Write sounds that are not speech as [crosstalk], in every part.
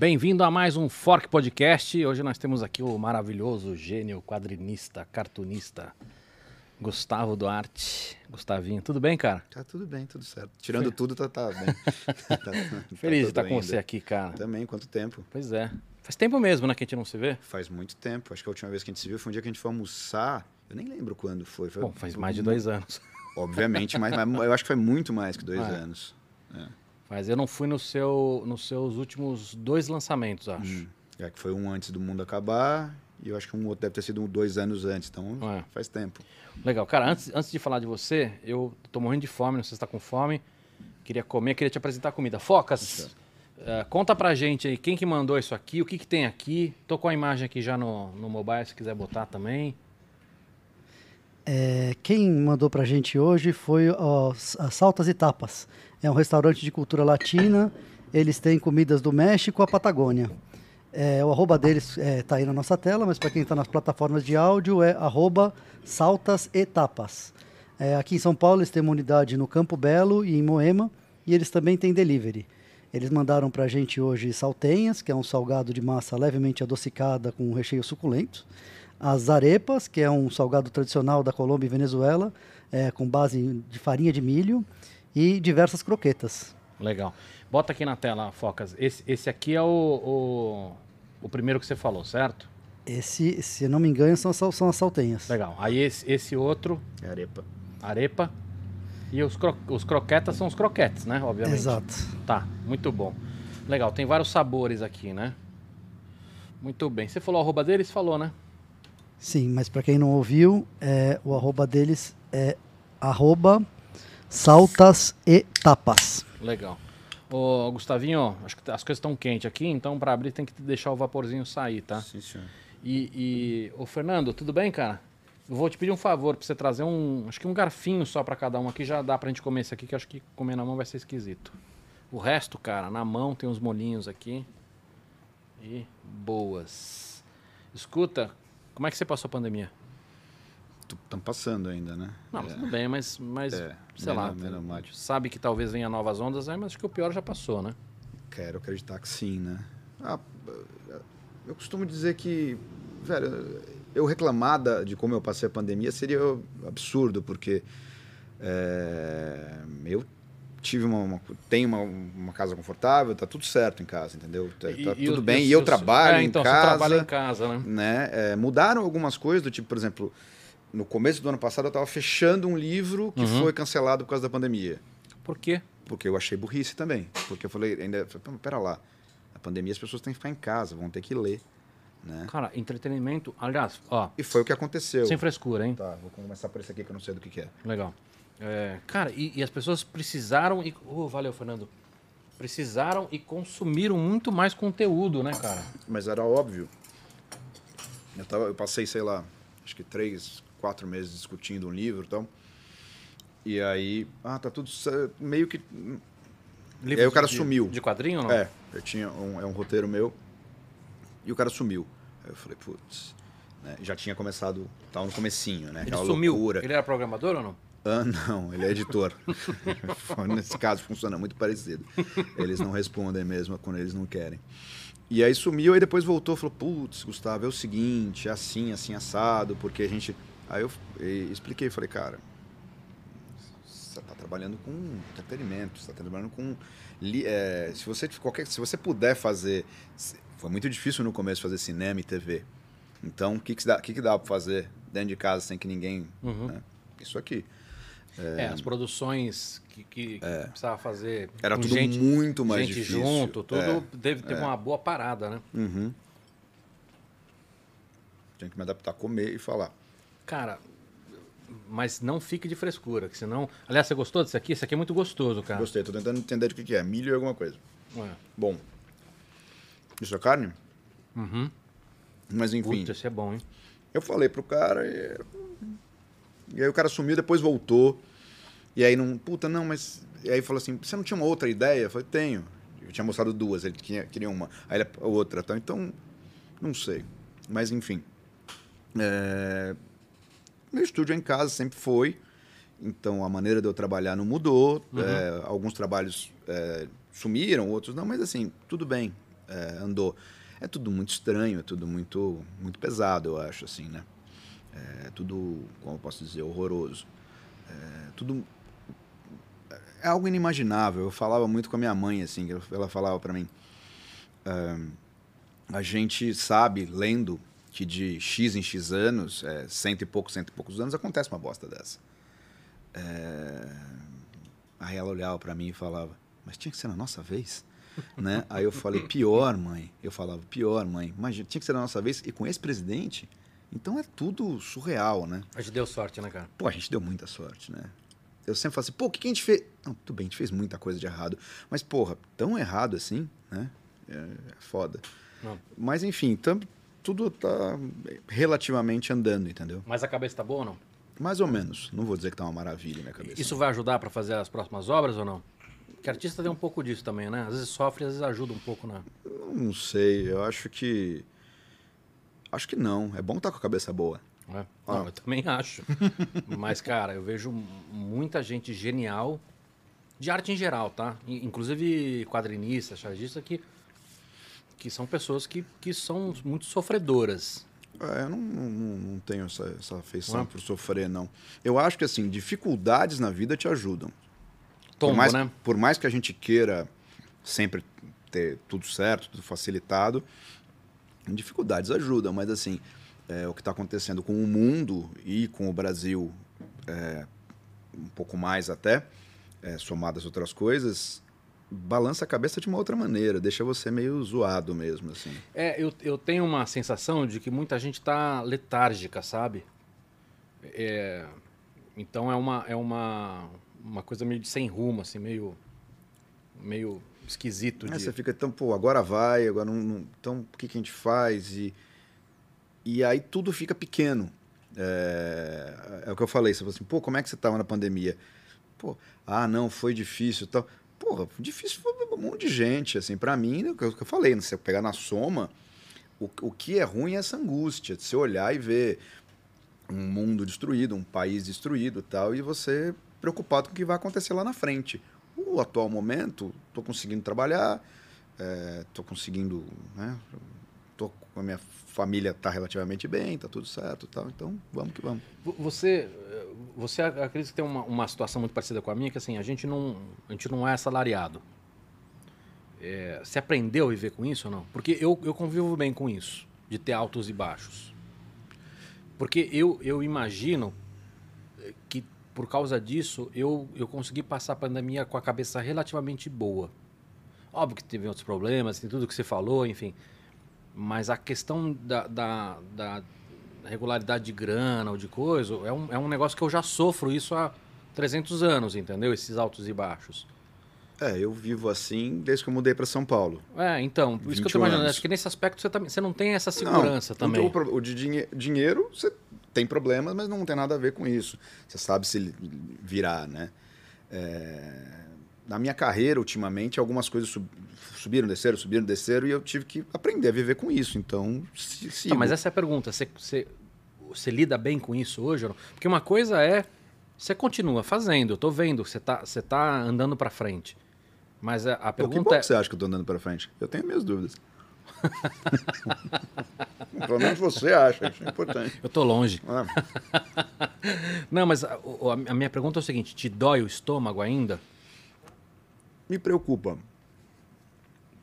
Bem-vindo a mais um Fork Podcast. Hoje nós temos aqui o maravilhoso gênio, quadrinista, cartunista, Gustavo Duarte. Gustavinho, tudo bem, cara? Tá tudo bem, tudo certo. Tirando tudo, tá, tá bem. [laughs] tá, Feliz de estar com você aqui, cara. Também, quanto tempo? Pois é. Faz tempo mesmo, né, que a gente não se vê? Faz muito tempo. Acho que a última vez que a gente se viu foi um dia que a gente foi almoçar. Eu nem lembro quando foi. foi Bom, faz mais de dois anos. [laughs] Obviamente, mas, mas eu acho que foi muito mais que dois ah, é. anos. É. Mas eu não fui no seu, nos seus últimos dois lançamentos, acho. Hum. É que foi um antes do mundo acabar e eu acho que um outro deve ter sido dois anos antes, então é. faz tempo. Legal. Cara, antes, antes de falar de você, eu tô morrendo de fome, não sei se está com fome. Queria comer, queria te apresentar comida. Focas, uh, conta pra gente aí quem que mandou isso aqui, o que, que tem aqui. Tô com a imagem aqui já no, no mobile, se quiser botar também. É, quem mandou pra gente hoje foi ó, a Saltas e Tapas. É um restaurante de cultura latina. Eles têm comidas do México à Patagônia. É, o arroba deles está é, tá aí na nossa tela, mas para quem está nas plataformas de áudio é arroba saltas etapas. É, aqui em São Paulo eles têm uma unidade no Campo Belo e em Moema, e eles também têm delivery. Eles mandaram para a gente hoje saltenhas, que é um salgado de massa levemente adocicada com um recheio suculento. As arepas, que é um salgado tradicional da Colômbia e Venezuela, é, com base de farinha de milho. E diversas croquetas. Legal. Bota aqui na tela, Focas. Esse, esse aqui é o, o, o, primeiro que você falou, certo? Esse, se não me engano, são, são as saltenhas. Legal. Aí esse, esse outro. É arepa. Arepa. E os, cro, os croquetas são os croquetes, né? Obviamente. Exato. Tá, muito bom. Legal, tem vários sabores aqui, né? Muito bem. Você falou o arroba deles? Falou, né? Sim, mas para quem não ouviu, é, o arroba deles é arroba saltas e tapas. Legal. Ô, Gustavinho, acho que as coisas estão quentes aqui, então para abrir tem que deixar o vaporzinho sair, tá? Sim, senhor. E, e ô Fernando, tudo bem, cara? Eu vou te pedir um favor para você trazer um, acho que um garfinho só para cada um aqui, já dá pra gente comer esse aqui, que acho que comer na mão vai ser esquisito. O resto, cara, na mão tem uns molinhos aqui. E boas. Escuta, como é que você passou a pandemia? estão passando ainda, né? Não, mas é. tudo bem, mas, mas é, sei lá, sabe que talvez venha novas ondas aí, mas acho que o pior já passou, né? Quero acreditar que sim, né? Ah, eu costumo dizer que, velho, eu reclamar de como eu passei a pandemia seria absurdo, porque é, eu tive uma, uma tenho uma, uma, casa confortável, tá tudo certo em casa, entendeu? Tá, e, tá e tudo bem. E eu trabalho é, então, em casa. Você trabalha em casa, né? né? É, mudaram algumas coisas, do tipo, por exemplo, no começo do ano passado eu estava fechando um livro que uhum. foi cancelado por causa da pandemia. Por quê? Porque eu achei burrice também. Porque eu falei, ainda, pera lá, a pandemia as pessoas têm que ficar em casa, vão ter que ler. Né? Cara, entretenimento, aliás, ó. E foi o que aconteceu. Sem frescura, hein? Tá, vou começar por esse aqui que eu não sei do que, que é. Legal. É, cara, e, e, as pessoas precisaram e. Oh, valeu, Fernando. Precisaram e consumiram muito mais conteúdo, né, cara? Mas era óbvio. Eu, tava, eu passei, sei lá, acho que três, quatro meses discutindo um livro e tal. E aí, ah, tá tudo meio que. Livro e aí o cara de, sumiu. De quadrinho ou não? É, eu tinha um, é um roteiro meu e o cara sumiu. Aí eu falei, putz, né? já tinha começado, tava no comecinho, né? Ele sumiu. Loucura. Ele era programador ou não? Ah, não, ele é editor. [laughs] Nesse caso funciona muito parecido. Eles não respondem mesmo quando eles não querem. E aí sumiu, aí depois voltou, falou, putz, Gustavo, é o seguinte, é assim, assim, assado, porque a gente Aí eu expliquei, falei, cara, você está trabalhando com entretenimento, você está trabalhando com é, se você qualquer, se você puder fazer, foi muito difícil no começo fazer cinema e TV. Então, o que que dá, que que dá para fazer dentro de casa sem que ninguém, uhum. né? Isso aqui. É, é, as produções que, que, é, precisava fazer. Era tudo gente, muito mais gente difícil. junto, tudo é, teve, teve é. uma boa parada, né? Uhum. Tinha que me adaptar a comer e falar. Cara, mas não fique de frescura, que senão. Aliás, você gostou disso aqui? Isso aqui é muito gostoso, cara. Gostei, tô tentando entender o que é. Milho e alguma coisa. Ué. Bom. Isso é carne? Uhum. Mas enfim. Puta, isso é bom, hein? Eu falei pro cara e... e aí o cara sumiu, depois voltou. E aí não. Puta, não, mas. E aí falou assim: você não tinha uma outra ideia? Eu falei, tenho. Eu tinha mostrado duas, ele tinha, queria uma. Aí ele, outra, tá? Então, não sei. Mas enfim. É, meu estúdio é em casa, sempre foi. Então a maneira de eu trabalhar não mudou. Uhum. É, alguns trabalhos é, sumiram, outros não, mas assim, tudo bem. é, andou. É tudo muito estranho, é tudo muito, muito pesado, eu acho, assim, né? É tudo, como eu posso dizer, horroroso. É tudo é algo inimaginável. Eu falava muito com a minha mãe, assim, ela falava para mim. Uh, a gente sabe, lendo, que de X em X anos, é, cento e poucos, cento e poucos anos, acontece uma bosta dessa. É... Aí ela olhava para mim e falava, mas tinha que ser na nossa vez? [laughs] né? Aí eu falei, pior, mãe. Eu falava, pior, mãe. Imagina, tinha que ser na nossa vez e com esse presidente. Então é tudo surreal, né? A gente deu sorte, né, cara? Pô, a gente deu muita sorte, né? Eu sempre falo assim, pô, o que, que a gente fez? Não, tudo bem, a gente fez muita coisa de errado. Mas, porra, tão errado assim, né? É, é foda. Não. Mas, enfim, tam, tudo tá relativamente andando, entendeu? Mas a cabeça tá boa ou não? Mais ou menos. Não vou dizer que tá uma maravilha minha cabeça. Isso vai ajudar para fazer as próximas obras ou não? Que artista tem um pouco disso também, né? Às vezes sofre, às vezes ajuda um pouco, né? Não sei, eu acho que. Acho que não. É bom estar tá com a cabeça boa. É. Ah. Não, eu também acho. [laughs] Mas, cara, eu vejo muita gente genial, de arte em geral, tá? Inclusive quadrinistas, chargistas, que, que são pessoas que, que são muito sofredoras. É, eu não, não, não tenho essa, essa afeição é? por sofrer, não. Eu acho que, assim, dificuldades na vida te ajudam. Tombo, por mais, né? Por mais que a gente queira sempre ter tudo certo, tudo facilitado, dificuldades ajudam, mas, assim, é, o que está acontecendo com o mundo e com o Brasil, é, um pouco mais até, é, somadas outras coisas, balança a cabeça de uma outra maneira, deixa você meio zoado mesmo, assim. É, eu, eu tenho uma sensação de que muita gente está letárgica, sabe? É, então é uma, é uma, uma coisa meio de sem rumo, assim, meio, meio esquisito. É, de... Você fica tão, pô, agora vai, agora não, não então o que, que a gente faz? E, e aí tudo fica pequeno. É, é o que eu falei, você falou assim, pô, como é que você estava na pandemia? Pô, ah, não, foi difícil tal porra, difícil foi um monte de gente, assim, para mim, é o que eu falei, né? se você pegar na soma, o, o que é ruim é essa angústia, de você olhar e ver um mundo destruído, um país destruído tal, e você preocupado com o que vai acontecer lá na frente. O atual momento, estou conseguindo trabalhar, estou é, conseguindo, né, tô a minha família está relativamente bem, está tudo certo tal, então vamos que vamos. Você você acredita que tem uma, uma situação muito parecida com a minha, que assim, a gente não, a gente não é assalariado. É, você aprendeu a viver com isso ou não? Porque eu, eu convivo bem com isso, de ter altos e baixos. Porque eu, eu imagino que por causa disso eu, eu consegui passar a pandemia com a cabeça relativamente boa. Óbvio que teve outros problemas, tem tudo que você falou, enfim. Mas a questão da, da, da regularidade de grana ou de coisa, é um, é um negócio que eu já sofro isso há 300 anos, entendeu? Esses altos e baixos. É, eu vivo assim desde que eu mudei para São Paulo. É, então, por isso que eu tô imaginando. Anos. Acho que nesse aspecto você, tá, você não tem essa segurança não, também. O, o de dinhe dinheiro, você tem problemas, mas não tem nada a ver com isso. Você sabe se virar, né? É... Na minha carreira, ultimamente, algumas coisas sub subiram, desceram, subiram, desceram, e eu tive que aprender a viver com isso. Então, Tá, mas essa é a pergunta. Você, você, você lida bem com isso hoje? Porque uma coisa é você continua fazendo, eu tô vendo, você tá, você tá andando para frente. Mas a, a pergunta Pô, que é... que você acha que eu tô andando para frente? Eu tenho minhas dúvidas. [laughs] Pelo menos você acha, isso é importante. Eu tô longe. Ah. [laughs] Não, mas a, a minha pergunta é o seguinte: te dói o estômago ainda? Me preocupa.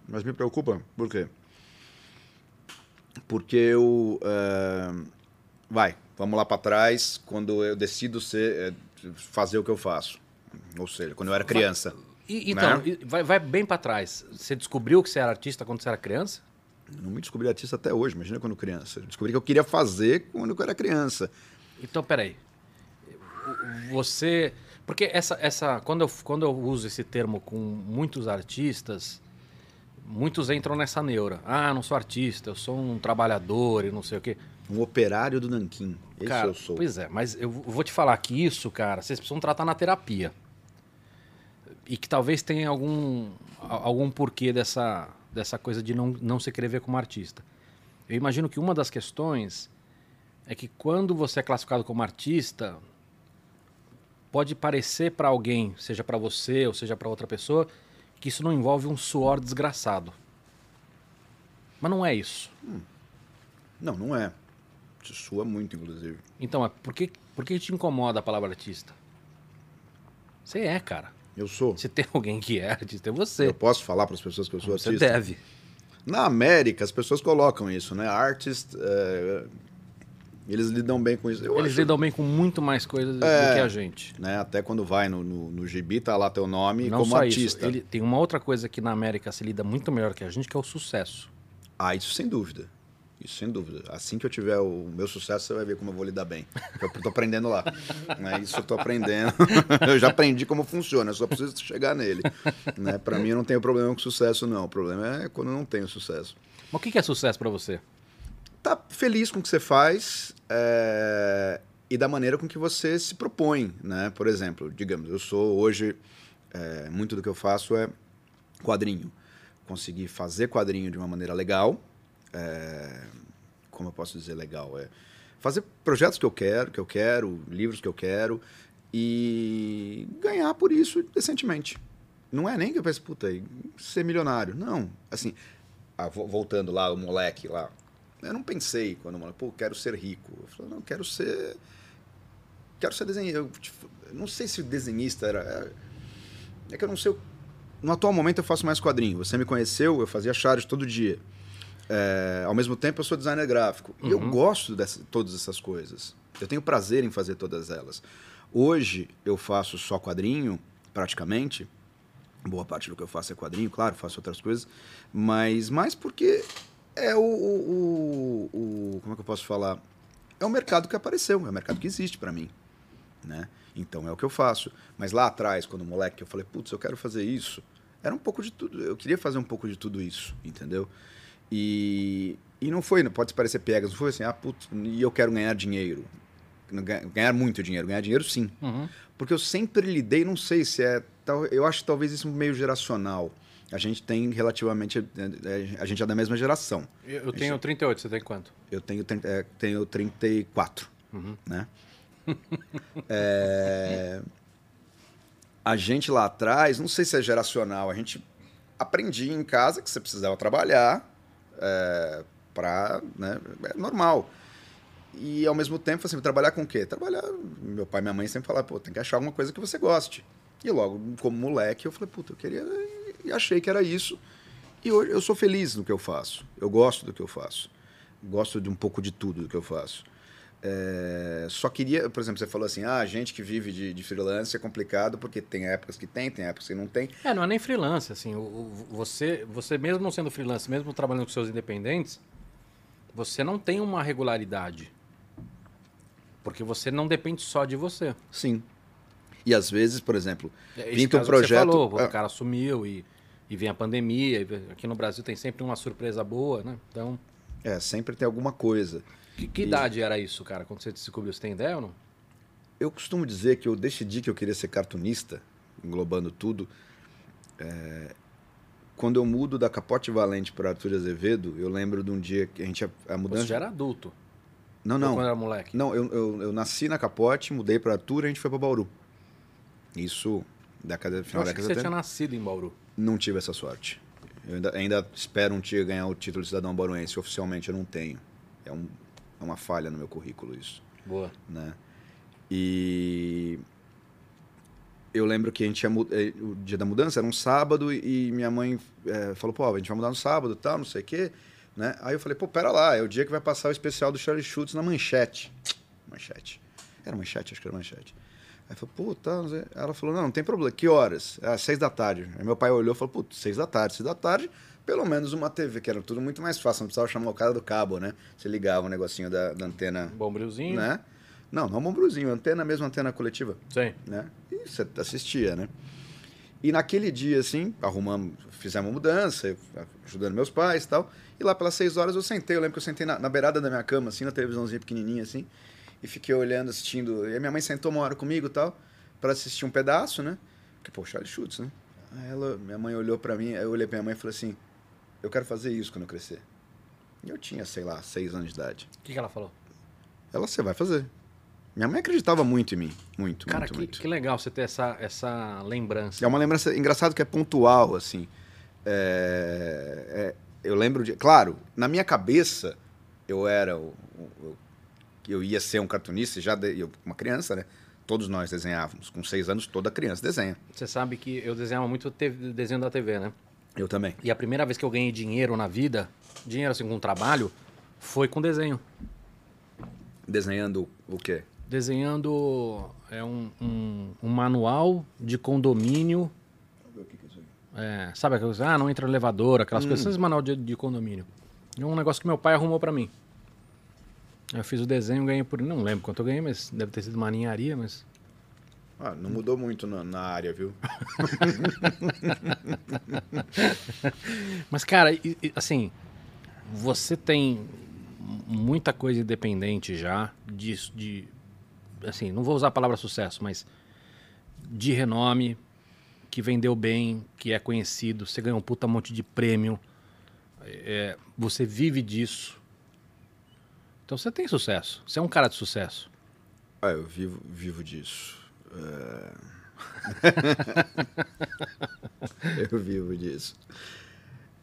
Mas me preocupa por quê? Porque eu. Uh, vai, vamos lá para trás, quando eu decido ser, eh, fazer o que eu faço. Ou seja, quando eu era criança. E, então, né? vai, vai, bem para trás. Você descobriu que você era artista quando você era criança? Não me descobri artista até hoje, imagina quando criança. Descobri que eu queria fazer quando eu era criança. Então, peraí. Você. Porque essa, essa quando, eu, quando eu uso esse termo com muitos artistas, muitos entram nessa neura. Ah, não sou artista, eu sou um trabalhador e não sei o quê. Um operário do Nanquim. Esse cara, eu sou. Pois é, mas eu vou te falar que isso, cara, vocês precisam tratar na terapia. E que talvez tenha algum, algum porquê dessa, dessa coisa de não, não se querer ver como artista. Eu imagino que uma das questões é que quando você é classificado como artista, pode parecer para alguém, seja para você ou seja para outra pessoa, que isso não envolve um suor desgraçado. Mas não é isso. Não, não é. Isso soa muito, inclusive. Então, por que, por que te incomoda a palavra artista? Você é, cara. Eu sou. Se tem alguém que é artista, é você. Eu posso falar para as pessoas que eu sou Você artista? deve. Na América, as pessoas colocam isso, né? Artist. é, Eles lidam bem com isso. Eu Eles acho, lidam bem com muito mais coisas É. do que a gente. Né? Até quando vai no, no, no gibi, tá lá teu nome Não como só artista. isso. Ele, tem uma outra coisa que na América se lida muito melhor que a gente, que é o sucesso. Ah, isso sem dúvida. Isso sem dúvida. Assim que eu tiver o meu sucesso, você vai ver como eu vou lidar bem. Eu tô aprendendo lá. [laughs] Né? Isso eu tô aprendendo. [laughs] eu já aprendi como funciona, eu só preciso chegar nele. Né? Para mim, eu não tenho problema com sucesso, não. O problema é quando eu não tenho sucesso. Mas o que é sucesso pra você? Tá feliz com o que você faz é, e da maneira com que você se propõe, né? Por exemplo, digamos, eu sou hoje, é, muito do que eu faço é quadrinho. Conseguir fazer quadrinho de uma maneira legal, é, como eu posso dizer legal, é fazer projetos que eu quero, que eu quero, livros que eu quero e ganhar por isso decentemente. Não é nem que eu pense, puta, ser milionário. Não, assim, ah, vo- voltando lá, o moleque lá, eu não pensei quando falei, pô, quero ser rico. Eu falei, não, quero ser. Quero ser desenhista. Eu, tipo, não sei se desenhista era. É, é que eu não sei. No atual momento eu faço mais quadrinho. Você me conheceu, eu fazia charge todo dia. É, ao mesmo tempo eu sou designer gráfico. E eu Uhum. gosto de todas essas coisas. Eu tenho prazer em fazer todas elas. Hoje eu faço só quadrinho, praticamente. Boa parte do que eu faço é quadrinho, claro, faço outras coisas. Mas mais porque é o, o- o- o- Como é que eu posso falar? É o mercado que apareceu, é o mercado que existe para mim. Né? Então é o que eu faço. Mas lá atrás, quando moleque, eu falei, putz, eu quero fazer isso. Era um pouco de tudo. Eu queria fazer um pouco de tudo isso, entendeu? E, e não foi, pode parecer pegas, não foi assim, ah, putz, e eu quero ganhar dinheiro. Ganhar muito dinheiro. Ganhar dinheiro, sim. Uhum. Porque eu sempre lidei, não sei se é. tal- Eu acho talvez isso meio geracional. A gente tem relativamente. é, A gente é da mesma geração. Eu, tenho 38, você tem quanto? Eu tenho, é, tenho 34, Uhum. né? [laughs] É, A gente lá atrás, não sei se é geracional, a gente aprendia em casa que você precisava trabalhar é. Né, é normal. E ao mesmo tempo, assim, trabalhar com o quê? Trabalhar. Meu pai e minha mãe sempre falavam, pô, tem que achar alguma coisa que você goste. E logo, como moleque, eu falei, puta, eu queria. E achei que era isso. E hoje eu sou feliz no que eu faço. Eu gosto do que eu faço. Gosto de um pouco de tudo do que eu faço. É, só queria, por exemplo, você falou assim: ah, gente que vive de, de freelance é complicado porque tem épocas que tem, tem épocas que não tem. É, não é nem freelance, assim, o, o- você, você mesmo não sendo freelance, mesmo trabalhando com seus independentes, você não tem uma regularidade. Porque você não depende só de você. Sim. E às vezes, por exemplo, É esse pinta um projeto. Falou, Ah. o cara sumiu e, e vem a pandemia. e aqui no Brasil tem sempre uma surpresa boa, né? Então, é, sempre tem alguma coisa. Que, que idade era isso, cara, quando você descobriu? Você tem ideia ou não? Eu costumo dizer que eu decidi que eu queria ser cartunista, englobando tudo. é, Quando eu mudo da Capote Valente para Arthur Azevedo, eu lembro de um dia que a gente. A Você mudança. já era adulto. Não, ou não. Quando era moleque. Não, eu, eu, eu nasci na Capote, mudei para Arthur e a gente foi para Bauru. Isso, década, final da década você tinha 70. nascido em Bauru. Não tive essa sorte. Eu ainda, ainda espero um dia ganhar o título de cidadão bauruense. Oficialmente eu não tenho. É, um, é uma falha no meu currículo isso. Boa. né? E eu lembro que a gente ia eh, o dia da mudança era um sábado e minha mãe eh, falou, pô, a gente vai mudar no sábado, e tal, não sei o quê, né? Aí eu falei, pô, pera lá, é o dia que vai passar o especial do Charlie Schultz na Manchete. Manchete. Era Manchete, acho que era Manchete. Aí eu falei, pô, tá, ela falou, não, não tem problema, que horas? Às seis da tarde. Aí meu pai olhou e falou, pô, seis da tarde, seis da tarde, pelo menos uma TV, que era tudo muito mais fácil, não precisava chamar o cara do cabo, né? Você ligava o negocinho da, da antena Bom brilzinho. né? Não, não Mombruzinho, antena mesmo, antena coletiva, Sim. né? E você assistia, né? E naquele dia, assim, arrumamos, fizemos uma mudança, ajudando meus pais e tal. E lá pelas seis horas eu sentei, eu lembro que eu sentei na, na beirada da minha cama, assim, na televisãozinha pequenininha, assim. E fiquei olhando, assistindo. E a minha mãe sentou uma hora comigo e tal, pra assistir um pedaço, né? Porque, pô, Charlie Schultz, né? Aí ela, minha mãe olhou pra mim, eu olhei pra minha mãe e falei assim, eu quero fazer isso quando eu crescer. E eu tinha, sei lá, seis anos de idade. O que, que ela falou? Ela, você vai fazer. Minha mãe acreditava muito em mim. Muito, Cara, muito, que, muito. que legal você ter essa, essa lembrança. É uma lembrança engraçado que é pontual, assim. É, é- eu lembro de. Claro, na minha cabeça, eu era. o- o- Eu, ia ser um cartunista, já de- eu, uma criança, né? Todos nós desenhávamos. Com seis anos, toda criança desenha. Você sabe que eu desenhava muito TV desenho da TV, né? Eu também. E a primeira vez que eu ganhei dinheiro na vida, dinheiro assim com trabalho, foi com desenho. Desenhando o quê? Desenhando é um, um, um manual de condomínio. É, sabe aquelas? Ah, não entra no elevador, aquelas coisas. Esses manual de, de condomínio. É um negócio que meu pai arrumou pra mim. Eu fiz o desenho, ganhei por. Não lembro quanto eu ganhei, mas deve ter sido uma ninharia, mas. Ah, não mudou muito na, na área, viu? [laughs] Mas, cara, assim, você tem muita coisa independente já, de, de. Assim, não vou usar a palavra sucesso, mas de renome, que vendeu bem, que é conhecido, você ganhou um puta monte de prêmio, é, você vive disso. Então você tem sucesso, você é um cara de sucesso. Ah, eu vivo, vivo disso. É... [laughs] eu vivo disso.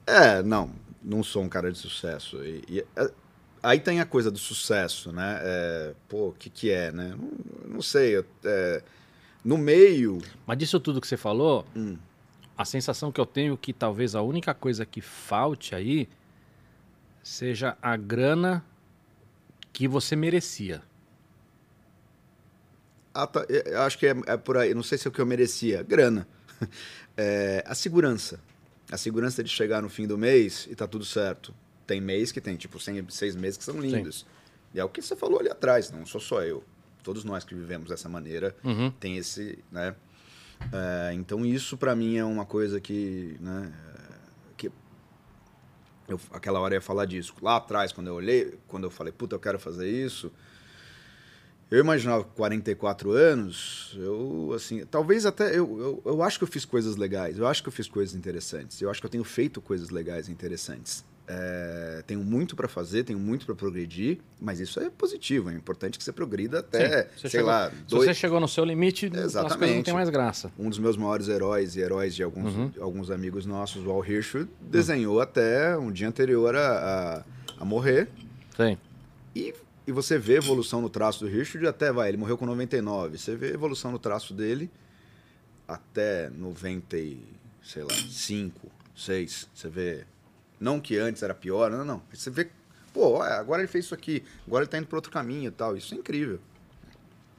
É, não, não sou um cara de sucesso. E, e, é, aí tem a coisa do sucesso, né? É, pô, o que, que é, né? Não, não sei. eu- é, no meio. Mas disso tudo que você falou, Hum. a sensação que eu tenho é que talvez a única coisa que falte aí seja a grana que você merecia. É, eu acho que é, é por aí. Não sei se é o que eu merecia. Grana. [laughs] É, a segurança. A segurança de chegar no fim do mês e tá tudo certo. Tem mês que tem, tipo, cem- seis meses que são lindos. E é o que você falou ali atrás, não sou só eu. Todos nós que vivemos dessa maneira Uhum. tem esse, né? É, então isso pra mim é uma coisa que, né? é, Que eu, aquela hora eu ia falar disso. Lá atrás, quando eu olhei, quando eu falei, puta, eu quero fazer isso, eu imaginava com 44 anos, eu, assim, talvez até, eu, eu, eu acho que eu fiz coisas legais, eu acho que eu fiz coisas interessantes, eu acho que eu tenho feito coisas legais e interessantes. É, tenho muito para fazer, tenho muito para progredir, mas isso é positivo, é importante que você progrida até, Sim, você sei chegou- lá, Se dois, você chegou no seu limite, as coisas não Exatamente. tem mais graça. um dos meus maiores heróis e heróis de alguns, Uhum. alguns amigos nossos, o Al Hirschfeld, desenhou até um dia anterior a, a, a morrer. Sim. E, e você vê evolução no traço do Hirschfeld até, vai, ele morreu com 99. Você vê evolução no traço dele até 90, e, sei lá, 5, 6. Você vê, não que antes era pior, não, não. Você vê, pô, agora ele fez isso aqui, agora ele tá indo para outro caminho e tal. Isso é incrível.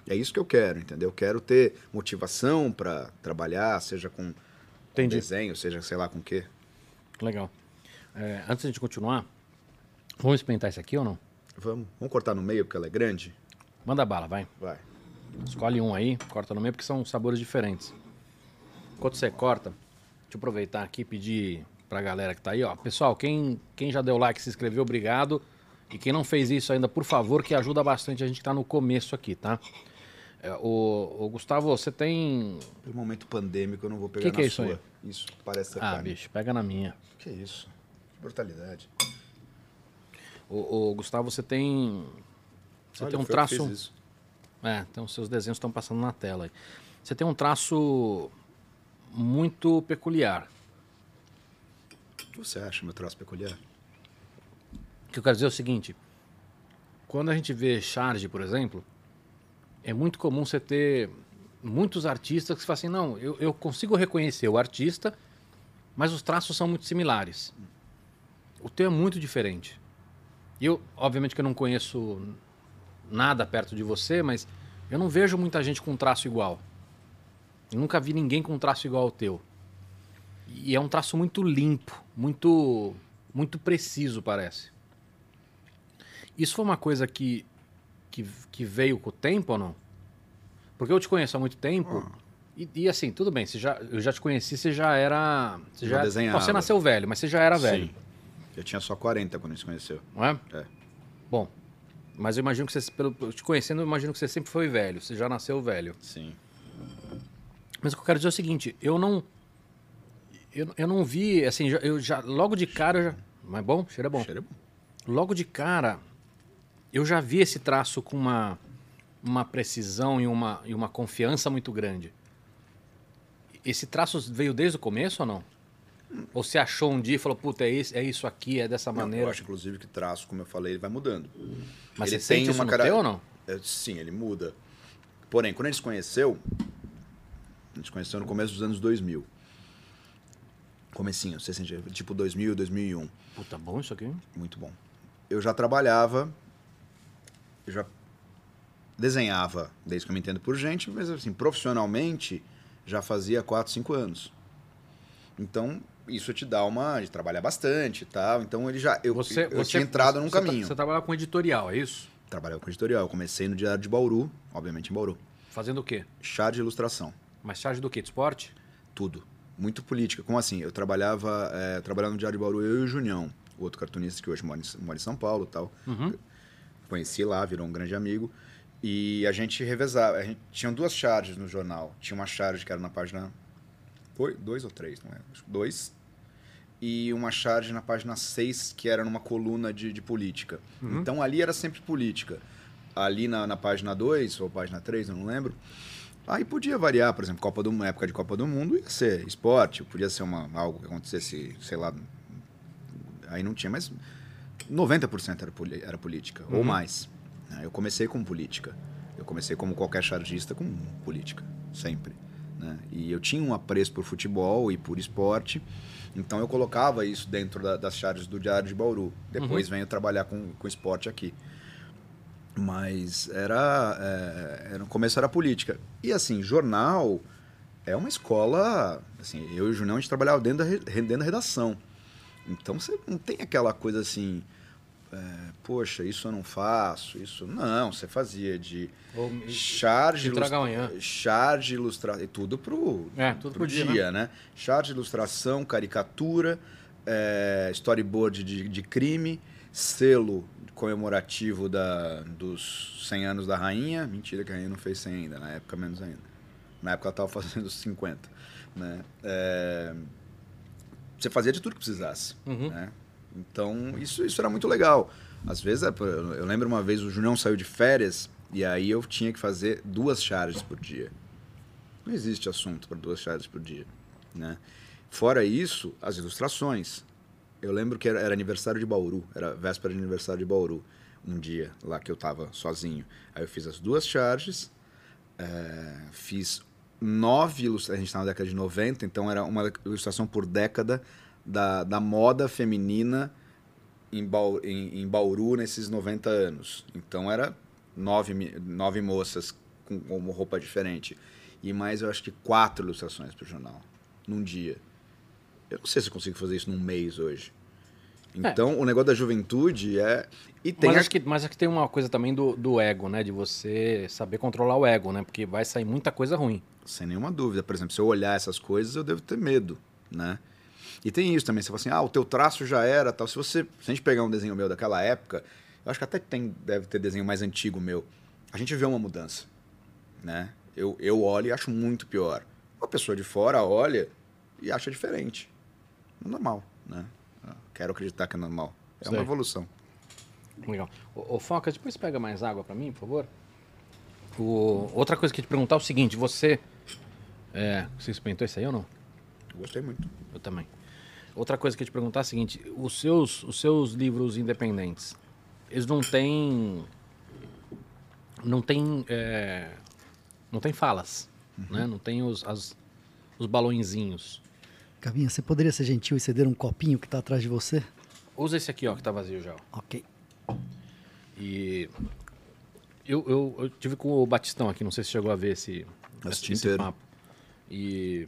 É isso que eu quero, entendeu? Eu quero ter motivação para trabalhar, seja com, com Entendi. desenho, seja sei lá com o quê. Legal. É, antes de continuar, vamos experimentar isso aqui ou não? Vamos, vamos cortar no meio porque ela é grande? Manda bala, vai. Vai. Escolhe um aí, corta no meio, porque são sabores diferentes. Enquanto você corta, deixa eu aproveitar aqui e pedir pra galera que tá aí, ó. Pessoal, quem, quem já deu like, se inscreveu, obrigado. E quem não fez isso ainda, por favor, que ajuda bastante a gente que tá no começo aqui, tá? É, o, o Gustavo, você tem. No momento pandêmico eu não vou pegar Que na que é isso sua. aí? Isso parece ser Ah, carne. bicho, pega na minha. Que isso? Que brutalidade. O, Gustavo, você tem. Você Olha, tem um traço. isso. É, então seus desenhos estão passando na tela aí. Você tem um traço muito peculiar. O que você acha meu traço peculiar? O que eu quero dizer é o seguinte: quando a gente vê charge, por exemplo, é muito comum você ter muitos artistas que você fala assim, não, eu, eu consigo reconhecer o artista, mas os traços são muito similares. O teu é muito diferente. Eu, obviamente que eu não conheço nada perto de você, mas eu não vejo muita gente com traço igual. Eu nunca vi ninguém com traço igual ao teu. E é um traço muito limpo, muito muito preciso, parece. Isso foi uma coisa que, que, que veio com o tempo ou não? Porque eu te conheço há muito tempo. E, e assim, tudo bem, você já, eu já te conheci, você já era. Você Já já, desenhava. Não, você nasceu velho, mas você já era velho. Eu tinha só 40 quando a gente se conheceu. Não é? É. Bom, mas eu imagino que você, pelo, te conhecendo, eu imagino que você sempre foi velho. Você já nasceu velho. Sim. Mas o que eu quero dizer é o seguinte, eu não. Eu, eu não vi, assim, eu já. Logo de cara. Já, mas bom, cheiro é bom. Cheiro é bom. Logo de cara, eu já vi esse traço com uma, uma precisão e uma, e uma confiança muito grande. Esse traço veio desde o começo ou não? Ou você achou um dia e falou, puta, é isso, é isso aqui, é dessa Não, maneira? eu acho, inclusive, que traço, como eu falei, ele vai mudando. Mas ele isso no cara- ou não? É, sim, ele muda. Porém, quando a gente se conheceu, a gente se conheceu no começo dos anos 2000. Comecinho, você sentia, tipo 2000, 2001. Puta, bom isso aqui. Muito bom. Eu já trabalhava, eu já desenhava, desde que eu me entendo por gente, mas assim, profissionalmente, já fazia 4, 5 anos. Então, isso te dá uma... de trabalhar bastante e tal. Então, ele já... Eu, Você, eu você tinha entrado num você tra- caminho. Você trabalhava com editorial, é isso? Trabalhava com editorial. Eu comecei no Diário de Bauru, obviamente em Bauru. Fazendo o quê? Chá de ilustração. Mas charge do quê? De esporte? Tudo. Muito política. Como assim? Eu trabalhava, é, trabalhava no Diário de Bauru, eu e o Junião, o outro cartunista que hoje mora em, mora em São Paulo e tal. Uhum. Conheci lá, virou um grande amigo. E a gente revezava. A gente, tinha duas charges no jornal. Tinha uma charge que era na página. Oi, dois ou três, não é? Acho que Dois. E uma charge na página 6, que era numa coluna de, de política. Então ali era sempre política. Ali na, na página 2, ou página 3, eu não lembro. Aí podia variar, por exemplo, Copa do na época de Copa do Mundo ia ser esporte, podia ser uma, algo que acontecesse, sei lá. Aí não tinha, mas 90% era, era política, ou mais. né? Eu comecei com política. Eu comecei como qualquer chargista com política, sempre. Né? E eu tinha um apreço por futebol e por esporte, então eu colocava isso dentro da- das charges do Diário de Bauru. Depois venho trabalhar com, com esporte aqui. Mas era, é, era. No começo era política. E assim, jornal é uma escola. Assim, eu e o Junão, a gente trabalhava dentro da, dentro da redação. Então você não tem aquela coisa assim. É, Poxa, isso eu não faço, isso. Não, você fazia de Ou- charge, Entrega ilustra- amanhã. charge, ilustração, e tudo pro, É, tudo pro dia, dia, né? Charge, ilustração, caricatura, é, storyboard de, de crime, selo comemorativo da, dos 100 anos da rainha. Mentira que a rainha não fez 100 ainda, na época menos ainda. Na época ela estava [laughs] fazendo 50. Né? É, você fazia de tudo que precisasse. Uhum. Né? Então, isso, isso era muito legal. Às vezes, é, eu lembro uma vez o Junião saiu de férias e aí eu tinha que fazer duas charges por dia. Não existe assunto para duas charges por dia. Né? Fora isso, as ilustrações. Eu lembro que era, era aniversário de Bauru, era véspera de aniversário de Bauru, um dia lá que eu estava sozinho. Aí eu fiz as duas charges, é, fiz nove ilustrações, a gente está na década de 90, então era uma ilustração por década da, da moda feminina em, Bau, em, em Bauru nesses 90 anos. Então era nove, nove moças com, com uma roupa diferente. E mais, eu acho que quatro ilustrações para o jornal, num dia. Eu não sei se eu consigo fazer isso num mês hoje. Então, o negócio da juventude é. E tem Mas a- acho, que, mas acho que tem uma coisa também do, do ego, né? De você saber controlar o ego, né? Porque vai sair muita coisa ruim. Sem nenhuma dúvida. Por exemplo, se eu olhar essas coisas, eu devo ter medo, né? E tem isso também. Você fala assim, ah, o teu traço já era tal. Se você, se a gente pegar um desenho meu daquela época, eu acho que até tem, deve ter desenho mais antigo meu. A gente vê uma mudança, né? Eu, eu olho e acho muito pior. Uma pessoa de fora olha e acha diferente. É normal, né? Eu Quero acreditar que é normal. É uma evolução. Legal. Ô, ô Foca, depois pega mais água pra mim, por favor. O- outra coisa que eu te perguntar é o seguinte, você... É, você experimentou isso aí ou não? Eu gostei muito. Eu também. Outra coisa que eu ia te perguntar é a seguinte, os seus, os seus livros independentes, eles não têm... Não tem... é, não tem falas, né? Não tem os, as- os balõezinhos. Gavinha, você poderia ser gentil e ceder um copinho que está atrás de você? Usa esse aqui, ó, que tá vazio já. ó. Ok. E eu, eu, eu tive com o Batistão aqui, não sei se chegou a ver esse, Assisti esse inteiro. papo. E,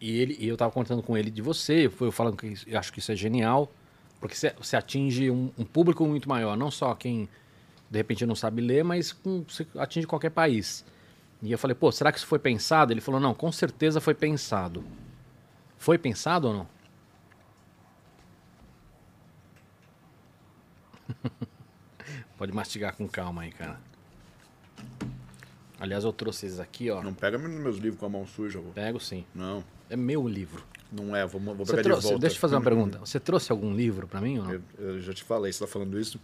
e, ele, e eu tava contando com ele de você, foi eu falando que eu acho que isso é genial, porque você, atinge um, um público muito maior, não só quem de repente não sabe ler, mas com, você atinge qualquer país. E eu falei, pô, será que isso foi pensado? Ele falou, não, com certeza foi pensado. Foi pensado ou não? [laughs] Pode mastigar com calma aí, cara. Aliás, eu trouxe esses aqui, ó. Não pega nos meus livros com a mão suja, vô. Pego sim. Não, É meu livro. não é. Vou, vou pegar trouxe, de volta. deixa eu te fazer uma pergunta. Você trouxe algum livro pra mim ou não? Eu, eu já te falei, você tá falando isso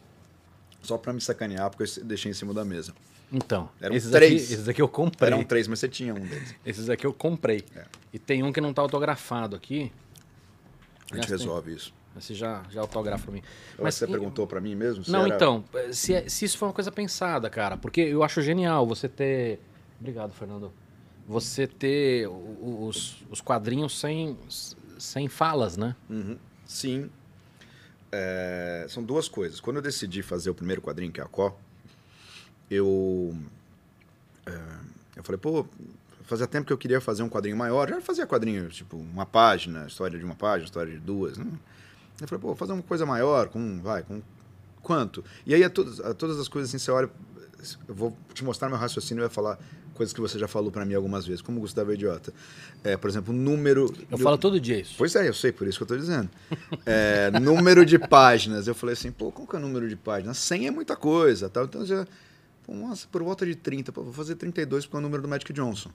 só pra me sacanear, porque eu deixei em cima da mesa. Então, Eram esses três. Aqui, esses aqui eu comprei. Eram três, mas você tinha um deles. [laughs] Esses aqui eu comprei. É. E tem um que não tá autografado aqui. A gente Essa tem- resolve isso. Você já, já autografa pra mim. Mas você e- perguntou pra mim mesmo? Não, era- então, se, é- se isso foi uma coisa pensada, cara, porque eu acho genial você ter. Obrigado, Fernando. Você ter os, os quadrinhos sem, sem falas, né? Uhum. Sim. É, são duas coisas. Quando eu decidi fazer o primeiro quadrinho, que é a Có, eu. é, eu falei, pô, fazia tempo que eu queria fazer um quadrinho maior. Já fazia quadrinho, tipo, uma página, história de uma página, história de duas. Né? Eu falei, pô, fazer uma coisa maior, com. Vai, com quanto? E aí, a a todas as coisas assim, você olha. Eu vou te mostrar meu raciocínio e vai falar coisas que você já falou pra mim algumas vezes, como o Gustavo é idiota. É, por exemplo, o número. Eu falo todo dia isso. Pois é, eu sei, por isso que eu tô dizendo. É, número de páginas. Eu falei assim, pô, qual que é o número de páginas? 100 é muita coisa, tal. Então, já, pô, nossa, por volta de 30, pô, vou fazer 32 porque é o número do Magic Johnson.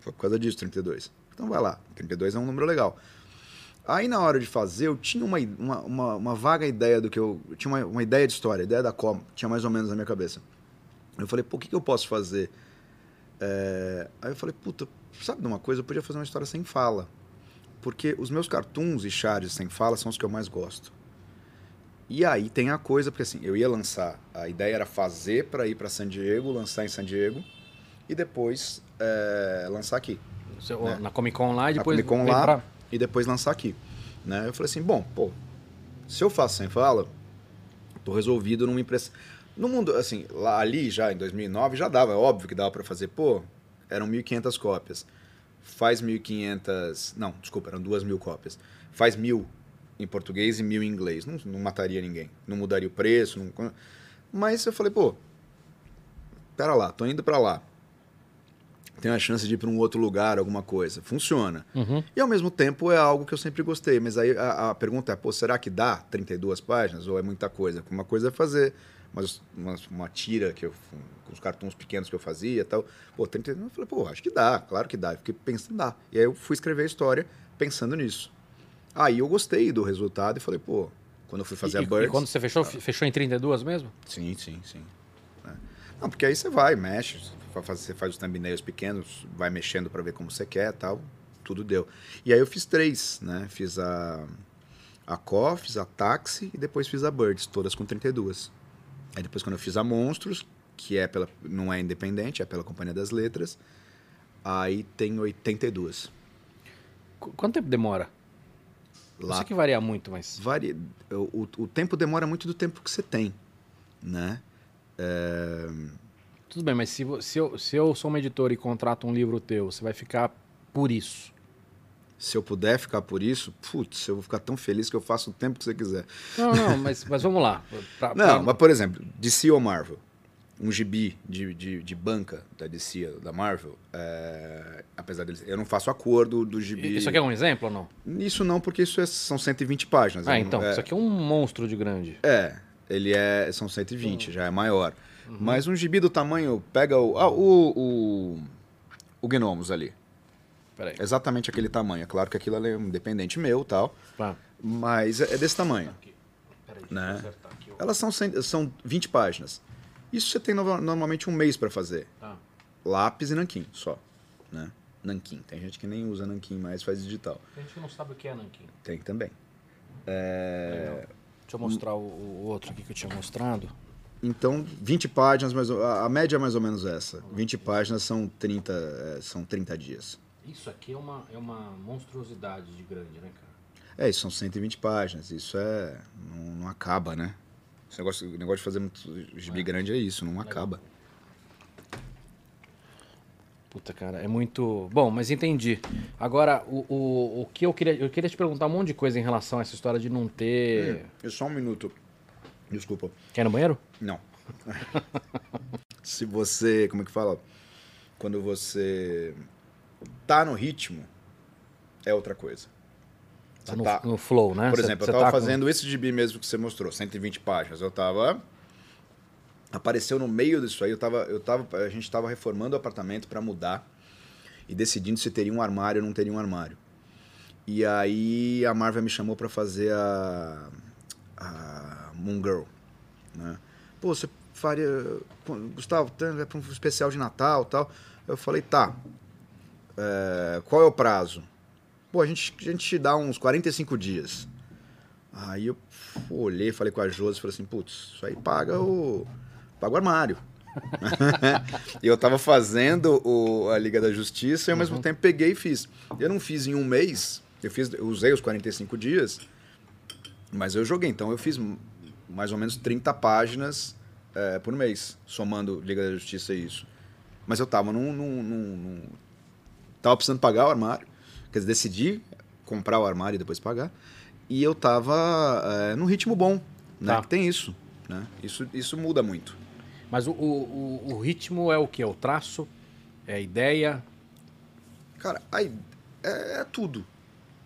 Foi por causa disso, 32. Então vai lá, 32 é um número legal. Aí na hora de fazer, eu tinha uma, uma, uma, uma vaga ideia do que eu. eu tinha uma, uma ideia de história, ideia da com, tinha mais ou menos na minha cabeça. Eu falei, pô, o que, que eu posso fazer? É, Aí eu falei, puta, sabe de uma coisa? Eu podia fazer uma história sem fala. Porque os meus cartoons e charges sem fala são os que eu mais gosto. E aí tem a coisa, porque assim, eu ia lançar, a ideia era fazer para ir para San Diego, lançar em San Diego e depois é, lançar aqui. Você- né? Na Comic Con lá e Na depois. Comic Con lá pra- e depois lançar aqui. Né? Eu falei assim, bom, pô, se eu faço sem fala, tô resolvido numa impressão. No mundo, assim, lá ali já em 2009 já dava, é óbvio que dava para fazer, pô, eram 1.500 cópias. Faz 1.500, não, desculpa, eram 2.000 cópias. Faz mil em português e mil em inglês. Não, não mataria ninguém, não mudaria o preço. Não... Mas eu falei, pô, pera lá, tô indo para lá. Tenho a chance de ir para um outro lugar, alguma coisa. Funciona. Uhum. E ao mesmo tempo é algo que eu sempre gostei. Mas aí a, a pergunta é, pô, será que dá 32 páginas ou é muita coisa? Uma coisa é fazer mas uma, uma tira que eu, com os cartões pequenos que eu fazia e tal. Pô, 32, eu falei, pô, acho que dá, claro que dá. Eu fiquei pensando, dá. E aí eu fui escrever a história pensando nisso. Aí eu gostei do resultado e falei, pô, quando eu fui fazer e, a Birds... e quando você fechou, fechou em 32 mesmo? Sim, sim, sim. É. Não, porque aí você vai, mexe, você faz, os thumbnails pequenos, vai mexendo para ver como você quer tal, tudo deu. E aí eu fiz três, né? Fiz a, a Có, fiz a Taxi e depois fiz a Birds, todas com 32. Aí depois quando eu fiz a Monstros, que é pela, não é independente, é pela Companhia das Letras, aí tem 82. Qu- Quanto tempo demora? Eu Lá sei que varia muito, mas. Varia, o, o tempo demora muito do tempo que você tem, né? É, Tudo bem, mas se, se, eu, se eu sou uma editora e contrato um livro teu, você vai ficar por isso. Se eu puder ficar por isso, putz, eu vou ficar tão feliz que eu faço o tempo que você quiser. Não, não, mas, mas vamos lá. [laughs] Pra- Não, pra- mas por exemplo, DC ou Marvel, um gibi de, de, de banca da DC, da Marvel, é, apesar deles, eu não faço acordo do gibi. Isso aqui é um exemplo ou não? Isso não, porque isso é- são 120 páginas. Ah, então. é, Isso aqui é um monstro de grande. É, ele é. São 120, já é maior. Uhum. Mas um gibi do tamanho. Pega o. Ah, o. O, o Gnomos ali. Peraí. Exatamente aquele tamanho. É claro que aquilo ali é um independente meu e tal. Tá. Mas é é desse tamanho. Peraí, Né? deixa eu acertar aqui. Elas são, são 20 páginas. Isso você tem normalmente um mês para fazer. Tá. Lápis e nanquim, só. Né? Nanquim. Tem gente que nem usa nanquim mais, faz digital. Tem gente que não sabe o que é nanquim. Tem também. É, Legal. Deixa eu mostrar o, o outro aqui que eu tinha mostrado. Então, 20 páginas, mas a a média é mais ou menos essa. 20 páginas são 30, é, são 30 dias. Isso aqui é uma, é uma monstruosidade de grande, né, cara? É, isso são 120 páginas. Isso é. Não, não acaba, né? Esse negócio, o negócio de fazer muito gibi grande é isso, não acaba. Puta, cara, é muito. Bom, mas entendi. Agora, o, o, o que eu queria. Eu queria te perguntar um monte de coisa em relação a essa história de não ter. É só um minuto. Desculpa. Quer no banheiro? Não. [laughs] Se você. Como é que fala? Quando você tá no ritmo, é outra coisa. Tá Você no, tá- no flow, né? Por Cê- exemplo, cê eu tava tá com- fazendo esse gibi mesmo que você mostrou, 120 páginas. Eu tava. Apareceu no meio disso aí, eu tava, eu tava, a gente tava reformando o apartamento para mudar e decidindo se teria um armário ou não teria um armário. E aí a Marvel me chamou para fazer a, a Moon Girl, né? Pô, você faria. Gustavo, é para um especial de Natal tal. Eu falei, tá. É, qual é o prazo? Pô, a gente, a gente te dá uns 45 dias. Aí eu olhei, falei com a Josi, falei assim, putz, isso aí paga o. paga o armário. [laughs] e eu tava fazendo o, a Liga da Justiça e ao uhum. mesmo tempo peguei e fiz. Eu não fiz em um mês, eu, fiz, eu usei os 45 dias, mas eu joguei. Então eu fiz mais ou menos 30 páginas é, por mês, somando Liga da Justiça e isso. Mas eu tava num, num, num, num. Tava precisando pagar o armário. Quer dizer, decidi comprar o armário e depois pagar. E eu tava é, num ritmo bom, né? Tá. Que tem isso. Né? Isso, isso muda muito. Mas o, o, o ritmo é o que? É o traço? É a ideia? Cara, é, é tudo.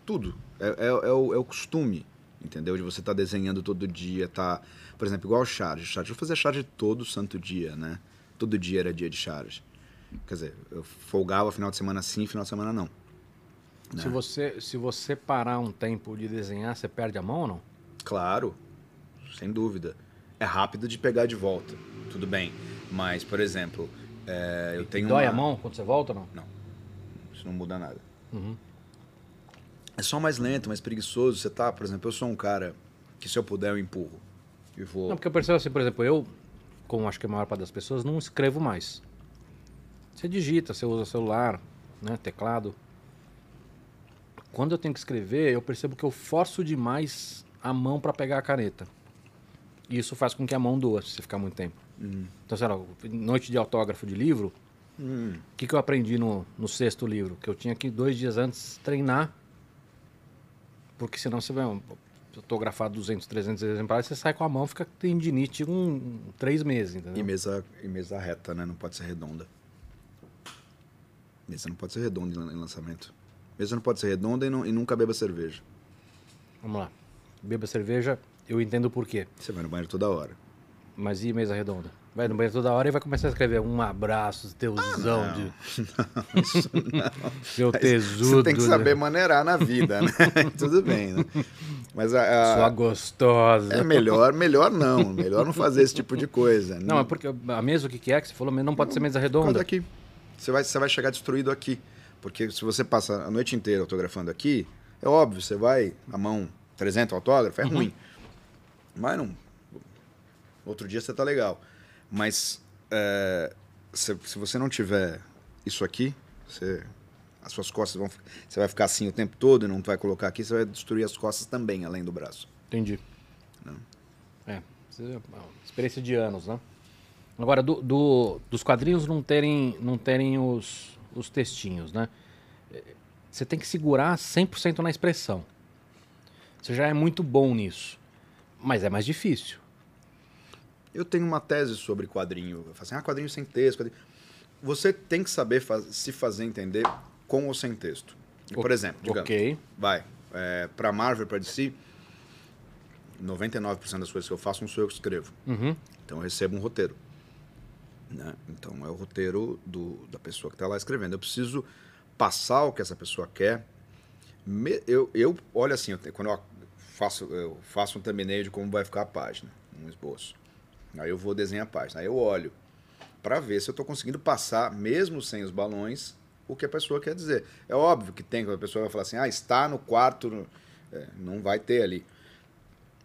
Tudo. É, é, é, o, é o costume, entendeu? De você estar tá desenhando todo dia, tá... Por exemplo, igual charge. charge. Eu fazia charge todo santo dia, né? Todo dia era dia de charge. Quer dizer, eu folgava final de semana sim, final de semana não. Né? Se, você, se você parar um tempo de desenhar, você perde a mão ou não? Claro, sem dúvida. É rápido de pegar de volta tudo bem. Mas, por exemplo, é, eu tenho. Dói uma... a mão quando você volta ou não? Não. Isso não muda nada. Uhum. É só mais lento, mais preguiçoso. Você tá, por exemplo, eu sou um cara que se eu puder eu empurro. E vou... Não, porque eu percebo assim, por exemplo, eu, como acho que a maior parte das pessoas, não escrevo mais. Você digita, você usa celular, né, teclado. Quando eu tenho que escrever, eu percebo que eu forço demais a mão para pegar a caneta. E isso faz com que a mão doa se você ficar muito tempo. Hum. Então, sei lá, noite de autógrafo de livro, o hum. que, que eu aprendi no, no sexto livro? Que eu tinha que dois dias antes treinar, porque senão você vai autografar 200, 300 exemplares, você sai com a mão, fica tendinite um, três meses, entendeu? E mesa, e mesa reta, né? Não pode ser redonda. Mesa não pode ser redonda em lançamento. Mesa não pode ser redonda e, não, e nunca beba cerveja. Vamos lá. Beba cerveja, eu entendo por quê. Você vai no banheiro toda hora. Mas e mesa redonda? Vai no banheiro toda hora e vai começar a escrever um abraço, teusão ah, de. [laughs] Não, isso não. Seu tesudo. Você tem que saber né? maneirar na vida, né? [laughs] Tudo bem, né? Mas a, a, Sua gostosa. É melhor, melhor não. Melhor não fazer esse tipo de coisa. Não, é porque a mesa o que, é que você falou, não pode ser mesa redonda. aqui. Você vai, você vai chegar destruído aqui. Porque se você passa a noite inteira autografando aqui, é óbvio, você vai, a mão 300 autógrafos, é uhum. ruim. Mas não, outro dia você tá legal. Mas é, se, se, você não tiver isso aqui, você, as suas costas vão. Você vai ficar assim o tempo todo e não vai colocar aqui, você vai destruir as costas também, além do braço. Entendi. Não. É, é experiência de anos, né? Agora, do, do, dos quadrinhos não terem, não terem os, os textinhos, né? Você tem que segurar 100% na expressão. Você já é muito bom nisso, mas é mais difícil. Eu tenho uma tese sobre quadrinho. Eu falo assim, ah, quadrinho sem texto. Quadrinho... Você tem que saber faz... se fazer entender com ou sem texto. Por exemplo, digamos, okay. vai, é, para Marvel, para DC, 99% das coisas que eu faço não sou eu que escrevo. Uhum. Então eu recebo um roteiro. Né? Então é o roteiro do, da pessoa que está lá escrevendo. Eu preciso passar o que essa pessoa quer. Me, eu, eu olho assim, eu, quando eu faço, eu faço um thumbnail de como vai ficar a página, um esboço. Aí eu vou desenhar a página. Aí eu olho para ver se eu estou conseguindo passar, mesmo sem os balões, o que a pessoa quer dizer. É óbvio que tem, a pessoa vai falar assim, ah, está no quarto. É, não vai ter ali.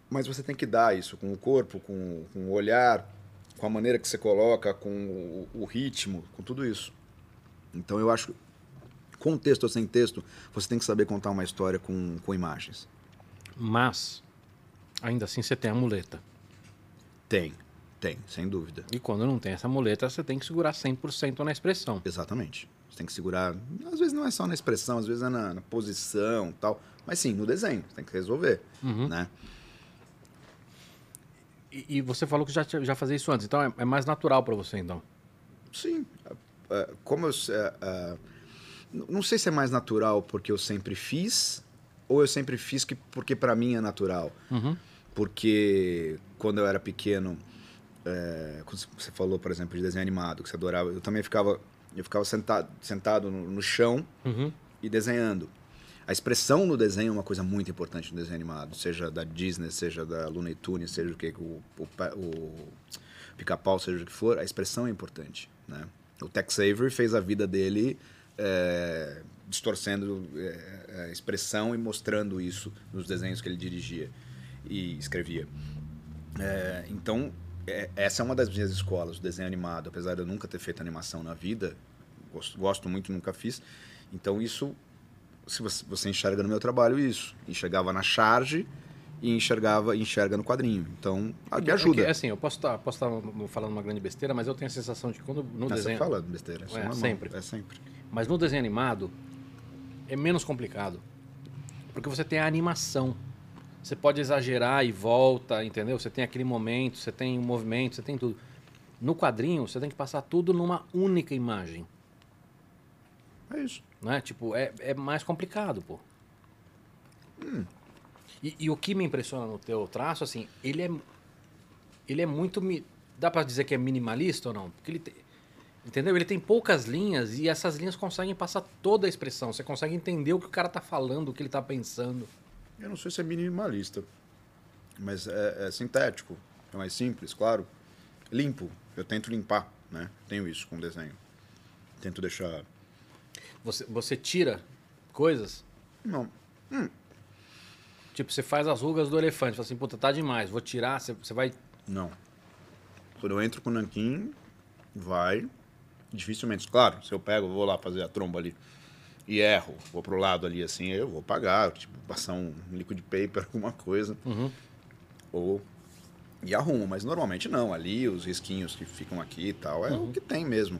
Mas você tem que dar isso com o corpo, com, com o olhar, com a maneira que você coloca, com o, o ritmo, com tudo isso. Então eu acho, com texto ou sem texto, você tem que saber contar uma história com, com imagens. Mas, ainda assim, você tem a muleta. Tem. Tem, sem dúvida. E quando não tem essa muleta, você tem que segurar 100% na expressão. Exatamente. Você tem que segurar. Às vezes não é só na expressão, às vezes é na, na posição tal. Mas sim, no desenho. Você tem que resolver. Uhum. Né? E, e, você falou que já, já fazia isso antes, então é, é mais natural para você, então? Sim. É, é, como eu. É, não sei se é mais natural porque eu sempre fiz, ou eu sempre fiz que, porque para mim é natural. Uhum. Porque quando eu era pequeno é, você falou, por exemplo, de desenho animado, que você adorava, eu também ficava, eu ficava sentado, sentado no, no chão uhum. e desenhando. A expressão no desenho é uma coisa muito importante no desenho animado, seja da Disney, seja da Looney Tunes, seja o que, o, o, o pica-pau, seja o que for, a expressão é importante, né? O Tex Avery fez a vida dele é, distorcendo é, a expressão e mostrando isso nos desenhos que ele dirigia e escrevia. É, então, é, essa é uma das minhas escolas, o desenho animado. Apesar de eu nunca ter feito animação na vida, gosto, gosto muito, nunca fiz. Então, isso, se você, você enxerga no meu trabalho isso. Enxergava na charge e enxergava enxerga no quadrinho. Então, me ajuda. É que, assim, eu posso estar posso tá falando uma grande besteira, mas eu tenho a sensação de que quando no Mas desenho... Você fala besteira, é, É, sempre. É sempre. Mas no desenho animado é menos complicado. Porque você tem a animação. Você pode exagerar e volta, entendeu? Você tem aquele momento, você tem o movimento, você tem tudo. No quadrinho, você tem que passar tudo numa única imagem. É isso. Né? Tipo, é, é mais complicado, pô. E, e o que me impressiona no teu traço, assim, ele é. Ele é muito. mi- Dá pra dizer que é minimalista ou não? Porque ele tem. Entendeu? Ele tem poucas linhas e essas linhas conseguem passar toda a expressão. Você consegue entender o que o cara tá falando, o que ele tá pensando. Eu não sei se é minimalista, mas é, é sintético, é mais simples, claro. Limpo, eu tento limpar, né? Tenho isso com o desenho. Tento deixar. Você, você tira coisas, Não, tipo, você faz as rugas do elefante, fala assim, puta, tá demais, vou tirar, você, você vai. não. Quando eu entro com o nanquim, vai. Dificilmente, claro, se eu pego, eu vou lá fazer a tromba ali e erro, vou pro lado ali assim, eu vou pagar, tipo, passar um liquid paper, [laughs] alguma coisa. Uhum. Ou. E arrumo, mas normalmente não. Ali, os risquinhos que ficam aqui e tal, é o que tem mesmo.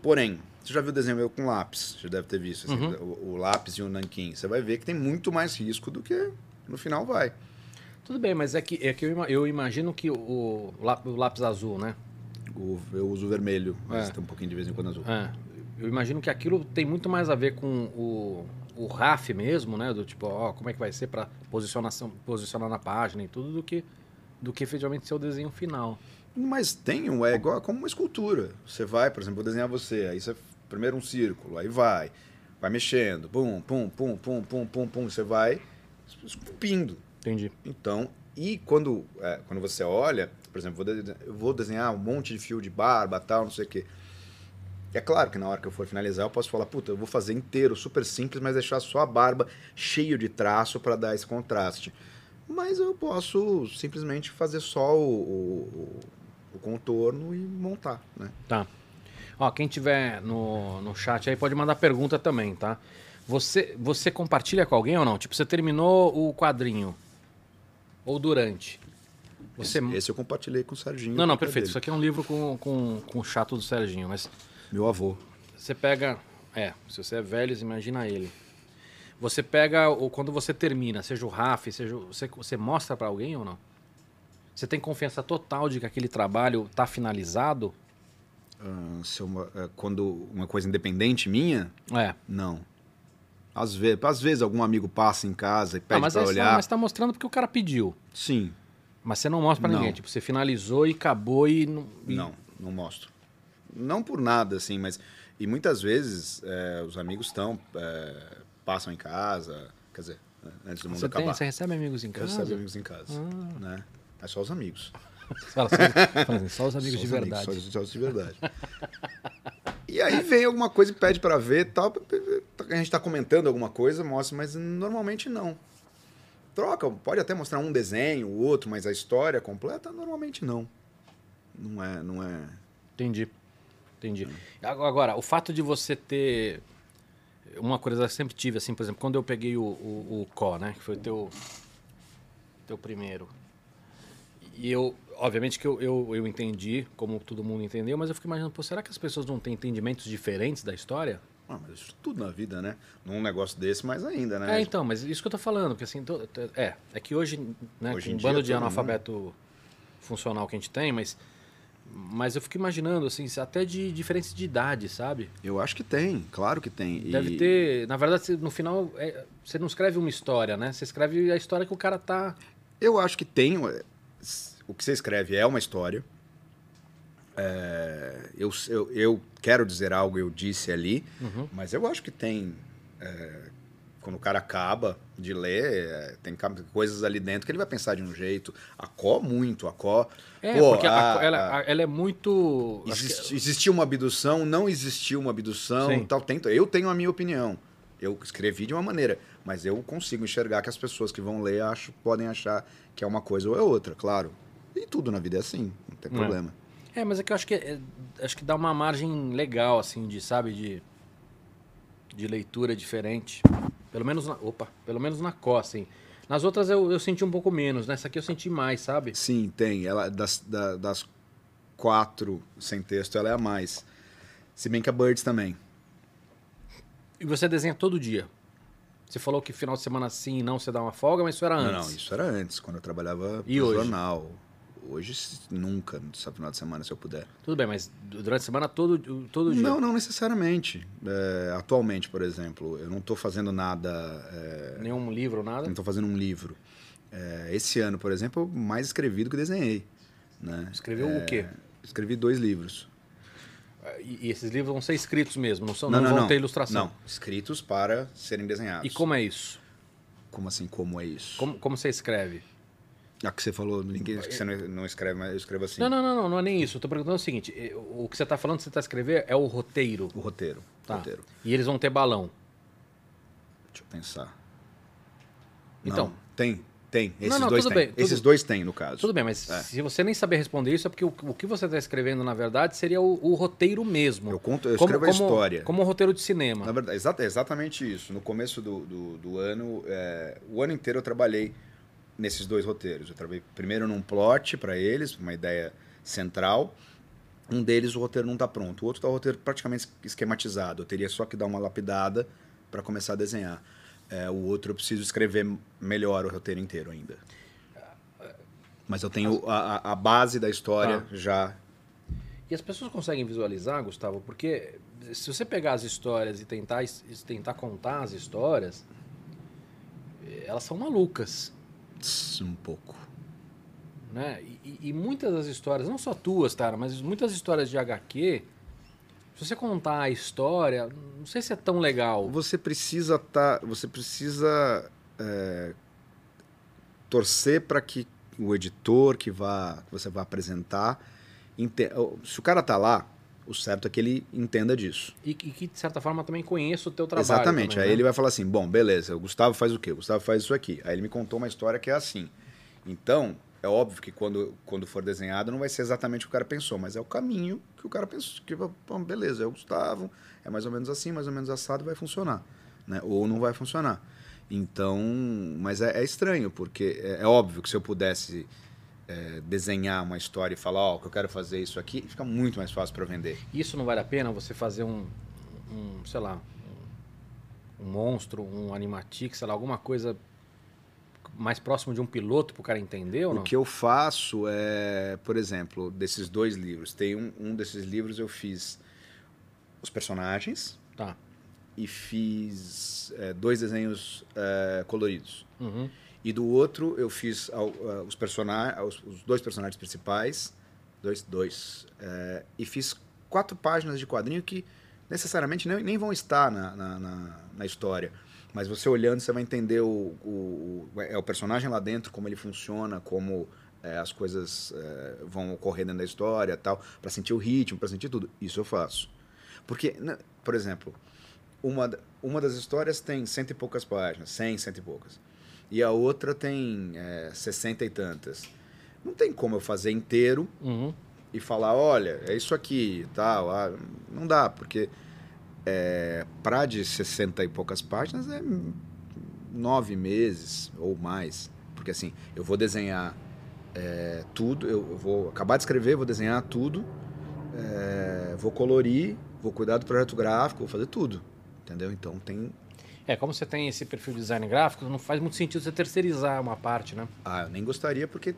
Porém, você já viu o desenho meu com lápis? Já deve ter visto. assim, o, o lápis e o nanquim. Você vai ver que tem muito mais risco do que no final vai. Tudo bem, mas é que, é que eu, eu imagino que o, o lápis azul, né? O- eu uso vermelho, mas É. tem um pouquinho de vez em quando azul. É, eu imagino que aquilo tem muito mais a ver com o, o RAF mesmo, né? Do tipo, ó, como é que vai ser para posicionação, posicionar na página e tudo, do que, do que efetivamente ser o desenho final. Mas tem um, é igual como uma escultura. Você vai, por exemplo, vou desenhar você, aí você primeiro um círculo, aí vai, vai mexendo, pum, pum, pum, pum, pum, pum, pum, você vai esculpindo. Entendi. Então, e quando, é, quando você olha, por exemplo, vou de- eu vou desenhar um monte de fio de barba, tal, não sei o quê. É claro que na hora que eu for finalizar, eu posso falar, puta, eu vou fazer inteiro, super simples, mas deixar só a barba cheio de traço para dar esse contraste. Mas eu posso simplesmente fazer só o, o, o contorno e montar, né? Tá. Ó, quem tiver no, no chat aí pode mandar pergunta também, tá? Você, você compartilha com alguém ou não? Tipo, você terminou o quadrinho. Ou durante. Você... Esse, esse eu compartilhei com o Serginho. Não, não, perfeito. dele. Isso aqui é um livro com, com, com o chato do Serginho, mas Meu avô. Você pega. É, se você é velho, imagina ele. Você pega. o quando você termina, seja o RAF, seja. Você, você mostra pra alguém ou não? Você tem confiança total de que aquele trabalho tá finalizado? Ah, se eu uma- é, quando uma coisa independente minha, É. Não. Às vezes, às vezes algum amigo passa em casa e pede Ah, pra aí, olhar. mas tá mostrando porque o cara pediu. Sim. Mas você não mostra Não. ninguém. Tipo, você finalizou e acabou e. não- e- Não, não mostro. Não por nada, assim, mas. E muitas vezes é, os amigos estão. é, passam em casa. Quer dizer, antes do mundo Você, tem, acabar. você recebe amigos em Eu casa? recebo amigos em casa. Ah. Né? É só os amigos. Fala assim, fala assim, só os amigos Só de os verdade. só, os- só os de verdade. e aí vem alguma coisa e pede pra ver e tal. A gente tá comentando alguma coisa, mostra, mas normalmente não. Troca, pode até mostrar um desenho, o outro, mas a história completa, normalmente não. Não é, não é. Entendi. Entendi. Agora, o fato de você ter. Uma coisa que eu sempre tive, assim, por exemplo, quando eu peguei o, o, o Có, né? Que foi o teu. Teu primeiro. E eu. Obviamente que eu, eu, eu entendi, como todo mundo entendeu, mas eu fico imaginando, pô, será que as pessoas não têm entendimentos diferentes da história? Ah, mas isso tudo na vida, né? Num negócio desse, mais ainda, né? É, então, mas isso que eu tô falando, porque assim, to- é, é que hoje, né, Hoje com um dia, bando de analfabeto funcional que a gente tem, mas, mas eu fico imaginando, assim, até de diferença de idade, sabe? Eu acho que tem, claro que tem. E- Deve ter. Na verdade, no final, é, você não escreve uma história, né? Você escreve a história que o cara tá. Eu acho que tem. O que você escreve é uma história. É, eu, eu, eu quero dizer algo, eu disse ali, Uhum. mas eu acho que tem é, quando o cara acaba de ler, é, tem coisas ali dentro que ele vai pensar de um jeito. A Có, muito. A Có. É, Pô, porque a- a- ela, a- ela é muito. existiu uma abdução, não existiu uma abdução, Sim. tal. Tento, eu tenho a minha opinião. Eu escrevi de uma maneira, mas eu consigo enxergar que as pessoas que vão ler acho, podem achar que é uma coisa ou é outra, claro. E tudo na vida é assim, não tem É. problema. É, mas é que eu acho que é- acho que dá uma margem legal, assim, de, sabe, de, de leitura diferente. Pelo menos na. Opa, pelo menos na Có, assim. Nas outras eu, eu senti um pouco menos, nessa aqui eu senti mais, sabe? Sim, tem. Ela das, da- das quatro sem texto, ela é a mais. Se bem que a Birds também. E você desenha todo dia. Você falou que final de semana sim e não você dá uma folga, mas isso era Não, antes. não, isso era antes, quando eu trabalhava E no jornal. Hoje, nunca, no final de semana, se eu puder. Tudo bem, mas durante a semana todo, todo dia. Não, não necessariamente. É, atualmente, por exemplo, eu não estou fazendo nada. é, Nenhum livro, nada. não estou fazendo um livro. É, esse ano, por exemplo, eu mais escrevi do que desenhei. Né? Escreveu É, o quê? Escrevi dois livros. E, e esses livros vão ser escritos mesmo, não, são, não, vão ter ilustração. Não, escritos para serem desenhados. E como é isso? Como assim, como é isso? Como, como você escreve? A que você falou, ninguém que você não, não escreve, mas eu escrevo assim. Não, não, não, não, não é nem isso. Eu tô perguntando o seguinte: eh, o que você tá falando, você tá escrever é o roteiro. O roteiro. Tá. roteiro. E eles vão ter balão. Deixa eu pensar. Então. Não, tem, tem. Esses não, dois tudo tem. bem, tudo- Esses dois tem, no caso. Tudo bem, mas É. se você nem saber responder isso, é porque o, o que você está escrevendo, na verdade, seria o, o roteiro mesmo. Eu conto, eu escrevo a história. Como um roteiro de cinema. Na verdade, exata- exatamente isso. No começo do, do, do ano, é, o ano inteiro eu trabalhei nesses dois roteiros. Eu trabalhei primeiro num plot para eles, uma ideia central. Um deles o roteiro não está pronto. O outro está o roteiro praticamente esquematizado. Eu teria só que dar uma lapidada para começar a desenhar. É, o outro eu preciso escrever melhor o roteiro inteiro ainda. Mas eu tenho a, a- base da história Tá. já. E as pessoas conseguem visualizar, Gustavo, porque se você pegar as histórias e tentar, tentar contar as histórias, elas são malucas. Um pouco. né? E, e muitas das histórias, não só tuas, cara, mas muitas histórias de HQ, se você contar a história, não sei se é tão legal. Você precisa tá, você precisa é, torcer para que o editor que vá que você vai apresentar, se o cara tá lá, o certo é que ele entenda disso. E, que- de certa forma, também conheça o teu trabalho. Exatamente. também, Aí né? ele vai falar assim: bom, beleza, o Gustavo faz o quê? O Gustavo faz isso aqui. Aí ele me contou uma história que é assim. Então, é óbvio que quando, quando for desenhado não vai ser exatamente o que o cara pensou, mas é o caminho que o cara pensou. Que, bom, beleza, é o Gustavo, é mais ou menos assim, mais ou menos assado, vai funcionar. Né? Ou não vai funcionar. Então, mas é, é estranho, porque é, é óbvio que se eu pudesse é, desenhar uma história e falar, ó, que eu quero fazer isso aqui, fica muito mais fácil para vender. Isso não vale a pena você fazer um, um sei lá, um, um monstro, um animatic, sei lá, alguma coisa mais próximo de um piloto pro cara entender ou não? O que eu faço é, por exemplo, desses dois livros, tem um, um desses livros eu fiz os personagens Tá. e fiz é, dois desenhos é, coloridos. Uhum. E do outro eu fiz a- os, persona os, dois personagens principais, dois, dois, é, e fiz quatro páginas de quadrinho que necessariamente nem, nem vão estar na, na, na- na história. Mas você olhando, você vai entender o, o, o- é, o personagem lá dentro, como ele funciona, como é, as coisas é, vão ocorrer dentro da história tal, para sentir o ritmo, para sentir tudo. Isso eu faço. Porque, né, por exemplo, uma, uma das histórias tem cento e poucas páginas, cem, cento e poucas. E a outra tem é, sessenta e tantas. Não tem como eu fazer inteiro Uhum. e falar, olha, é isso aqui e tal. ah, não dá, porque é, para de 60 e poucas páginas é nove meses ou mais. Porque assim, eu vou desenhar é, tudo, eu, eu vou acabar de escrever, vou desenhar tudo, é, vou colorir, vou cuidar do projeto gráfico, vou fazer tudo. Entendeu? Então tem. É, como você tem esse perfil de design gráfico, não faz muito sentido você terceirizar uma parte, né? Ah, eu nem gostaria, porque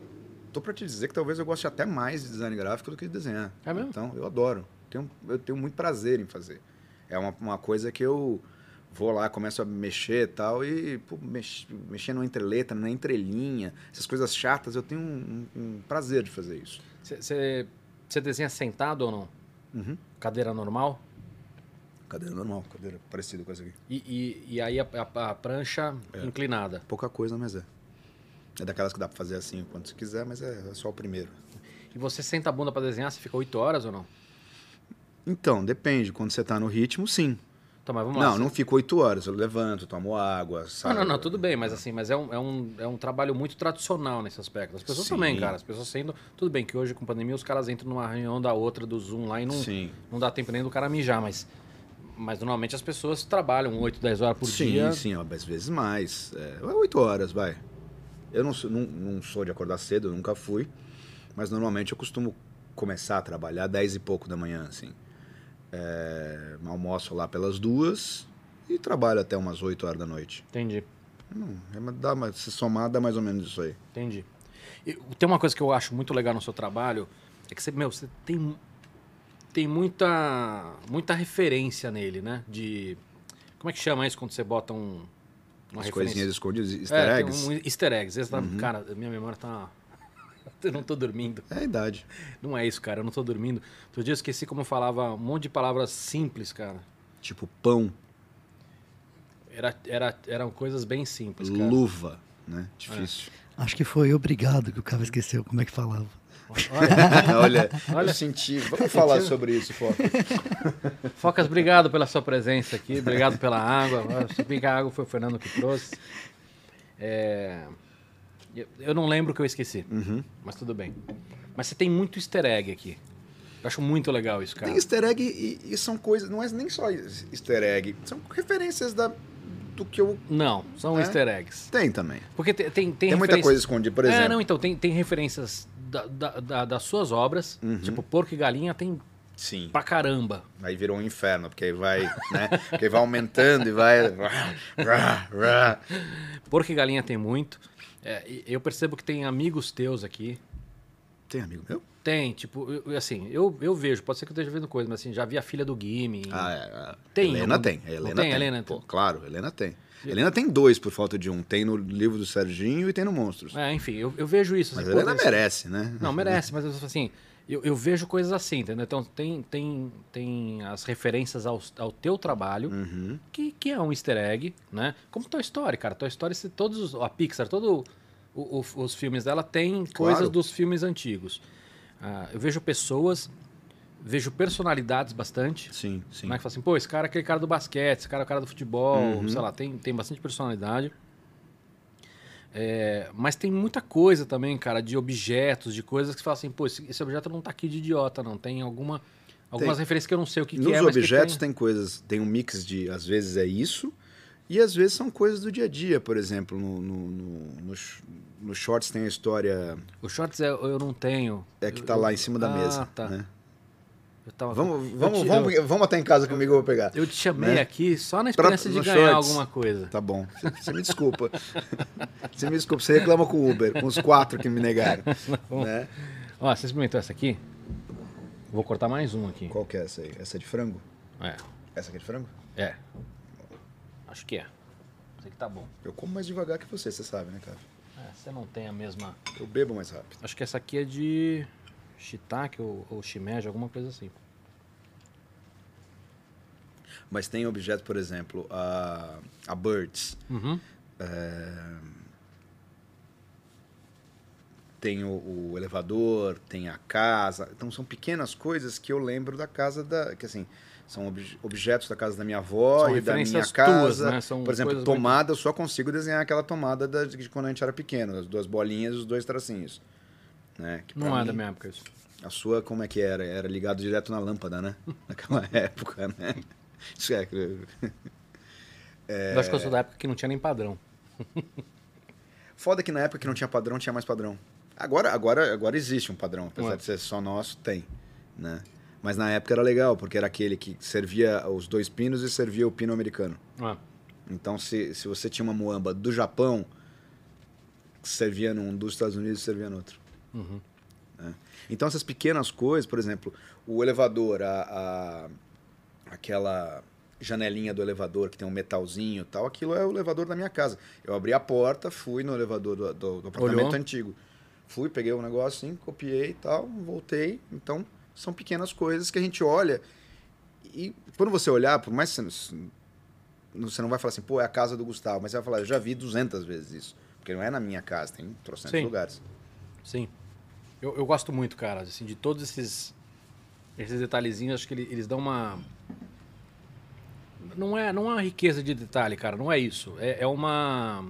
tô para te dizer que talvez eu goste até mais de design gráfico do que de desenhar. É mesmo? Então, eu adoro. Tenho, eu tenho muito prazer em fazer. É uma, uma coisa que eu vou lá, começo a mexer e tal, e pô, mex, mexendo na entreletra, na entrelinha, essas coisas chatas, eu tenho um, um- um prazer de fazer isso. Você desenha sentado ou não? Uhum. Cadeira normal? Cadeira normal, cadeira parecida com essa aqui. E, e, e aí a, a- a prancha É. inclinada. Pouca coisa, mas é. É daquelas que dá pra fazer assim quando você quiser, mas é, é só o primeiro. E você senta a bunda pra desenhar, você fica 8 horas ou não? Então, depende. Quando você tá no ritmo, sim. Então, mas vamos lá. Não, não fico oito horas. Eu levanto, tomo água, Não, saio. não, não, tudo bem, mas assim, mas é um, é um, é um trabalho muito tradicional nesse aspecto. As pessoas Sim. também, cara. As pessoas sendo. Tudo bem que hoje com pandemia os caras entram numa reunião da outra do Zoom lá e não, Sim. não dá tempo nem do cara mijar, mas. Mas normalmente as pessoas trabalham 8, 10 horas por sim, dia. sim, ó, às vezes mais. É, oito horas, vai. Eu não sou, não, não sou de acordar cedo, nunca fui. Mas normalmente eu costumo começar a trabalhar dez e pouco da manhã, assim. É, almoço lá pelas duas e trabalho até umas 8 horas da noite. Entendi, Não, é, dá, se somar, dá mais ou menos isso aí. entendi. E tem uma coisa que eu acho muito legal no seu trabalho, é que você, meu, você tem, tem muita, muita referência nele, né? De. Como é que chama isso quando você bota um. Uma As referência? coisinhas escondidas, easter É, eggs. Um easter eggs. Esse tá- Cara, minha memória tá. [laughs] Eu não tô dormindo. É a idade. Não é isso, cara. Eu não tô dormindo. Outro dia eu esqueci como eu falava um monte de palavras simples, cara. Tipo pão, Era, era, eram coisas bem simples, cara. luva, né? Difícil. Acho que foi obrigado que o cara esqueceu como é que falava. Olha, [laughs] Olha, Olha. senti. Vamos falar sobre isso, Foca. [laughs] Focas, obrigado pela sua presença aqui. Obrigado pela água. Se bem que a água foi o Fernando que trouxe. É, eu- não lembro o que eu esqueci, Uhum. mas tudo bem. Mas você tem muito easter egg aqui. Eu acho muito legal isso, cara. Tem easter egg e, e são coisas. Não é nem só easter egg. São referências da, do que eu. Não, são É? easter eggs. Tem também. Porque tem, tem, Tem, muita referência- coisa escondida, por exemplo. É, não, então, tem, tem referências da- da- da- das suas obras. Uhum. Tipo, Porco e Galinha tem Sim. pra caramba. Aí virou um inferno, porque aí vai, né? Porque aí vai aumentando e vai. Porco e Galinha tem muito. É, eu percebo que tem amigos teus aqui. Tem amigo meu? Tem, tipo, eu- assim, eu, eu vejo, pode ser que eu esteja vendo coisa, mas assim, já vi a filha do Gimme. Ah, é. a Tem Helena algum- tem. Helena tem, tem. Helena? Pô, claro, Helena tem. Helena tem dois por falta de um. Tem no livro do Serginho e tem no Monstros. É, enfim, eu, eu vejo isso. Mas assim, pô, Helena merece, né? Não, merece, mas eu assim, eu, eu vejo coisas assim, entendeu? Então tem, tem, tem as referências ao, ao teu trabalho, Uhum. que, que é um easter egg, né? Como Toy Story, cara. Toy Story, se todos os- a Pixar, todos os filmes dela tem coisas Claro. dos filmes antigos. Ah, eu vejo pessoas, vejo personalidades bastante. Sim, sim. Né? Que fala assim, pô, esse cara é aquele cara do basquete, esse cara é o cara do futebol, Uhum. sei lá, tem, tem bastante personalidade. É, mas tem muita coisa também, cara, de objetos, de coisas que você fala assim, pô, esse, esse objeto não tá aqui de idiota, não. Tem alguma, algumas Tem. referências que eu não sei o que, que Nos é, que objetos tem... tem coisas, tem um mix de, às vezes é isso, e às vezes são coisas do dia a dia. Por exemplo, no, no, no, no, sh- no shorts tem a história Os shorts é- eu não tenho. é que Eu- tá lá em cima da Ah, mesa. tá. né? Tava- Vamos, vamos, te- vamos, vamos até em casa comigo, eu vou pegar. Eu te chamei né? aqui só na Pra- esperança de nos ganhar shorts. alguma coisa. Tá bom, você, me desculpa. você me desculpa, você reclama com o Uber, com os quatro que me negaram. [laughs] né? Ó, você experimentou essa aqui? Vou cortar mais um aqui. Qual que é essa aí? Essa é de frango? É, Essa aqui é de frango? é. Acho que é. Isso aqui tá bom. Eu como mais devagar que você, você sabe, né, cara? É, você não tem a mesma. Eu bebo mais rápido. Acho que essa aqui é de shiitake ou, ou shimeji, alguma coisa assim. Mas tem objetos, por exemplo, a, a Birds. Uhum. Tem o, o elevador, tem a casa. Então são pequenas coisas que eu lembro da casa da. Que assim, são obje- objetos da casa da minha avó São e da minha casa. tuas, né? São Por exemplo, coisas muito- tomada, eu só consigo desenhar aquela tomada da, de quando a gente era pequeno, as duas bolinhas e os dois tracinhos. Né? Que Não é mim- da minha época isso. A sua, como é que era? Era ligado direto na lâmpada, né? [laughs] Naquela época, né? Isso é. [laughs] Eu acho que eu sou da época que não tinha nem padrão. [laughs] Foda que na época que não tinha padrão, tinha mais padrão. Agora, agora, agora existe um padrão, apesar Ué. de ser só nosso, tem, né? Mas na época era legal, porque era aquele que servia os dois pinos e servia o pino americano. Ah, Então, se, se você tinha uma muamba do Japão, servia num dos Estados Unidos e servia no outro. Uhum. né? Então, essas pequenas coisas, por exemplo, o elevador, a, a- aquela janelinha do elevador que tem um metalzinho e tal, aquilo é o elevador da minha casa. Eu abri a porta, fui no elevador do, do- do apartamento Olhou? antigo. Fui, peguei o negócio assim, copiei e tal, voltei. Então, são pequenas coisas que a gente olha E quando você olhar, por mais que você não, você não vai falar assim, pô, é a casa do Gustavo, mas você vai falar, eu já vi 200 vezes isso. Porque não é na minha casa, tem trocentos Sim. lugares. Sim. Eu, eu gosto muito, cara, assim, de todos esses, esses detalhezinhos, acho que ele- eles dão uma. Não é, não é uma riqueza de detalhe, cara, não é isso. É, é uma.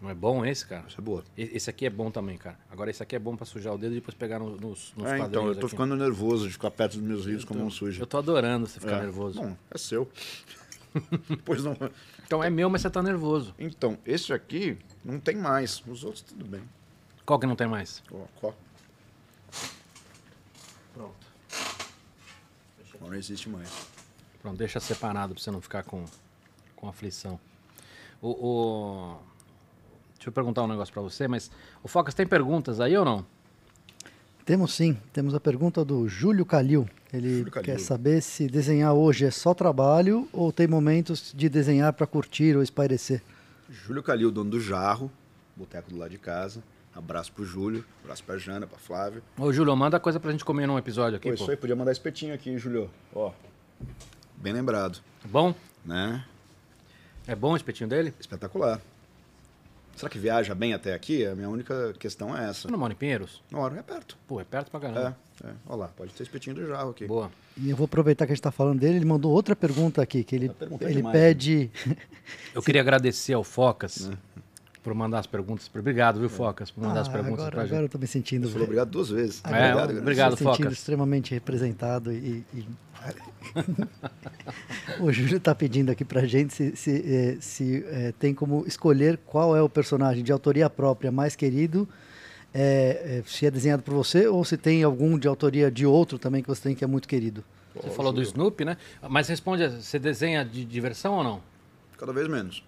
Não é bom esse, cara? Isso é boa. Esse aqui é bom também, cara. Agora esse aqui é bom pra sujar o dedo e depois pegar no- nos, nos É, então, eu tô aqui. ficando nervoso de ficar perto dos meus rios com a mão suja. Eu tô adorando você ficar É. nervoso. Bom, é seu. [laughs] pois não. Então é meu, mas você tá nervoso. Então, esse aqui não tem mais. Os outros tudo bem. Qual que não tem mais? Ó, ó, Pronto. não existe mais. Pronto, deixa separado pra você não ficar com, com aflição. O, o- Deixa eu perguntar um negócio pra você, mas o Focas tem perguntas aí ou não? Temos sim, temos a pergunta do Júlio Calil. Ele Júlio Calil. quer saber se desenhar hoje é só trabalho ou tem momentos de desenhar para curtir ou espairecer. Júlio Calil, dono do Jarro, boteco do lado de casa. Abraço pro Júlio, abraço pra Jana, pra Flávia. Ô, Júlio, manda coisa pra gente comer num episódio aqui, Pô, pô. isso aí, podia mandar espetinho aqui, Júlio. Ó, bem lembrado, Bom? né? É bom o espetinho dele? Espetacular. Será que viaja bem até aqui? A minha única questão é essa. Você não mora em Pinheiros? Não, é perto. Pô, é perto pra É, caramba. é. Olha lá, pode ter espetinho do Jarro aqui. Boa. E eu vou aproveitar que a gente está falando dele, ele mandou outra pergunta aqui, que ele, Tá ele demais, né? pede... Eu queria agradecer ao Focas por mandar as perguntas. Obrigado, viu, Focas, por mandar as Ah, perguntas agora, pra agora eu gente. estou me sentindo... Você falou obrigado duas vezes. É, grande. obrigado, me sentindo Focas. extremamente representado e... e- [laughs] o Júlio está pedindo aqui pra gente se, se, eh, se, eh, tem como escolher qual é o personagem de autoria própria mais querido, eh, se é desenhado por você ou se tem algum de autoria de outro também que você tem que é muito querido. Você falou do Snoopy, né? Mas responde, você desenha de diversão ou não? Cada vez menos.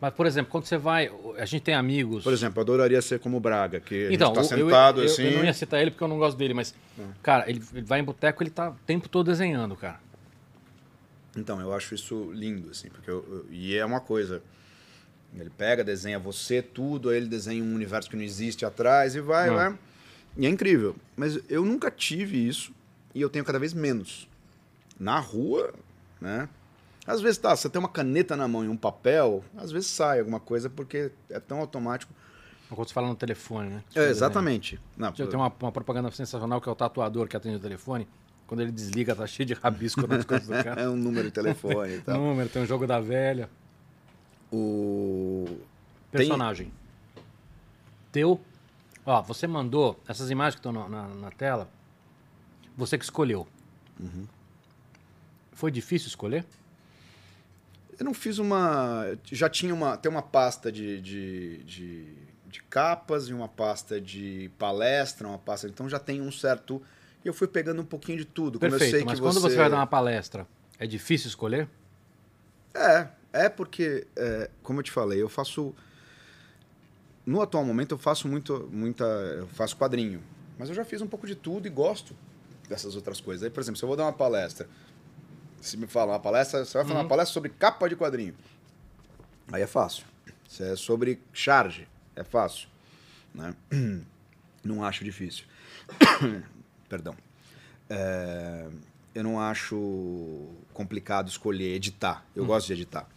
Mas, por exemplo, quando você vai. A gente tem amigos. Por exemplo, eu adoraria ser como o Braga, que Então, gente tá eu- eu- sentado assim. Eu não ia citar ele porque eu não gosto dele, mas, cara, ele, ele vai em boteco ele tá o tempo todo desenhando, cara. Então, eu acho isso lindo, assim, porque eu, eu- e é uma coisa. Ele pega, desenha você, tudo, aí ele desenha um universo que não existe atrás e vai, Não. vai. E é incrível. Mas eu nunca tive isso e eu tenho cada vez menos. Na rua, né? Às vezes tá, você tem uma caneta na mão e um papel, às vezes sai alguma coisa porque é tão automático. Quando você fala no telefone, né? É, exatamente. Não, Tem uma, uma propaganda sensacional que é o tatuador que atende o telefone. Quando ele desliga, tá cheio de rabisco nas [laughs] coisas do cara. é um número de telefone e tal. Número, tem um jogo da velha. O Personagem. Teu. Ó, você mandou essas imagens que estão na, na- na tela. Você que escolheu. Uhum. Foi difícil escolher? Eu não fiz uma. Já tinha uma. Tem uma pasta de, de, de, de capas e uma pasta de palestra, uma pasta. Então já tem um certo. E eu fui pegando um pouquinho de tudo. Perfeito. sei Mas que quando você... você vai dar uma palestra, é difícil escolher? É, é porque, é, como eu te falei, eu faço. No atual momento eu faço muito, muita. Eu faço quadrinho. Mas eu já fiz um pouco de tudo e gosto dessas outras coisas. Aí, por exemplo, se eu vou dar uma palestra, se me fala uma palestra, você vai falar uma palestra sobre capa de quadrinho. Aí é fácil. Se é sobre charge, é fácil. Né? [clears throat] Não acho difícil. [coughs] Perdão. É, eu não acho complicado escolher editar. Eu gosto de editar.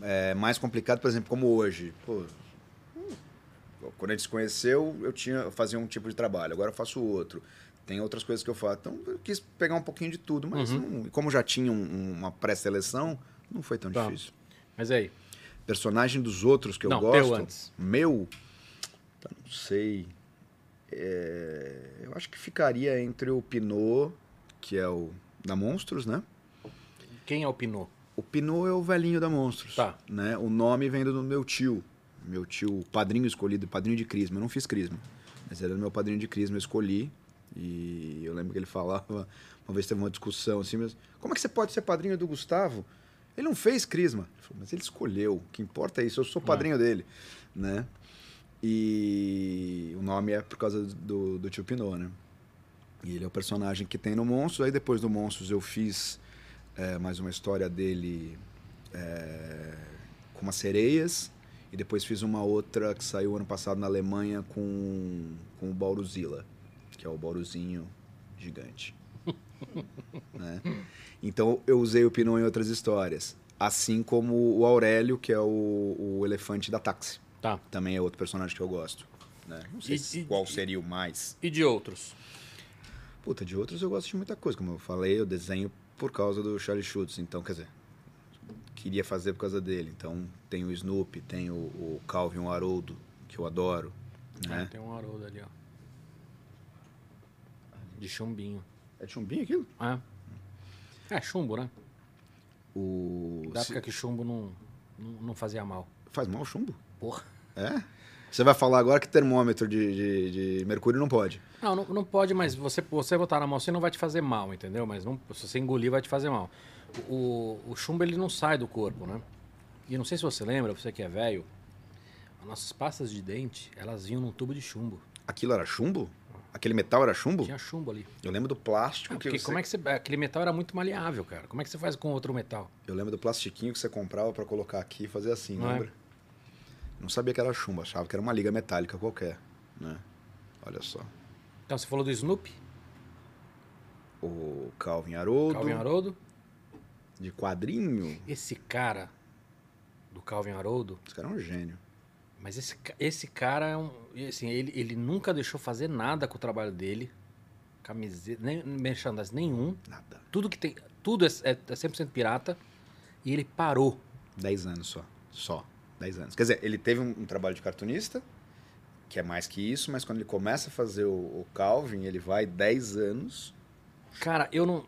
É mais complicado, por exemplo, como hoje. Pô, hum, quando a gente se conheceu, eu tinha eu fazia um tipo de trabalho. Agora eu faço outro. Tem outras coisas que eu faço. Então eu quis pegar um pouquinho de tudo, mas não- como já tinha um- uma pré-seleção, não foi tão Tá. difícil. Mas aí, Personagem dos outros que eu Não, gosto. teu antes. Meu, tá, não sei. É, eu acho que ficaria entre o Pinot, que é o da Monstros, né? quem é o Pinot? O Pinot é o velhinho da Monstros. Tá. Né? O nome vem do meu tio. Meu tio, o padrinho escolhido, padrinho de Crisma. Eu não fiz Crisma, mas era meu padrinho de Crisma, eu escolhi. E eu lembro que ele falava, uma vez teve uma discussão assim, mas como é que você pode ser padrinho do Gustavo? Ele não fez Crisma. Ele falou, mas ele escolheu. O que importa é isso, eu sou padrinho dele, né? E o nome é por causa do, do tio Pinot, né? E ele é o personagem que tem no Monstros. Aí depois do Monstros eu fiz é, mais uma história dele é, com umas sereias. E depois fiz uma outra que saiu ano passado na Alemanha com, com o Bauruzilla, que é o Bauruzinho gigante. [laughs] né? Então eu usei o Pinot em outras histórias. Assim como o Aurélio, que é o, o elefante da táxi. Tá. Também é outro personagem que eu gosto. Né? Não sei E- se- e- qual seria o mais. E de outros? Puta, de outros eu gosto de muita coisa. Como eu falei, eu desenho por causa do Charlie Schultz. Então, quer dizer, queria fazer por causa dele. Então, tem o Snoopy, tem o, o Calvin Haroldo, que eu adoro. Ah, Né? tem um Haroldo ali, ó. De chumbinho. É chumbinho aquilo? É. É, chumbo, né? O... Da época que chumbo não, não, não fazia mal. Faz mal o chumbo? Porra. É? Você vai falar agora que termômetro de, de, de mercúrio não pode. Não, não, não pode, mas você, você botar na mão assim não vai te fazer mal, entendeu? Mas não, se você engolir, vai te fazer mal. O, o chumbo, ele não sai do corpo, né? E não sei se você lembra, você que é velho, as nossas pastas de dente, elas vinham num tubo de chumbo. Aquilo era chumbo? Aquele metal era chumbo? Tinha chumbo ali. Eu lembro do plástico Ah, que você... como é que você... Aquele metal era muito maleável, cara. Como é que você faz com outro metal? Eu lembro do plastiquinho que você comprava pra colocar aqui e fazer assim, Não é? lembra? Não sabia que era chumbo, achava que era uma liga metálica qualquer, né? Olha só. Então, você falou do Snoopy, O Calvin Haroldo, Calvin Haroldo. de quadrinho. Esse cara do Calvin Haroldo, Esse cara é um gênio. Mas esse, esse cara é um. Assim, ele, ele nunca deixou fazer nada com o trabalho dele. Camiseta, nem merchandising nenhum. Nada. Tudo que tem. Tudo é, é, é 100% pirata. E ele parou. 10 anos só. Só. 10 anos. Quer dizer, ele teve um, um trabalho de cartunista, que é mais que isso, mas quando ele começa a fazer o, o Calvin, ele vai 10 anos. Cara, eu não.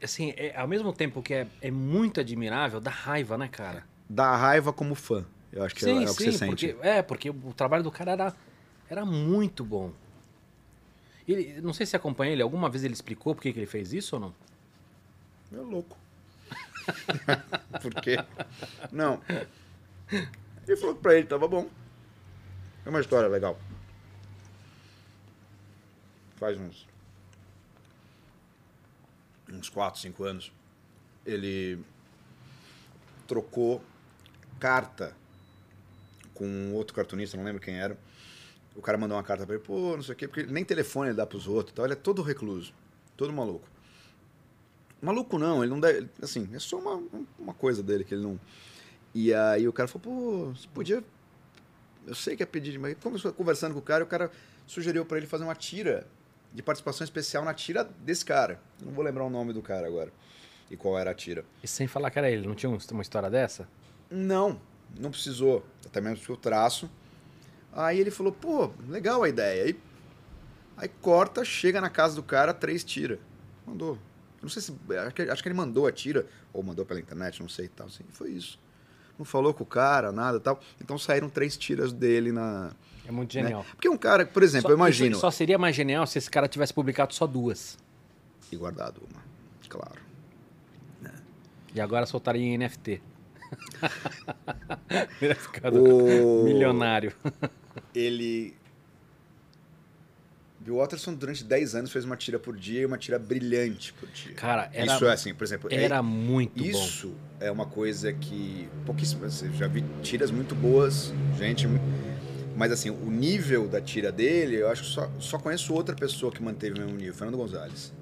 Assim, é, ao mesmo tempo que é, é muito admirável, dá raiva, né, cara? Dá raiva como fã. Eu acho que é, é o que você sente. porque, é, porque o trabalho do cara era, era muito bom. Ele, não sei se acompanha ele, alguma vez ele explicou por que, que ele fez isso ou não? É louco. [laughs] Por quê? Não. Ele falou que pra ele tava bom. É uma história legal. Faz uns. uns 4, 5 anos. Ele trocou carta com outro cartunista, não lembro quem era. O cara mandou uma carta pra ele, pô, não sei o quê, porque nem telefone ele dá pros outros e tal. Ele é todo recluso, todo maluco. Maluco não, ele não deve. Assim, é só uma, uma coisa dele que ele não. E aí o cara falou, pô, você podia. Eu sei que é pedir, mas começou conversando com o cara, o cara sugeriu pra ele fazer uma tira de participação especial na tira desse cara. Eu não vou lembrar o nome do cara agora. E qual era a tira. E sem falar que era ele, não tinha um- uma história dessa? Não, não precisou. Até mesmo porque o traço. Aí ele falou, pô, legal a ideia. Aí, aí corta, chega na casa do cara, três tira. Mandou. Eu não sei se. Acho que, acho que ele mandou a tira, ou mandou pela internet, não sei e tal. Assim, foi isso. Não falou com o cara, nada e tal. Então saíram três tiras dele na. É muito né? genial. Porque um cara, por exemplo, Só- eu imagino. Só seria mais genial se esse cara tivesse publicado só duas. E guardado uma, claro. E agora soltaria em NFT. [laughs] O- milionário. ele. Bill Watterson, durante 10 anos, fez uma tira por dia e uma tira brilhante por dia. Cara, era, Isso é assim, por exemplo. é- era muito bom. Isso é uma coisa que pouquíssimas. Já vi tiras muito boas, gente. Mas assim, o nível da tira dele, eu acho que só, só conheço outra pessoa que manteve o mesmo nível, Fernando Gonzalez.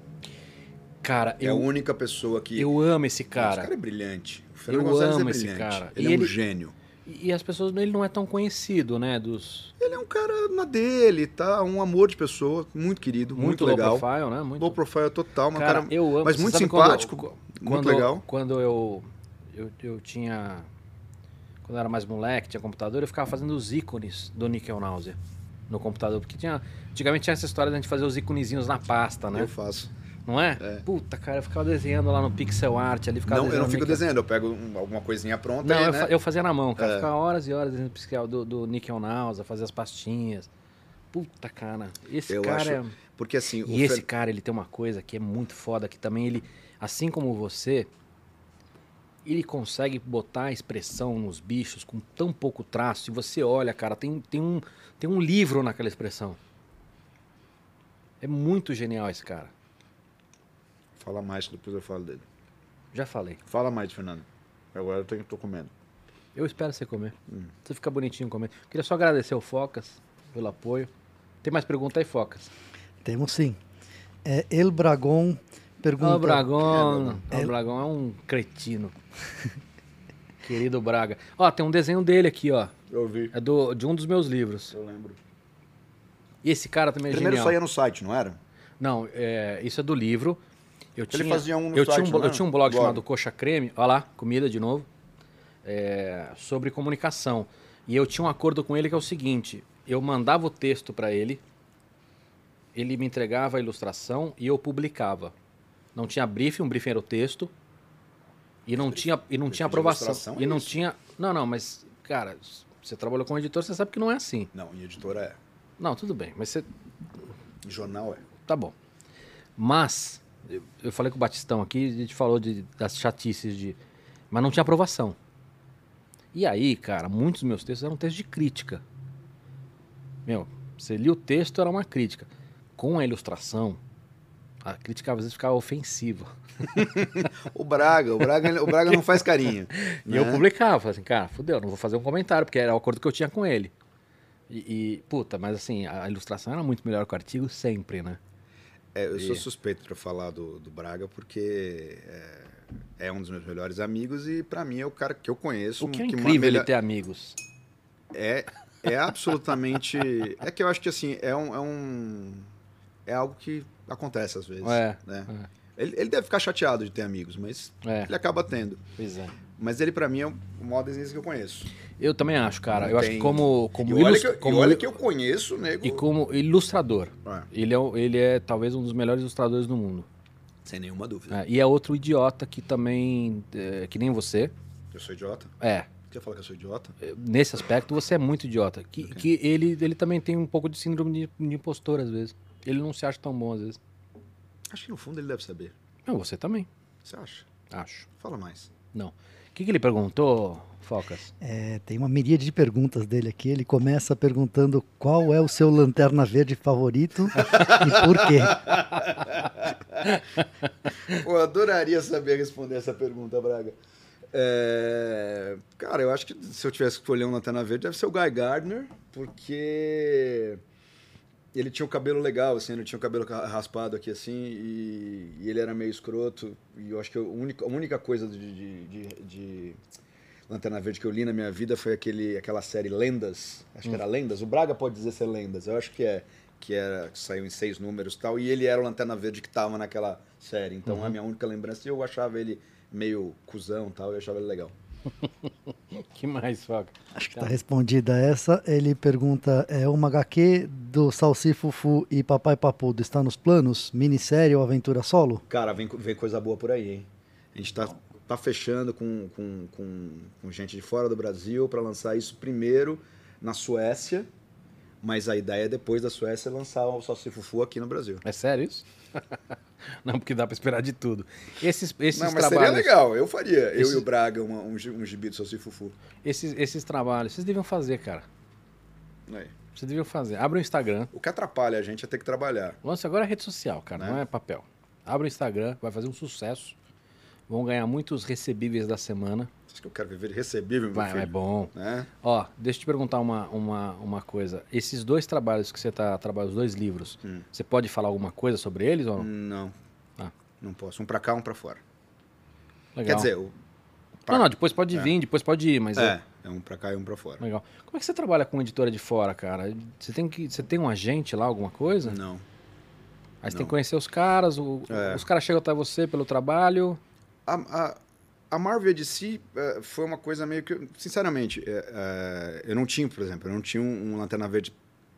Cara, É a eu, única pessoa que. eu amo esse Esse cara. cara é brilhante. Fernando Eu Gonzalez amo é esse cara. Ele E é um ele- gênio. E, as pessoas, ele não é tão conhecido, né? Dos Ele é um cara na dele, tá? Um amor de pessoa, muito querido, muito, muito, legal. low profile, né? Muito Low profile total, mas um Cara, cara, eu amo. mas muito quando- simpático, qu- muito quando, legal. Quando eu, eu, eu tinha... Quando eu era mais moleque, tinha computador, eu ficava fazendo os ícones do Nickel Náusea no computador. Porque tinha... Antigamente tinha essa história de a gente fazer os íconezinhos na pasta, né? Eu faço. Não é? É. Puta, cara, eu ficava desenhando lá no pixel art ali. Ficava Não, eu não fico Nickel- desenhando, eu pego um- alguma coisinha pronta Não, aí, eu, né? fa- eu fazia na mão, cara. É. Ficava horas e horas desenhando pixel do, do Nickel Náusea, fazia as pastinhas. Puta, cara. Esse Eu cara acho- é... Porque assim, E esse Fer- cara, ele tem uma coisa que é muito foda, que também ele, assim como você, ele consegue botar a expressão nos bichos com tão pouco traço. E você olha, cara, tem, tem, um, tem um livro naquela expressão. É muito genial esse cara. Fala mais, que depois eu falo dele. Já falei. Fala mais, Fernando. Agora eu tenho, tô comendo. Eu espero você comer. Hum. Você fica bonitinho comendo. Queria só agradecer o Focas pelo apoio. Tem mais pergunta aí, Focas? Temos sim. É, El Bragon pergunta. O Bragão. Ó, o Bragão é um cretino. [laughs] Querido Braga. Ó, tem um desenho dele aqui, ó. Eu vi. É do, de um dos meus livros. Eu lembro. E esse cara também é Primeiro genial. saía no site, não era? Não, é, isso é do livro. Eu Ele tinha, fazia um no eu site, tinha um, não eu tinha um blog, Blog. chamado Coxa Creme, olha lá, comida de novo, é, sobre comunicação. E eu tinha um acordo com ele que é o seguinte: eu mandava o texto para ele, ele me entregava a ilustração e eu publicava. Não tinha briefing, um briefing era o texto. E não tinha, e não tinha aprovação. é E não isso. tinha. Não, não, mas, cara, você trabalhou como editor, você sabe que não é assim. Não, em editora é. Não, tudo bem, mas você jornal é. Tá bom. Mas, eu, eu falei com o Batistão aqui, a gente falou de, das chatices de. Mas não tinha aprovação. E aí, cara, muitos dos meus textos eram textos de crítica. Meu, você lia o texto, era uma crítica. Com a ilustração, a crítica às vezes ficava ofensiva. [laughs] O Braga, o Braga, o Braga não faz carinho. [laughs] E eu né? publicava, falei assim, cara, fudeu, não vou fazer um comentário, porque era o acordo que eu tinha com ele. E, e, puta, mas assim, a ilustração era muito melhor que o artigo sempre, né? É, eu sou E- suspeito pra falar do, do Braga porque é, é um dos meus melhores amigos e pra mim é o cara que eu conheço. O que é que incrível melhor- ele ter amigos. É, é absolutamente. é que eu acho que assim, é um. É, um, é algo que acontece às vezes. É, né? Ele, ele deve ficar chateado de ter amigos, mas É, ele acaba tendo. pois é. Mas ele, pra mim, é o maior desenhista que eu conheço. Eu também acho, cara. Não eu acho que como, como, e olha, ilustra- que, eu- como olha que eu conheço, nego. e como ilustrador. É, Ele é, ele é talvez um dos melhores ilustradores do mundo. sem nenhuma dúvida. É, e é outro idiota que também, é, que nem você. Eu sou idiota? É, Quer falar que eu sou idiota? nesse aspecto você é muito idiota. Que, que ele, ele também tem um pouco de síndrome de, de impostor às vezes. Ele não se acha tão bom às vezes. Acho que no fundo ele deve saber. Não, você também, Você acha? acho. Fala mais. Não. O que, que ele perguntou, Focas? É, tem uma miríade de perguntas dele aqui. Ele começa perguntando qual é o seu lanterna verde favorito e por quê. [laughs] Eu adoraria saber responder essa pergunta, Braga. É, Cara, eu acho que se eu tivesse que escolher um Lanterna Verde, deve ser o Guy Gardner, porque ele tinha um cabelo legal, assim, ele tinha o cabelo ca- raspado aqui, assim, e, e ele era meio escroto, e eu acho que a única, a única coisa de, de, de- de Lanterna Verde que eu li na minha vida foi aquele, aquela série Lendas, acho que era Lendas, o Braga pode dizer ser Lendas, eu acho que é, que era, que saiu em seis números e tal, e ele era o Lanterna Verde que tava naquela série, então a minha única lembrança, e eu achava ele meio cuzão e tal, eu achava ele legal. [laughs] que mais, Focas? Acho que está respondida essa. Ele pergunta: é uma HQ do Salsi Fufu e Papai Papudo está nos planos? Minissérie ou aventura solo? Cara, vem, vem coisa boa por aí, hein? A gente tá, tá fechando com, com, com, com gente de fora do Brasil para lançar isso primeiro na Suécia, mas a ideia é depois da Suécia lançar o Salsi Fufu aqui no Brasil. É sério isso? [laughs] não, porque dá pra esperar de tudo. Esses, esses Não, mas trabalhos. seria legal, eu faria. Eu e o Braga, uma- um, um gibi do Salsi Fufu. Esses, esses trabalhos, vocês deviam fazer, cara. Aí. Vocês deviam fazer. Abre o Instagram. O que atrapalha a gente é ter que trabalhar. Lance agora é rede social, cara, Né? não é papel. Abre o Instagram, vai fazer um sucesso. Vão ganhar muitos recebíveis da semana. Acho que eu quero viver de recebível, meu Vai, filho. é bom. Né? Ó, deixa eu te perguntar uma, uma, uma coisa. Esses dois trabalhos que você tá trabalhando, os dois livros, Hum. você pode falar alguma coisa sobre eles ou não? Não. Ah. Não posso. Um pra cá, um pra fora. Legal. Quer dizer, o... Não, não, depois pode É. vir, depois pode ir, mas é, é um pra cá e um pra fora. Legal. Como é que você trabalha com editora de fora, cara? Você tem que, você tem um agente lá, alguma coisa? Não. Aí você tem Não. que conhecer os caras, o- É. os caras chegam até você pelo trabalho. A, a, a Marvel e a DC eh, foi uma coisa meio que. Sinceramente, eh, eh, eu não tinha, por exemplo, eu não tinha um, um Lanterna Verde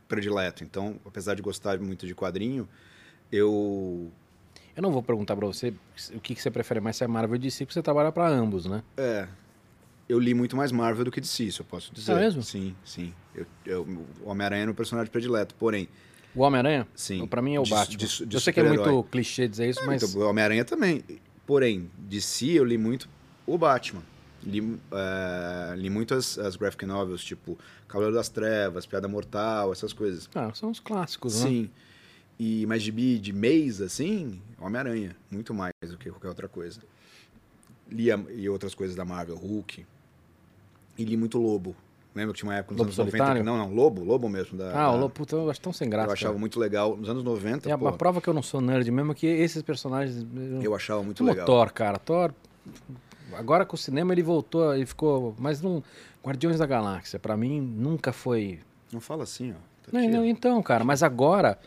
predileto. Então, apesar de gostar muito de quadrinho, eu. Eu não vou perguntar pra você o que, que você prefere mais, se é Marvel ou DC, porque você trabalha pra ambos, né? É. Eu li muito mais Marvel do que DC, isso eu posso dizer. É mesmo? Sim, sim. Eu, eu, o Homem-Aranha é meu personagem predileto. Porém, O Homem-Aranha? Sim. Pra mim é o De- Batman. de- de eu sei que é muito clichê dizer isso, mas... Então, o Homem-Aranha também. Porém, DC eu li muito o Batman. Li, eh, li muito as, as graphic novels, tipo Cavaleiro das Trevas, Piada Mortal, essas coisas. Ah, são os clássicos, né? Sim. E, mas de, de mês, assim, Homem-Aranha. Muito mais do que qualquer outra coisa. Li a- e outras coisas da Marvel, Hulk. E li muito Lobo. Lembra que tinha uma época nos Lobo anos 90? Solitário? Que, não, não, Lobo, Lobo mesmo. Da, Ah, o Lobo, puta, eu acho tão sem graça. Eu achava cara. muito legal. Nos anos 90, E a, pô, a prova que eu não sou nerd mesmo é que esses personagens. eu- eu achava muito Como legal. Thor, cara. Thor. Agora com o cinema ele voltou, ele ficou. Mas não. Guardiões da Galáxia, pra mim, nunca foi. Não fala assim, ó. Tá Não, não, então, cara, mas agora.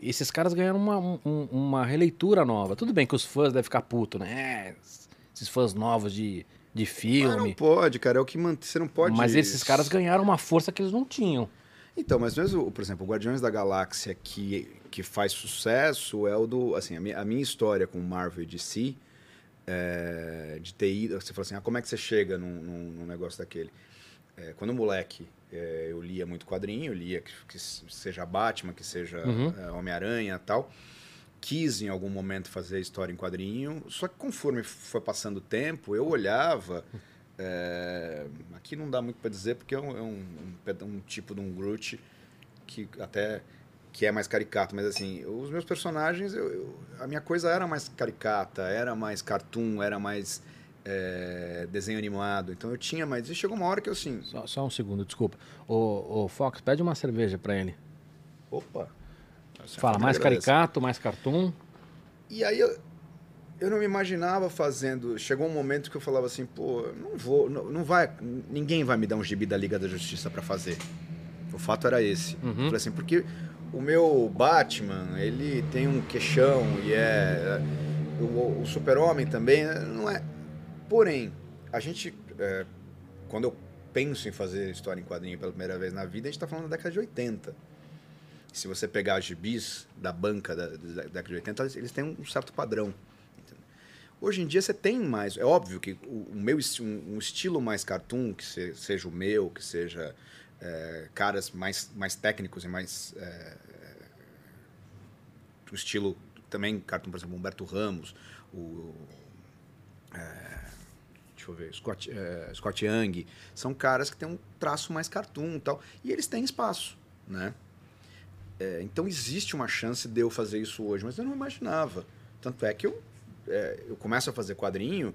Esses caras ganharam uma, um- uma releitura nova. Tudo bem que os fãs devem ficar putos, né? É, Esses fãs novos de, de Mas não filme. pode, cara. É o que mantém. Você não pode. Mas esses caras ganharam uma força que eles não tinham. Então, mas mesmo, por exemplo, o Guardiões da Galáxia que, que faz sucesso é o do. Assim, a minha, a minha história com Marvel e DC, é, de ter ido. Você fala assim, ah, como é que você chega num, num- num negócio daquele? É, quando moleque, é, eu lia muito quadrinho, eu lia que, que seja Batman, que seja Uhum. Homem-Aranha e tal. Quis em algum momento fazer história em quadrinho, só que conforme foi passando o tempo, eu olhava. é, aqui não dá muito para dizer porque é, um, é um- um um tipo de um Groot que até que é mais caricato, mas assim, os meus personagens, eu, eu- a minha coisa era mais caricata, era mais cartoon, era mais é, desenho animado, então eu tinha mais. E chegou uma hora que eu assim, Só, só um segundo, desculpa. Ô, ô, Fox, pede uma cerveja pra ele. opa. Fala, mais agradece. caricato, mais cartoon. E aí eu, eu não me imaginava fazendo. Chegou um momento que eu falava assim, pô, não vou, não, não vai, ninguém vai me dar um gibi da Liga da Justiça pra fazer. O fato era esse. Uhum. Eu falei assim, porque o meu Batman, ele tem um queixão e é o, o Super-Homem também, né, não é. Porém, a gente é, quando eu penso em fazer história em quadrinho pela primeira vez na vida, a gente está falando da década de 80. Se você pegar gibis da banca da, da década de 80, eles têm um certo padrão. Hoje em dia você tem mais. É óbvio que o, meu um, um estilo mais cartoon, que se- seja o meu, que seja é, caras mais, mais técnicos e mais. É, o estilo também, cartoon, por exemplo, Humberto Ramos, o. é, deixa eu ver, Scott, é, Scott Young, são caras que têm um traço mais cartoon e tal. E eles têm espaço, né? É, então existe uma chance de eu fazer isso hoje, mas eu não imaginava. Tanto é que eu, é, eu começo a fazer quadrinho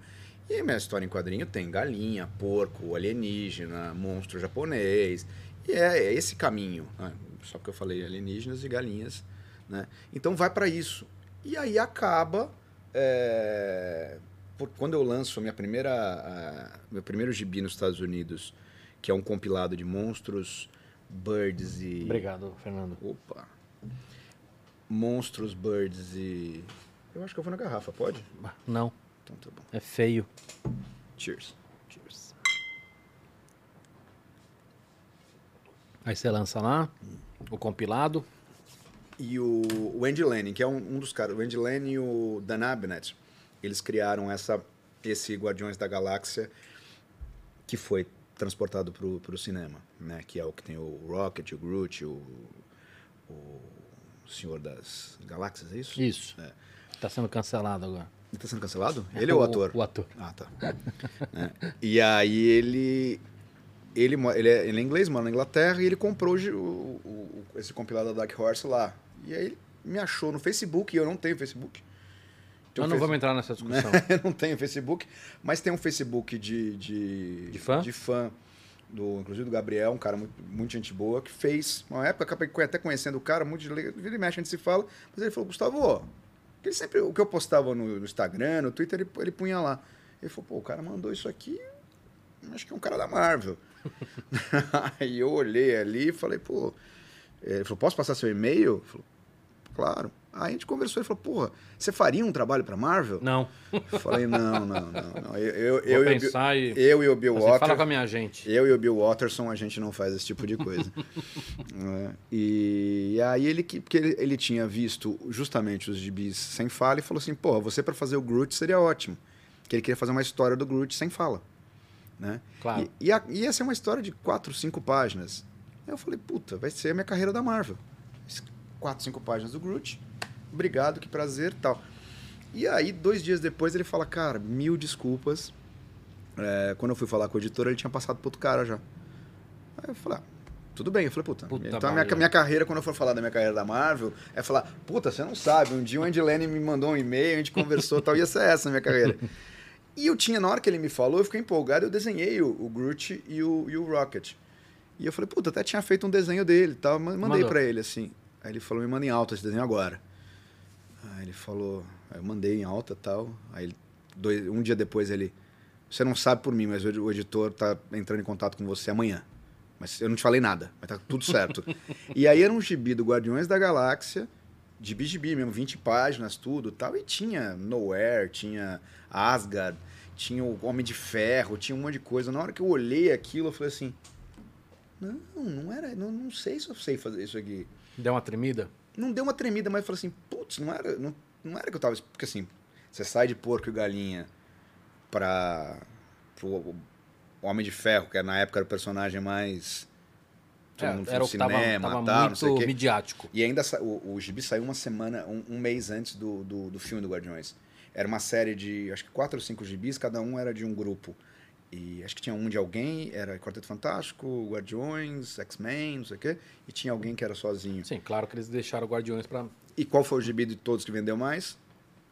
e minha história em quadrinho tem galinha, porco, alienígena, monstro japonês. E é, é esse caminho. né? Só que eu falei alienígenas e galinhas. Né? Então vai para isso. E aí acaba. é, por- quando eu lanço minha primeira, a- meu primeiro gibi nos Estados Unidos, que é um compilado de monstros, birds e. Obrigado, Fernando. Opa. Monstros, birds e. Eu acho que eu vou na garrafa, pode? Não, Então tá bom. é feio. Cheers. Cheers. Aí você lança lá o compilado. E o, o Andy Lanning, que é um, um dos caras, o Andy Lanning e o Dan Abnett, eles criaram essa, esse Guardiões da Galáxia que foi transportado pro, pro cinema, né? Que é o que tem o Rocket, o Groot, o, o Senhor das Galáxias, é isso? Isso. É. Tá sendo cancelado agora. Ele tá sendo cancelado? Ele ou o ator? O ator. Ah, tá. Né? E aí ele. Ele, ele, é, ele é inglês, mora na Inglaterra, e ele comprou o, o- o- esse compilado da Dark Horse lá. E aí ele me achou no Facebook, e eu não tenho Facebook. Nós não Face- vamos entrar nessa discussão. eu [laughs] não tenho Facebook, mas tem um Facebook de. De, De fã? De fã. Do, inclusive do Gabriel, um cara muito, muito gente boa, que fez. Uma época, acabei até conhecendo o cara, muito de vira e mexe, a gente se fala. Mas ele falou, Gustavo, ele sempre, o que eu postava no, no Instagram, no Twitter, ele, ele punha lá. Ele falou, pô, o cara mandou isso aqui, acho que é um cara da Marvel. [laughs] Aí eu olhei ali e falei, pô. Ele falou, posso passar seu e-mail? Falei, claro. Aí a gente conversou, ele falou, porra, você faria um trabalho pra Marvel? Não. Eu falei, não, não, não, não. Eu, eu, Vou eu, e o Bill- pensar e. eu e o Bill Assim, fala com a minha gente. Eu e o Bill Watterson, a gente não faz esse tipo de coisa. [laughs] É, e aí ele, que- porque ele, ele tinha visto justamente os gibis sem fala e falou assim, porra, você para fazer o Groot seria ótimo. Que ele queria fazer uma história do Groot sem fala. Né? Claro. E, e a- ia ser uma história de quatro, cinco páginas. Aí eu falei, puta, vai ser a minha carreira da Marvel. Quatro, cinco páginas do Groot. Obrigado, que prazer tal. E aí, dois dias depois, ele fala, cara, mil desculpas. É, quando eu fui falar com o editor, ele tinha passado pro outro cara já. Aí eu falei, ah, tudo bem. Eu falei, puta, Puta então a minha, minha carreira, quando eu for falar da minha carreira da Marvel, é falar, puta, você não sabe, um dia o Andy Lanning me mandou um e-mail, a gente conversou tal, ia ser essa a minha carreira. E eu tinha, na hora que ele me falou, eu fiquei empolgado, eu desenhei o, o Groot e o, e o Rocket. E eu falei, puta, até tinha feito um desenho dele tal. ma- Mandei pra ele, assim. Aí ele falou, me manda em alta esse desenho agora. Aí ele falou, aí eu mandei em alta e tal. Aí ele- dois- um dia depois ele, você não sabe por mim, mas o editor tá entrando em contato com você amanhã. Mas eu não te falei nada, mas tá tudo certo. [laughs] e aí era um gibi do Guardiões da Galáxia, de gibi mesmo, 20 páginas, tudo tal. E tinha Nowhere, tinha Asgard, tinha o Homem de Ferro, tinha um monte de coisa. Na hora que eu olhei aquilo, eu falei assim, não, não era, não, não sei se eu sei fazer isso aqui. Deu uma tremida? Não deu uma tremida, mas eu falei assim, putz, não era, não, não era que eu tava... Porque assim, você sai de Porco e Galinha pra... pro Homem de Ferro, que na época era o personagem mais... todo É, mundo era o que tava, cinema, tava tal, não sei o muito quê. midiático. E ainda o, o Gibi saiu uma semana, um, um mês antes do, do, do filme do Guardiões. Era uma série de, acho que quatro ou cinco gibis, cada um era de um grupo. E acho que tinha um de alguém, era Quarteto Fantástico, Guardiões, X-Men, não sei o quê. E tinha alguém que era sozinho. Sim, claro que eles deixaram Guardiões pra... E qual foi o gibi de todos que vendeu mais?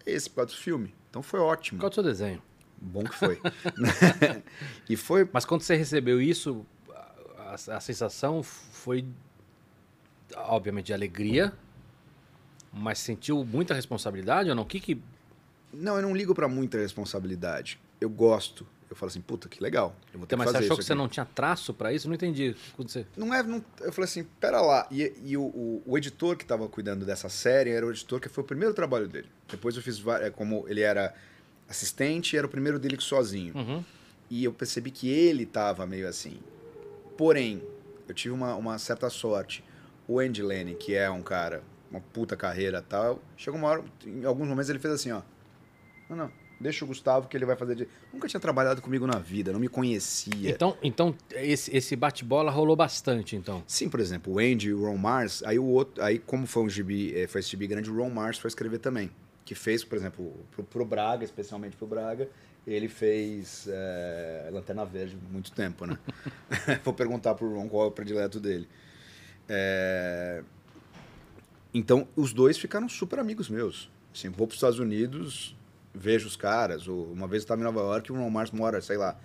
Esse, por causa do filme. Então foi ótimo. Qual é o seu desenho? Bom que foi. [laughs] [laughs] e foi Mas quando você recebeu isso, a, a- sensação foi, obviamente, de alegria, mas sentiu muita responsabilidade ou não? O que que... Não, eu não ligo pra muita responsabilidade. Eu gosto. Eu falo assim, puta, que legal. Eu vou ter Mas que você fazer achou isso que você não tinha traço pra isso? Não entendi. Você... Não é. não- eu falei assim, pera lá. E, e o, o, o editor que estava cuidando dessa série era o editor que foi o primeiro trabalho dele. Depois eu fiz várias. Como ele era assistente, era o primeiro dele sozinho. Uhum. E eu percebi que ele estava meio assim. Porém, eu tive uma, uma certa sorte. O Andy Lanning, que é um cara, uma puta carreira e tal, chegou uma hora, em alguns momentos ele fez assim, ó. Não, não, deixa o Gustavo que ele vai fazer de. Nunca tinha trabalhado comigo na vida, não me conhecia. Então, então esse, esse bate-bola rolou bastante, então. Sim, por exemplo, o Andy e o Ron Mars, aí o outro, aí como foi um gibi, eh, foi esse gibi grande, o Ron Mars foi escrever também, que fez, por exemplo, pro, pro Braga, especialmente pro Braga, ele fez eh, Lanterna Verde há muito tempo, né? [laughs] [laughs] Vou perguntar pro Ron qual é o predileto dele. Eh, Então, os dois ficaram super amigos meus. Assim, vou para os Estados Unidos, vejo os caras. ou Uma vez eu estava em Nova York e o Ron Mars mora, sei lá,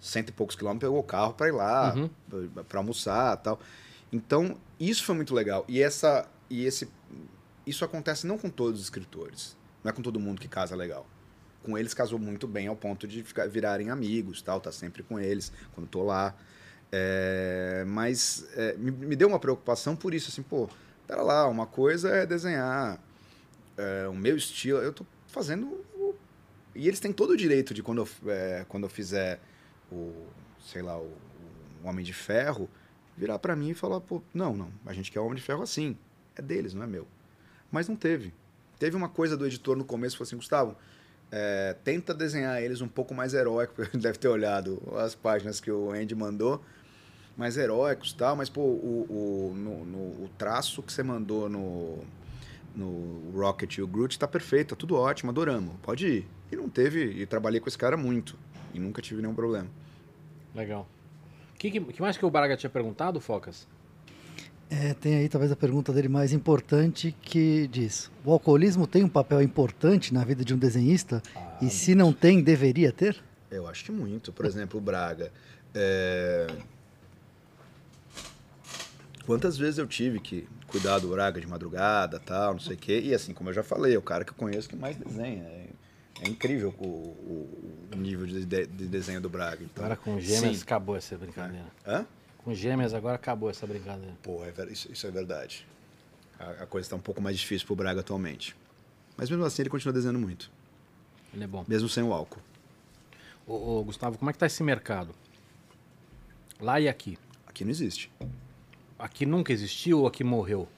cento e poucos quilômetros, pegou o carro para ir lá, Uhum. para almoçar tal. Então, isso foi muito legal. E, essa, e esse, isso acontece não com todos os escritores. Não é com todo mundo que casa legal. Com eles casou muito bem ao ponto de ficar, virarem amigos, tal, tá sempre com eles quando tô lá. É, mas é, me, me deu uma preocupação por isso, assim, pô, pera lá, uma coisa é desenhar é, o meu estilo, eu tô fazendo e eles têm todo o direito de quando eu, é, quando eu fizer o, sei lá, o, o Homem de Ferro, virar pra mim e falar, pô, não, não, a gente quer o Homem de Ferro assim, é deles, não é meu. Mas não teve. Teve uma coisa do editor no começo, falou assim, Gustavo, é, tenta desenhar eles um pouco mais heróicos, [laughs] porque deve ter olhado as páginas que o Andy mandou, mais heróicos e tal, mas pô, o, o, no, no- o traço que você mandou no, no Rocket e o Groot tá perfeito, tá tudo ótimo, adoramos, pode ir. E não teve, e trabalhei com esse cara muito, e nunca tive nenhum problema. Legal. O que, que, mais que o Braga tinha perguntado, Focas? É, tem aí talvez a pergunta dele mais importante que diz: o alcoolismo tem um papel importante na vida de um desenhista? Ah, e se não tem, deveria ter? Eu acho que muito. Por exemplo, o Braga. é, Quantas vezes eu tive que cuidar do Braga de madrugada, tal, não sei o quê. E assim, como eu já falei, é o cara que eu conheço que mais desenha. É, é incrível o, o- o nível de, de- de desenho do Braga. Então, Agora com gêmeas sim. acabou essa brincadeira. Hã? Com gêmeas agora acabou essa brincadeira. Pô, é isso, isso é verdade. A, a coisa está um pouco mais difícil pro Braga atualmente. Mas mesmo assim ele continua desenhando muito. Ele é bom. Mesmo sem o álcool. Ô, ô, Gustavo, como é que tá esse mercado? Lá e aqui. Aqui não existe. Aqui nunca existiu ou aqui morreu?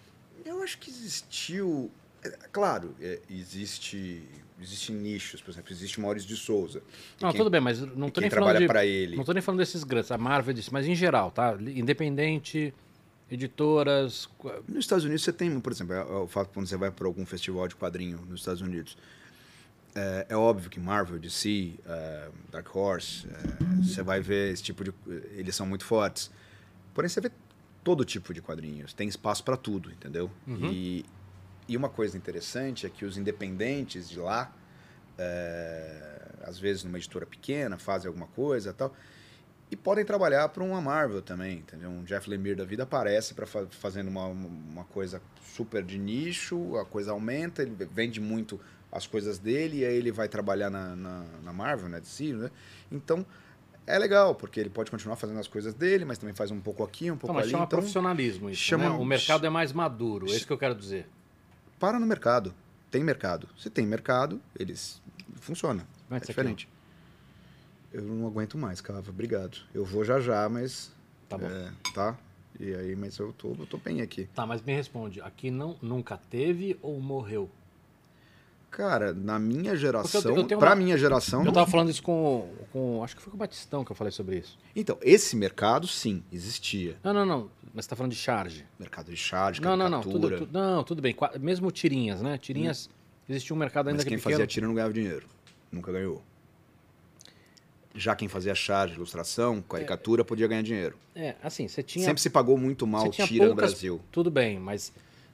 Eu acho que existiu. é, claro, é, existe. Existem nichos, por exemplo, existe Maurício de Souza. Não, quem- tudo bem, mas não e quem nem falando para ele. Não tô nem falando desses grandes, a Marvel disse, mas em geral, tá? Independente, editoras. Nos Estados Unidos você tem, por exemplo, é, é o fato quando você vai para algum festival de quadrinho nos Estados Unidos. É, é óbvio que Marvel, DC, é, Dark Horse, é, você vai ver esse tipo de. Eles são muito fortes. Porém, você vê todo tipo de quadrinhos. Tem espaço para tudo, entendeu? Uhum. E, e uma coisa interessante é que os independentes de lá, é, às vezes numa editora pequena, fazem alguma coisa e tal. e podem trabalhar para uma Marvel também, entendeu? Um Jeff Lemire da vida aparece para fa fazendo uma, uma coisa super de nicho, a coisa aumenta, ele vende muito as coisas dele e aí ele vai trabalhar na, na, na Marvel, né, DC, né? Então é legal, porque ele pode continuar fazendo as coisas dele, mas também faz um pouco aqui, um pouco Então, mas ali. chama então, profissionalismo isso, chama- né? O mercado é mais maduro, é isso que eu quero dizer. Para no mercado. Tem mercado. Se tem mercado, eles funciona. Como é É diferente. Eu não aguento mais, Cava. Obrigado. Eu vou já já, mas Tá bom. é, tá? E aí, mas eu tô, eu tô bem aqui. Tá, mas me responde, aqui não, nunca teve ou morreu? Cara, na minha geração, eu pra minha geração, Eu não- tava falando isso com, com. Acho que foi com o Batistão que eu falei sobre isso. então, esse mercado sim, existia. Não, não, não. Mas você tá falando de charge. Mercado de charge, Não, não, não. caricatura. Tudo, tu- não, tudo bem. Mesmo tirinhas, né? Tirinhas. Existia um mercado ainda mas que quem pequeno. fazia tira não ganhava dinheiro. Nunca ganhou. Já quem fazia charge, ilustração, caricatura, podia ganhar dinheiro. É, assim, você tinha. Sempre se pagou muito mal tira poucas- no Brasil. Tudo bem, mas,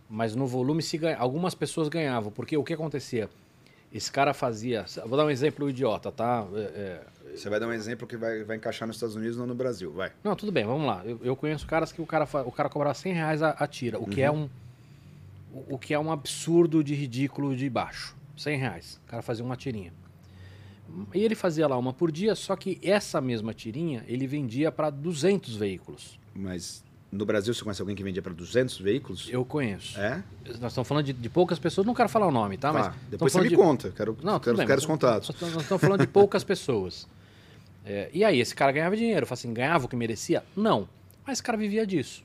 mas no volume se ganha, algumas pessoas ganhavam. Porque o que acontecia? Esse cara fazia. Vou dar um exemplo idiota, tá? É, é, Você vai dar um exemplo que vai, vai encaixar nos Estados Unidos, não no Brasil. Vai. Não, tudo bem, vamos lá. Eu, eu conheço caras que o cara, o cara cobrava 100 reais a, a tira, o que é um o, o que é um absurdo de ridículo de baixo. 100 reais. O cara fazia uma tirinha. E ele fazia lá uma por dia, só que essa mesma tirinha ele vendia para 200 veículos. Mas no Brasil você conhece alguém que vendia para 200 veículos? Eu conheço. É? Nós estamos falando de, de poucas pessoas, não quero falar o nome, tá? Mas Tá. estamos Depois você me de- conta. Quero, Não, quero, bem, quero mas os contatos. Nós estamos- nós estamos falando de poucas pessoas. É, e aí, esse cara ganhava dinheiro. Assim, ganhava o que merecia? Não. Mas esse cara vivia disso.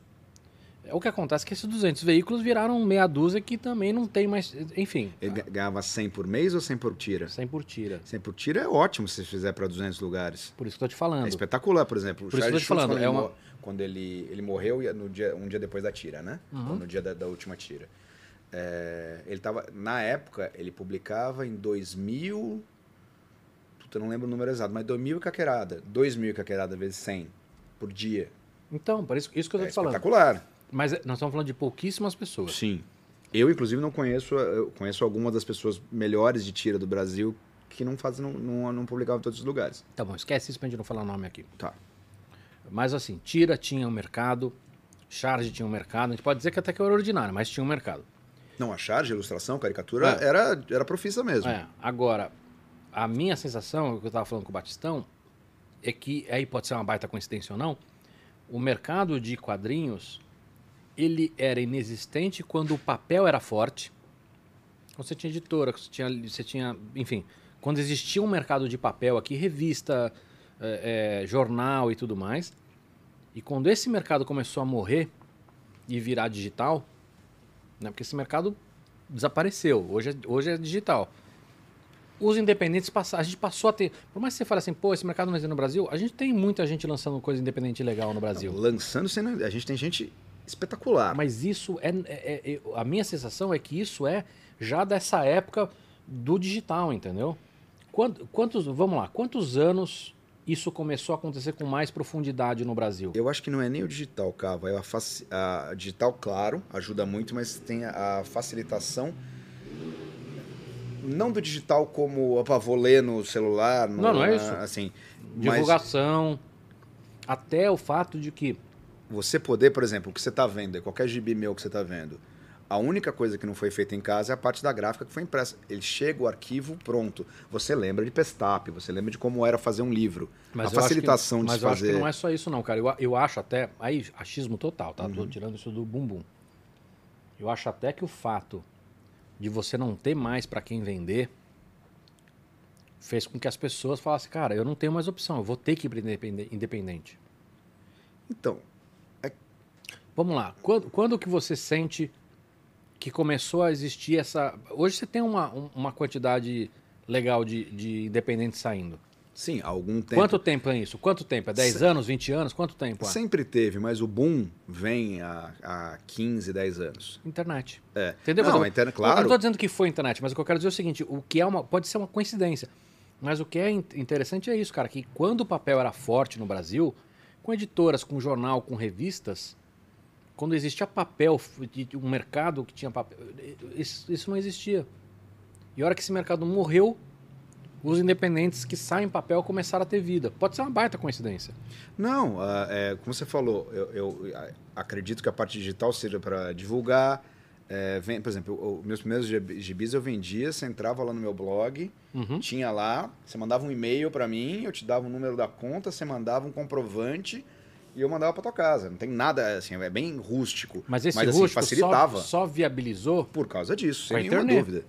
É, O que acontece é que esses 200 veículos viraram meia dúzia que também não tem mais... Enfim, Ele ga- ganhava 100 por mês ou 100 por tira? 100 por tira. 100 por tira é ótimo se você fizer para 200 lugares. Por isso que eu tô te É falando. espetacular, por exemplo. O Por isso que eu tô te falando, é uma- quando ele, ele morreu no dia, um dia depois da tira, né? Uhum. Ou no dia da, da última tira. É, ele tava, na época, ele publicava em 2000... Puta, eu não lembro o número exato, mas 2000 e caquerada. 2000 e caquerada vezes 100 por dia. Então, por isso, isso que eu tô É te falando. espetacular. Mas é, nós estamos falando de pouquíssimas pessoas. Sim. Eu, inclusive, não conheço. Eu conheço algumas das pessoas melhores de tira do Brasil que não fazem, não, não, não publicavam em todos os lugares. Tá bom, esquece isso pra gente não falar nome aqui. Tá. Mas assim, tira tinha um mercado, charge tinha um mercado. A gente pode dizer que até que era ordinário, mas tinha um mercado. Não, a charge, a ilustração, a caricatura É. era, era profissa mesmo. É, agora, a minha sensação, o que eu estava falando com o Batistão, é que, aí pode ser uma baita coincidência ou não, o mercado de quadrinhos, ele era inexistente quando o papel era forte. Quando você tinha editora, você tinha, você tinha enfim, quando existia um mercado de papel aqui, revista, é, é, jornal e tudo mais. E quando esse mercado começou a morrer e virar digital, né, porque esse mercado desapareceu, hoje é, hoje é digital os independentes passaram. A gente passou a ter. Por mais que você fale assim, pô, esse mercado não existe no Brasil, a gente tem muita gente lançando coisa independente legal no Brasil. Lançando, sendo, a gente tem gente espetacular. Mas isso é, é- é- A minha sensação é que isso é já dessa época do digital, entendeu? Quant- Quantos. Vamos lá, quantos anos isso começou a acontecer com mais profundidade no Brasil? Eu acho que não é nem o digital, Cava. É a, faci- a digital, claro, ajuda muito, mas tem a, facilitação. Não do digital como, vou ler no celular. no- Não, não é isso. Assim, Divulgação. Até o fato de que. você poder, por exemplo, o que você está vendo, é qualquer gibi meu que você está vendo, a única coisa que não foi feita em casa é a parte da gráfica que foi impressa. Ele chega o arquivo pronto. Você lembra de Pestap, você lembra de como era fazer um livro. Mas a acho que- facilitação de Mas se eu acho fazer. que não é só isso, não, cara. Eu, eu acho até. Aí, achismo total, tá? Uhum. Tô tirando isso do bumbum. Eu acho até que o fato de você não ter mais para quem vender fez com que as pessoas falassem, cara, eu não tenho mais opção, eu vou ter que ir independente. Então, Vamos lá. Quando, quando que você sente que começou a existir essa. Hoje você tem uma, um- uma quantidade legal de, de independentes saindo. sim, há algum tempo. Quanto tempo é isso? Quanto tempo? É 10 Se- anos, 20 anos? Quanto tempo? há? Sempre teve, mas o boom vem há, há 15, 10 anos. Internet. É. Entendeu? Não, Mas eu- não claro. estou dizendo que foi internet, mas o que eu quero dizer é o seguinte: o que é uma. Pode ser uma coincidência. Mas o que é in- interessante é isso, cara, que quando o papel era forte no Brasil, com editoras, com jornal, com revistas, quando existia papel, um mercado que tinha papel, isso, isso não existia. E a hora que esse mercado morreu, os independentes que saem em papel começaram a ter vida. Pode ser uma baita coincidência. Não, ah, é, como você falou, eu, eu, acredito que a parte digital seja para divulgar. É, vem, por exemplo, os meus primeiros gibis eu vendia, você entrava lá no meu blog, Uhum. tinha lá, você mandava um e-mail para mim, eu te dava o número da conta, você mandava um comprovante e eu mandava para tua casa. Não tem nada, assim, é bem rústico. Mas esse assim, rústico facilitava. Só, só viabilizou Por causa disso, sem nenhuma internet. dúvida.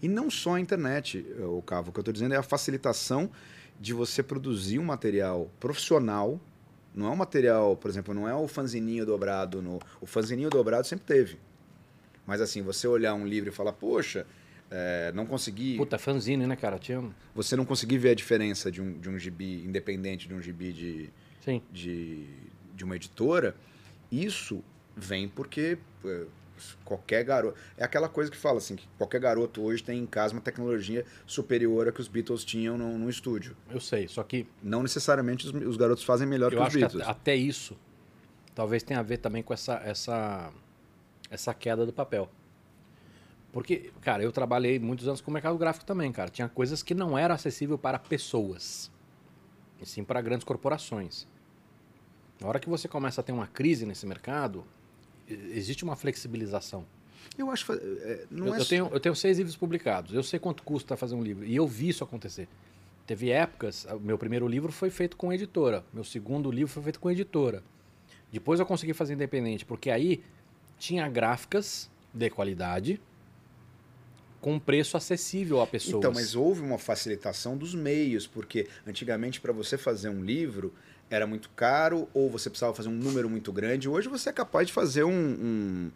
E não só a internet, o Cavo. O que eu estou dizendo é a facilitação de você produzir um material profissional. Não é um material, por exemplo, não é o fanzininho dobrado. No... O fanzininho dobrado sempre teve. Mas assim, você olhar um livro e falar, poxa, é, não consegui. Puta, fanzine, né, cara? Tinha... Você não conseguir ver a diferença de um, de um gibi independente de um gibi de, Sim. de, de uma editora, isso vem porque é, qualquer garoto. É aquela coisa que fala assim: que qualquer garoto hoje tem em casa uma tecnologia superior a que os Beatles tinham no, no estúdio. Eu sei, só que Não necessariamente os, os garotos fazem melhor que os acho que Beatles. até, até isso talvez tenha a ver também com essa, essa, essa queda do papel. Porque, cara, eu trabalhei muitos anos com o mercado gráfico também, cara. Tinha coisas que não eram acessíveis para pessoas, e sim para grandes corporações. Na hora que você começa a ter uma crise nesse mercado, existe uma flexibilização. Eu acho. é, não Eu, é eu tenho, eu tenho seis livros publicados. Eu sei quanto custa fazer um livro. E eu vi isso acontecer. Teve épocas, o meu primeiro livro foi feito com editora. Meu segundo livro foi feito com editora. Depois eu consegui fazer independente, porque aí tinha gráficas de qualidade com preço acessível a pessoas. Então, mas houve uma facilitação dos meios, porque antigamente para você fazer um livro era muito caro ou você precisava fazer um número muito grande. Hoje você é capaz de fazer um. um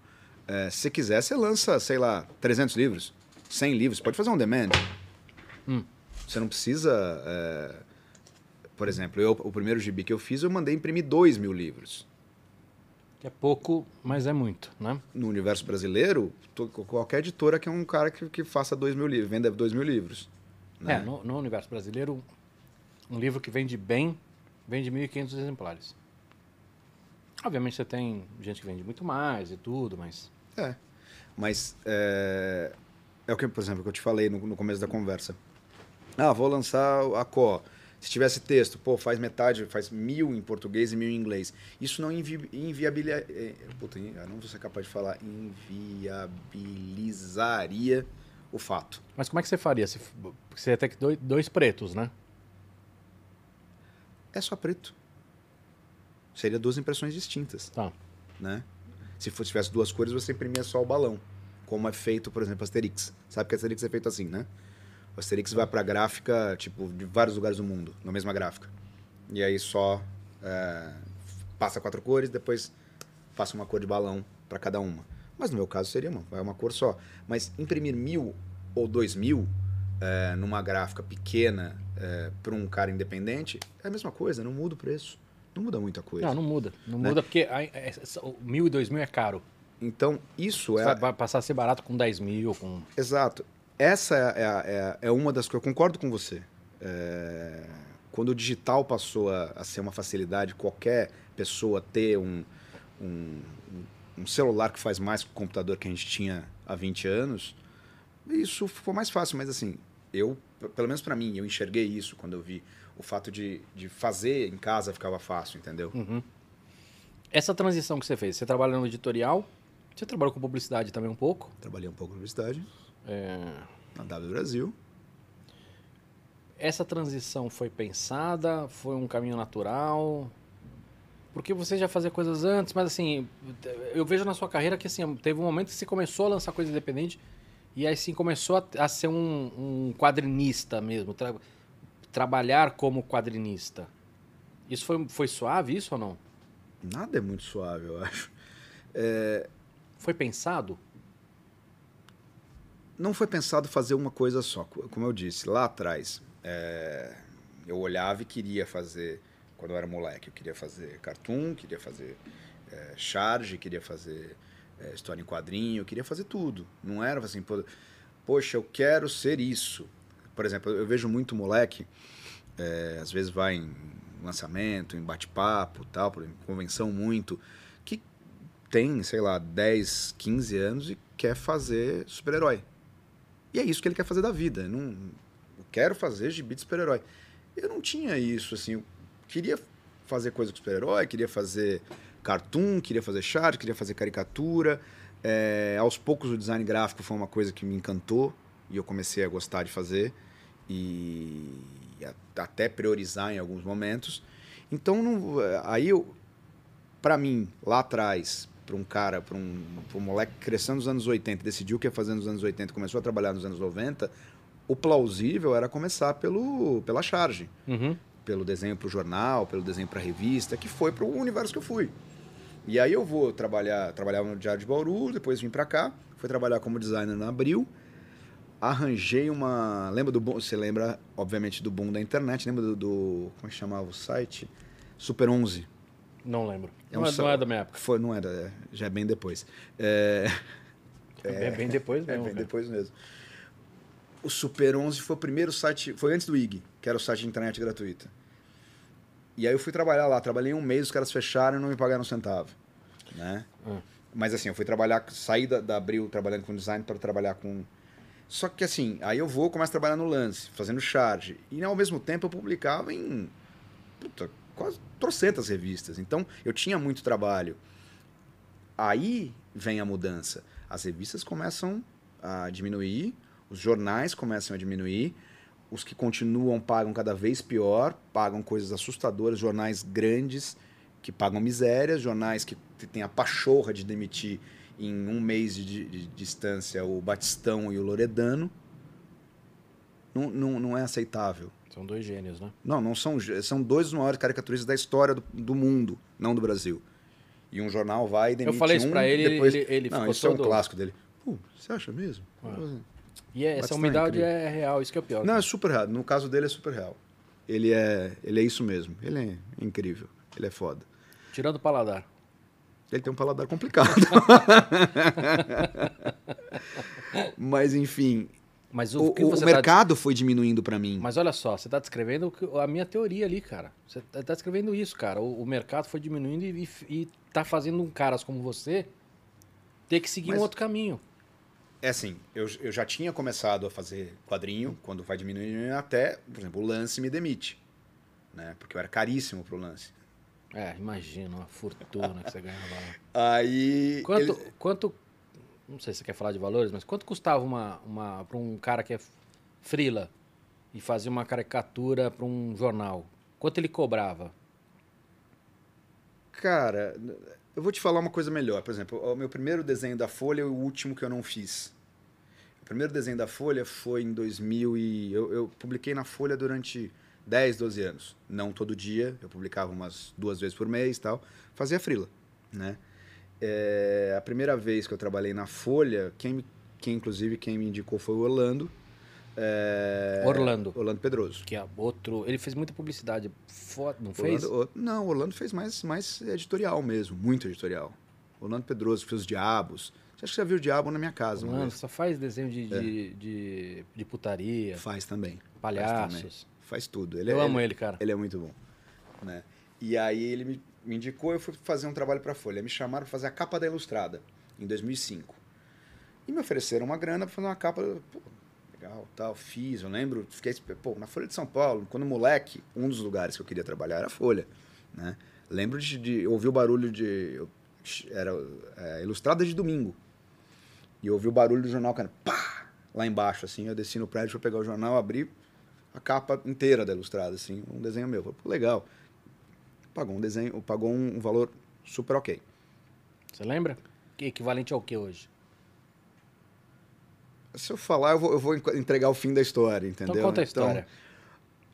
é, se quiser, você lança, sei lá, 300 livros, 100 livros. Pode fazer um demand. Hum. Você não precisa. é, por exemplo, eu, o primeiro gibi que eu fiz, eu mandei imprimir 2 mil livros. Que é pouco, mas é muito, né? No universo brasileiro, qualquer editora que é um cara que, que faça 2 mil livros, venda 2 mil livros. né? É, no, no universo brasileiro, um livro que vende bem, vende 1.500 exemplares. Obviamente você tem gente que vende muito mais e tudo, mas... É. Mas é, é o que, por exemplo, que eu te falei no, no começo da conversa. Ah, vou lançar a CO. Se tivesse texto, pô, faz metade, faz mil em português e mil em inglês. Isso não invi, inviabiliza. é, puta, eu não vou ser capaz de falar. Inviabilizaria o fato. Mas como é que você faria? Você, você ia ter que dois pretos, né? É só preto. Seria duas impressões distintas. Tá. né? Se fosse, tivesse duas cores, você imprimia só o balão. Como é feito, por exemplo, Asterix. Sabe que Asterix é feito assim, né? O Asterix vai pra gráfica, tipo, de vários lugares do mundo, na mesma gráfica. E aí só é, passa quatro cores, depois passa uma cor de balão para cada uma. Mas no meu caso seria uma, vai uma cor só. Mas imprimir mil ou dois mil é, numa gráfica pequena é, para um cara independente é a mesma coisa, não muda o preço. Não muda muita coisa. Não, não muda. Não Né? muda porque a, é, o mil e dois mil é caro. Então, isso é. Vai- passar a ser barato com 10 mil, com... Exato. Essa é, é, é uma das coisas. Eu concordo com você. É, quando o digital passou a, a ser uma facilidade, qualquer pessoa ter um, um, um celular que faz mais que o computador que a gente tinha há 20 anos, isso ficou mais fácil. Mas assim, eu, pelo menos para mim, eu enxerguei isso quando eu vi o fato de, de fazer em casa ficava fácil, entendeu? Uhum. Essa transição que você fez, você trabalha no editorial, você trabalhou com publicidade também um pouco. Trabalhei um pouco na universidade, É, na W Brasil. Essa transição foi pensada? Foi um caminho natural? Porque você já fazia coisas antes, mas assim, eu vejo na sua carreira que assim, teve um momento que você começou a lançar coisa independente e aí sim começou a, a ser um, um quadrinista mesmo, tra- trabalhar como quadrinista. Isso foi, foi suave, isso ou não? Nada é muito suave, eu acho. Foi pensado? não foi pensado fazer uma coisa só. Co- Como eu disse, lá atrás, é, eu olhava e queria fazer, quando eu era moleque, eu queria fazer cartoon, queria fazer é, charge, queria fazer é, história em quadrinho, eu queria fazer tudo. Não era assim, poxa, eu quero ser isso. Por exemplo, eu vejo muito moleque, é, às vezes vai em lançamento, em bate-papo, tal, por convenção muito, que tem, sei lá, 10, 15 anos e quer fazer super-herói. E é isso que ele quer fazer da vida. Não, quero fazer gibi de super-herói. Eu não tinha isso, assim, eu queria fazer coisa com super-herói, queria fazer cartoon, queria fazer chart, queria fazer caricatura. É, aos poucos o design gráfico foi uma coisa que me encantou e eu comecei a gostar de fazer e até priorizar em alguns momentos. Então, não, aí para mim, lá atrás, para um cara, para um, um moleque crescendo nos anos 80, decidiu o que ia fazer nos anos 80, começou a trabalhar nos anos 90, o plausível era começar pelo, pela charge. Uhum. Pelo desenho para o jornal, pelo desenho para a revista, que foi para o universo que eu fui. E aí eu vou trabalhar, trabalhava no Diário de Bauru, depois vim para cá, fui trabalhar como designer na Abril, arranjei uma, lembra do você lembra obviamente do boom da internet, lembra do, do como é que chamava o site? Super 11. Não lembro. É não, um é, só- não é da minha época. Foi, não era, é, já é bem depois. É, [laughs] É, bem depois é mesmo. bem cara. depois mesmo. O Super 11 foi o primeiro site, foi antes do IG, que era o site de internet gratuita. E aí eu fui trabalhar lá, trabalhei um mês, os caras fecharam e não me pagaram um centavo, né? Ah. Mas assim, eu fui trabalhar, saí da, da Abril trabalhando com design para trabalhar com... Só que assim, aí eu vou, começo a trabalhar no lance, fazendo charge. E ao mesmo tempo eu publicava em puta, quase trocentas revistas. Então eu tinha muito trabalho. Aí vem a mudança. As revistas começam a diminuir, os jornais começam a diminuir, os que continuam pagam cada vez pior, pagam coisas assustadoras, jornais grandes que pagam misérias, jornais que têm a pachorra de demitir em um mês de, de- de distância o Batistão e o Loredano. Não, não, não é aceitável. São dois gênios, né? Não, não são, são dois dos maiores caricaturistas da história do, do mundo, não do Brasil. E um jornal vai e demite falei isso um, pra ele, depois... ele- ele não, ficou isso é um todo- clássico dele. Pô, você acha mesmo? Ah. E essa é umidade incrível. é real, isso que é o pior. Não, é super real. No caso dele é super real. Ele é, ele é isso mesmo. Ele é incrível. Ele é foda. Tirando o paladar. Ele tem um paladar complicado. [laughs] Mas enfim, Mas o, o, o tá mercado foi diminuindo pra mim. Mas olha só, você está descrevendo a minha teoria ali, cara. Você está descrevendo isso, cara. O, o mercado foi diminuindo e, e tá fazendo um caras como você ter que seguir Mas- um outro caminho. É assim, eu, eu já tinha começado a fazer quadrinho, quando vai diminuindo até, por exemplo, o lance me demite. Né? Porque eu era caríssimo pro lance. É, imagina, uma fortuna que você ganhava lá. [laughs] Aí. Quanto, ele- quanto, não sei se você quer falar de valores, mas quanto custava uma, uma para um cara que é frila e fazia uma caricatura para um jornal? Quanto ele cobrava? Cara, eu vou te falar uma coisa melhor. Por exemplo, o meu primeiro desenho da Folha é o último que eu não fiz. O primeiro desenho da Folha foi em 2000 e... Eu, eu publiquei na Folha durante 10, 12 anos. Não todo dia, eu publicava umas duas vezes por mês tal. Fazia frila, né? É, a primeira vez que eu trabalhei na Folha, quem, quem inclusive quem me indicou foi o Orlando. É, Orlando. Orlando Pedroso. Que é outro, ele fez muita publicidade, foda, não fez? Orlando, o- não, Orlando fez mais, mais editorial mesmo, muito editorial. Orlando Pedroso fez os Diabos. Você acha que já viu o Diabo na minha casa? vez? só faz desenho de, de, de, de putaria, Faz também. palhaços. Faz tudo. Ele Eu é, amo ele, ele, cara. ele é muito bom. Né? E aí ele me, me indicou, eu fui fazer um trabalho para a Folha. Me chamaram para fazer a capa da Ilustrada, em 2005. E me ofereceram uma grana para fazer uma capa. Pô, legal, tal, fiz, eu lembro. Fiquei, pô, na Folha de São Paulo, quando moleque, um dos lugares que eu queria trabalhar era a Folha. Né? Lembro de, de ouvir o barulho de. Era é, Ilustrada de domingo. E eu ouvi o barulho do jornal, cara, pá! Lá embaixo, assim. Eu desci no prédio para pegar o jornal, abri a capa inteira da Ilustrada, assim, um desenho meu. Falei, pô, legal. Pagou um desenho, pagou um, um valor super ok. Você lembra? Que equivalente ao que hoje? Se eu falar, eu vou, eu vou en- entregar o fim da história, entendeu? Então conta a história.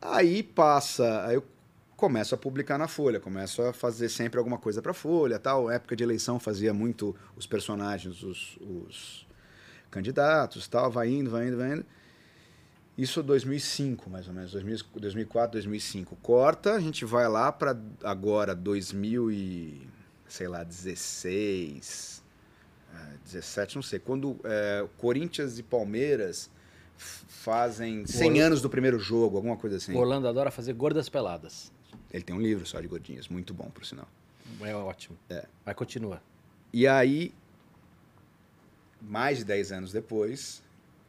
aí passa, aí eu começo a publicar na Folha, começo a fazer sempre alguma coisa para Folha, tal. Época de eleição fazia muito os personagens, os, os candidatos, tal. Vai indo, vai indo, vai indo. Isso 2005, mais ou menos, 2000 2004, 2005. Corta, a gente vai lá para agora 2000 e sei lá 16, eh, 17, não sei. Quando eh, Corinthians e Palmeiras fazem 100 Orla- anos do primeiro jogo, alguma coisa assim. O Orlando adora fazer gordas peladas. Ele tem um livro só de gordinhas, muito bom, por sinal. É ótimo. É. Mas continua. E aí, mais de 10 anos depois,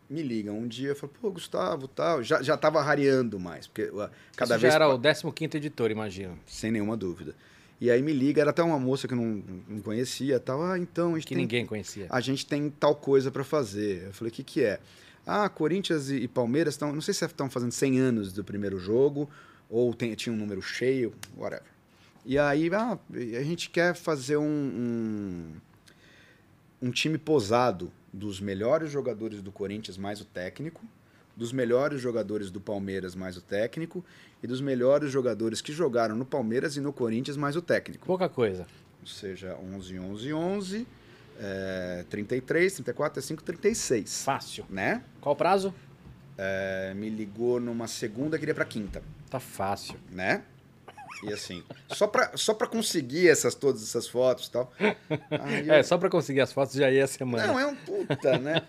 me ligam um dia e falam, pô, Gustavo, tal. Já, já tava rareando mais, porque uh, cada Isso vez. já era o 15º editor, imagino. Sem nenhuma dúvida. E aí me liga, era até uma moça que eu não, não conhecia, tal. Ah, então, a gente Que tem, ninguém conhecia. a gente tem tal coisa para fazer. Eu falei, o que que é? Ah, Corinthians e, e Palmeiras estão, não sei se estão fazendo 100 anos do primeiro jogo, ou tem, tinha um número cheio, whatever. E aí, ah, a gente quer fazer um, um, um time posado dos melhores jogadores do Corinthians mais o técnico, dos melhores jogadores do Palmeiras mais o técnico e dos melhores jogadores que jogaram no Palmeiras e no Corinthians mais o técnico. Pouca coisa. Ou seja, 11, 11, 11, é, 33, 34, 35, 36. Fácil. Né? Qual o prazo? É, me ligou numa segunda, queria pra quinta, Tá fácil. né? E assim, só pra, só pra conseguir essas, todas essas fotos e tal. eu- É, só pra conseguir as fotos já ia a semana. Não, é um puta, né?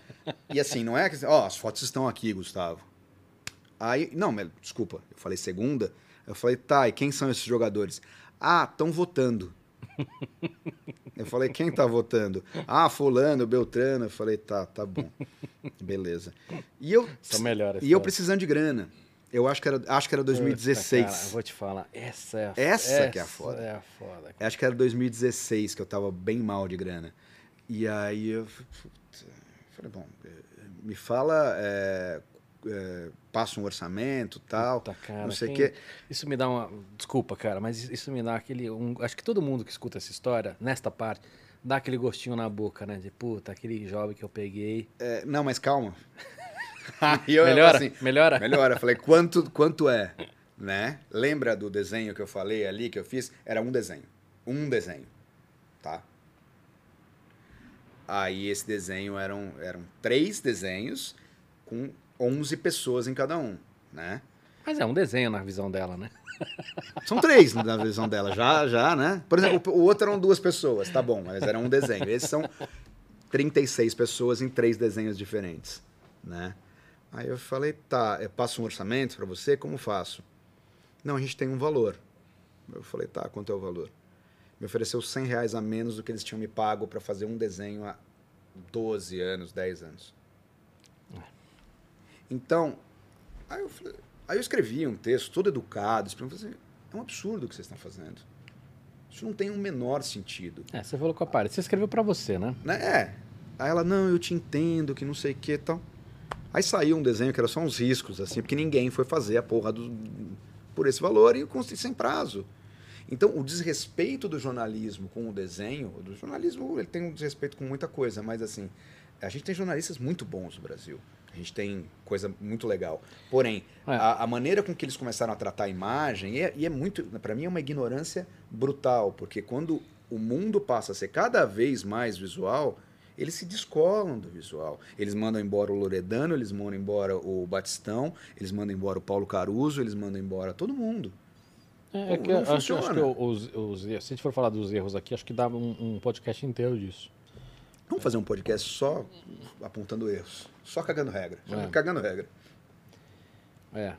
E assim, não é que. Ó, as fotos estão aqui, Gustavo. Aí. Não, desculpa, eu falei segunda. Eu falei, tá, e quem são esses jogadores? Ah, estão votando. Eu falei, quem tá votando? Ah, fulano, Beltrano. Eu falei, tá, tá bom. Beleza. E eu, São melhores. e eu precisando de grana. Eu acho que era, acho que era Puta, 2016. cara, eu vou te falar. Essa é a Essa que é a foda. é a foda. cara. Acho que era 2016 que eu tava bem mal de grana. E aí eu puta, falei, bom, eh, me fala, é, é, passa um orçamento tal, Puta, cara, não sei o quem- quê. Isso me dá uma. Desculpa, cara, mas isso me dá aquele. um- Acho que todo mundo que escuta essa história, nesta parte, dá aquele gostinho na boca, né? De puta, aquele jovem que eu peguei. É, não, mas calma. [laughs] [laughs] Eu, melhora? assim, melhora? melhora. Eu falei, quanto, quanto é? Né? Lembra do desenho que eu falei ali, que eu fiz? Era um desenho. Um desenho. Tá? Aí esse desenho eram, eram três desenhos com 11 pessoas em cada um, né? Mas é um desenho na visão dela, né? [laughs] São três na visão dela, já, já, né? Por exemplo, o outro eram duas pessoas, tá bom, mas era um desenho. Esses são 36 pessoas em três desenhos diferentes, né? Aí eu falei, tá, eu passo um orçamento para você, como faço? Não, a gente tem um valor. Eu falei, tá, quanto é o valor? Me ofereceu 100 reais a menos do que eles tinham me pago para fazer um desenho há 12 anos, 10 anos. Então, aí eu, falei- aí eu escrevi um texto todo educado, assim, é um absurdo o que vocês estão fazendo. Isso não tem o menor sentido. É, você falou com a Paris. Você escreveu pra você, né? Né? É. Aí ela, não, eu te entendo, que não sei o que e tal. Aí saiu um desenho que era só uns riscos, assim, porque ninguém foi fazer a porra do, por esse valor e sem prazo. Então, o desrespeito do jornalismo com o desenho, do jornalismo, ele tem um desrespeito com muita coisa, mas assim, a gente tem jornalistas muito bons no Brasil. A gente tem coisa muito legal. Porém, É. a, a maneira com que eles começaram a tratar a imagem, e é, e é muito, para mim é uma ignorância brutal, porque quando o mundo passa a ser cada vez mais visual, eles se descolam do visual. Eles mandam embora o Loredano, eles mandam embora o Batistão, eles mandam embora o Paulo Caruso, eles mandam embora todo mundo. É, é que não acho, acho funciona. que os, os se a gente for falar dos erros aqui, acho que dá um, um podcast inteiro disso. Vamos fazer um podcast só apontando erros, só cagando regra, É. cagando regra. É.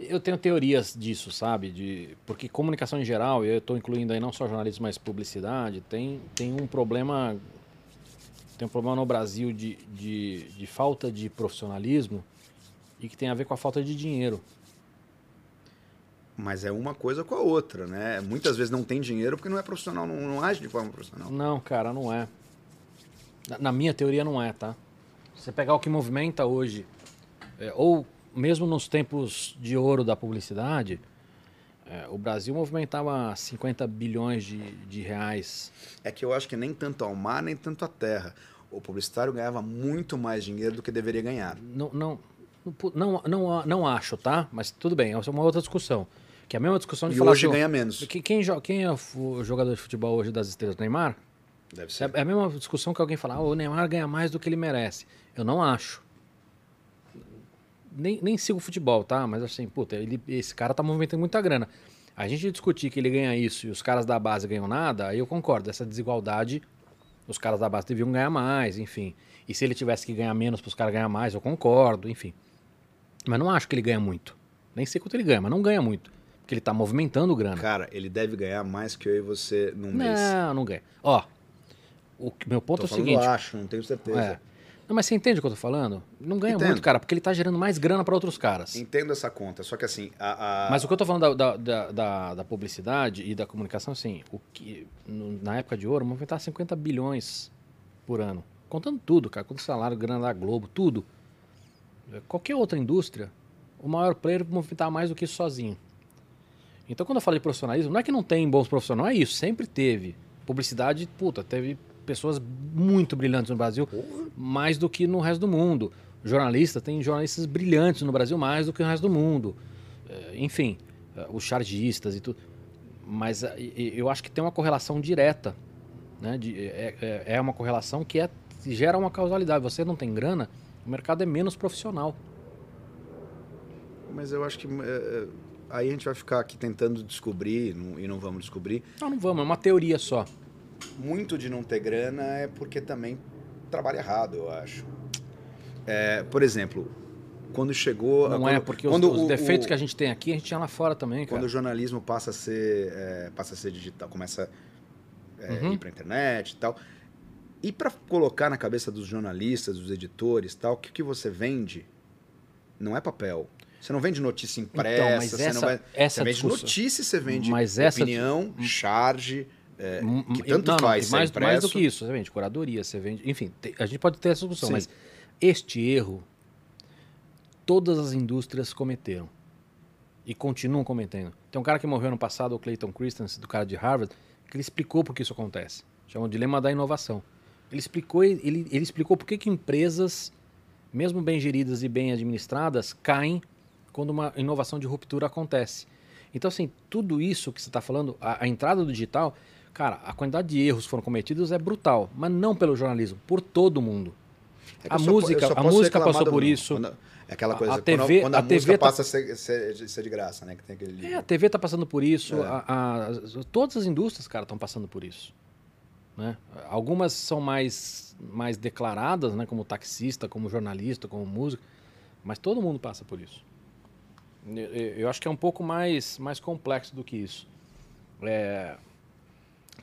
Eu tenho teorias disso, sabe? De, porque comunicação em geral, e eu estou incluindo aí não só jornalismo, mas publicidade, tem, tem um problema. Tem um problema no Brasil de, de, de falta de profissionalismo e que tem a ver com a falta de dinheiro. Mas é uma coisa com a outra, né? Muitas vezes não tem dinheiro porque não é profissional, não, não age de forma profissional. Não, cara, não é. Na, na minha teoria, não é, tá? Se você pegar o que movimenta hoje, é, ou mesmo nos tempos de ouro da publicidade, é, o Brasil movimentava 50 bilhões de, de reais. É que eu acho que nem tanto ao mar, nem tanto à terra. O publicitário ganhava muito mais dinheiro do que deveria ganhar. Não, não, não, não, não acho, tá? Mas tudo bem, é uma outra discussão. Que é a mesma discussão de E falar hoje assim, ganha menos. Quem, quem, quem é o jogador de futebol hoje das estrelas? Neymar? Deve É ser. é a mesma discussão que alguém fala, ah, o Neymar ganha mais do que ele merece. Eu não acho. Nem, nem sigo futebol, tá? Mas assim, puta, ele, esse cara tá movimentando muita grana. A gente discutir que ele ganha isso e os caras da base ganham nada, aí eu concordo. Essa desigualdade, os caras da base deviam ganhar mais, enfim. E se ele tivesse que ganhar menos para os caras ganhar mais, eu concordo, enfim. Mas não acho que ele ganha muito. Nem sei quanto ele ganha, mas não ganha muito. Porque ele tá movimentando grana. Cara, ele deve ganhar mais que eu e você num mês. Não, não ganha. Ó, o meu ponto Tô é o seguinte. acho, não tenho certeza. É. Não, mas você entende o que eu tô falando? Não ganha Entendo. muito, cara, porque ele tá gerando mais grana para outros caras. Entendo essa conta, só que assim, a, a- Mas o que eu tô falando da, da, da, da- da publicidade e da comunicação, assim, o que no- na época de ouro, movimentava 50 bilhões por ano. Contando tudo, cara, com salário, grana da Globo, tudo. Qualquer outra indústria, o maior player movimentava mais do que isso sozinho. Então, quando eu falo de profissionalismo, não é que não tem bons profissionais, é isso, sempre teve. Publicidade, puta, teve pessoas muito brilhantes no Brasil, mais do que no resto do mundo. Jornalista, tem jornalistas brilhantes no Brasil mais do que no resto do mundo. É, Enfim, é, os chargistas e tudo. Mas é, eu acho que tem uma correlação direta. Né? De- é, é- uma correlação que é, gera uma causalidade. Você não tem grana, o mercado é menos profissional. Mas eu acho que é, aí a gente vai ficar aqui tentando descobrir e não vamos descobrir. Não, não vamos, é uma teoria só. Muito de não ter grana é porque também trabalha errado, eu acho. É, por exemplo, quando chegou. Não quando, é, porque os, os defeitos o- que a gente tem aqui, a gente tinha lá fora também, cara. Quando o jornalismo passa a ser, é, passa a ser digital, começa a Uhum. ir para internet e tal. E para colocar na cabeça dos jornalistas, dos editores tal, o que, que você vende não é papel. Você não vende notícia impressa, Então, mas você essa, não vai, essa você vende discussão- notícia, você vende Mas essa- opinião, charge, é, que tanto não, não, faz ser mais, impresso. mais do que isso, você vende curadoria, você vende. Enfim, a gente pode ter essa discussão, Sim. mas este erro todas as indústrias cometeram e continuam cometendo. Tem um cara que morreu no passado, o Clayton Christensen, do cara de Harvard, que ele explicou por que isso acontece. Chama o dilema da inovação. Ele explicou, ele, ele explicou por que, que empresas, mesmo bem geridas e bem administradas, caem quando uma inovação de ruptura acontece. Então, assim, tudo isso que você está falando, a, a entrada do digital, cara, a quantidade de erros que foram cometidos é brutal, mas não pelo jornalismo, por todo mundo. É a música- só a música passou por isso. quando- é aquela A- coisa, a quando, TV quando a, a TV música tá- passa a ser, ser- ser de graça, né? Que tem aquele É, a TV está passando por isso, É. a- a- as- todas as indústrias, cara, estão passando por isso. Né? Algumas são mais, mais declaradas, né? como taxista, como jornalista, como músico, mas todo mundo passa por isso. Eu acho que é um pouco mais, mais complexo do que isso. É,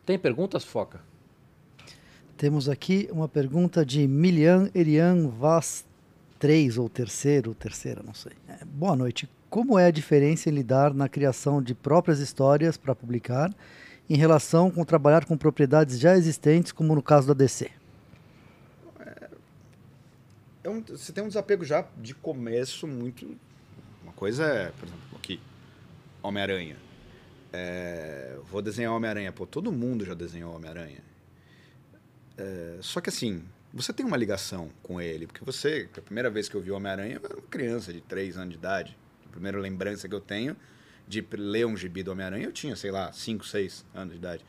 Tem perguntas, Foca? Temos aqui uma pergunta de Milian Erian Vaz 3 ou terceiro, terceira, não sei. É, boa noite. Como é a diferença em lidar na criação de próprias histórias para publicar em relação com trabalhar com propriedades já existentes, como no caso da DC? é um- você tem um desapego já de começo muito. Uma coisa é, por exemplo, aqui, Homem-Aranha. É, vou desenhar Homem-Aranha. Pô, todo mundo já desenhou Homem-Aranha. É, só que assim, você tem uma ligação com ele, porque você, a primeira vez que eu vi Homem-Aranha, eu era uma criança de 3 anos de idade. A primeira lembrança que eu tenho de ler um gibi do Homem-Aranha, eu tinha, sei lá, 5, 6 anos de idade.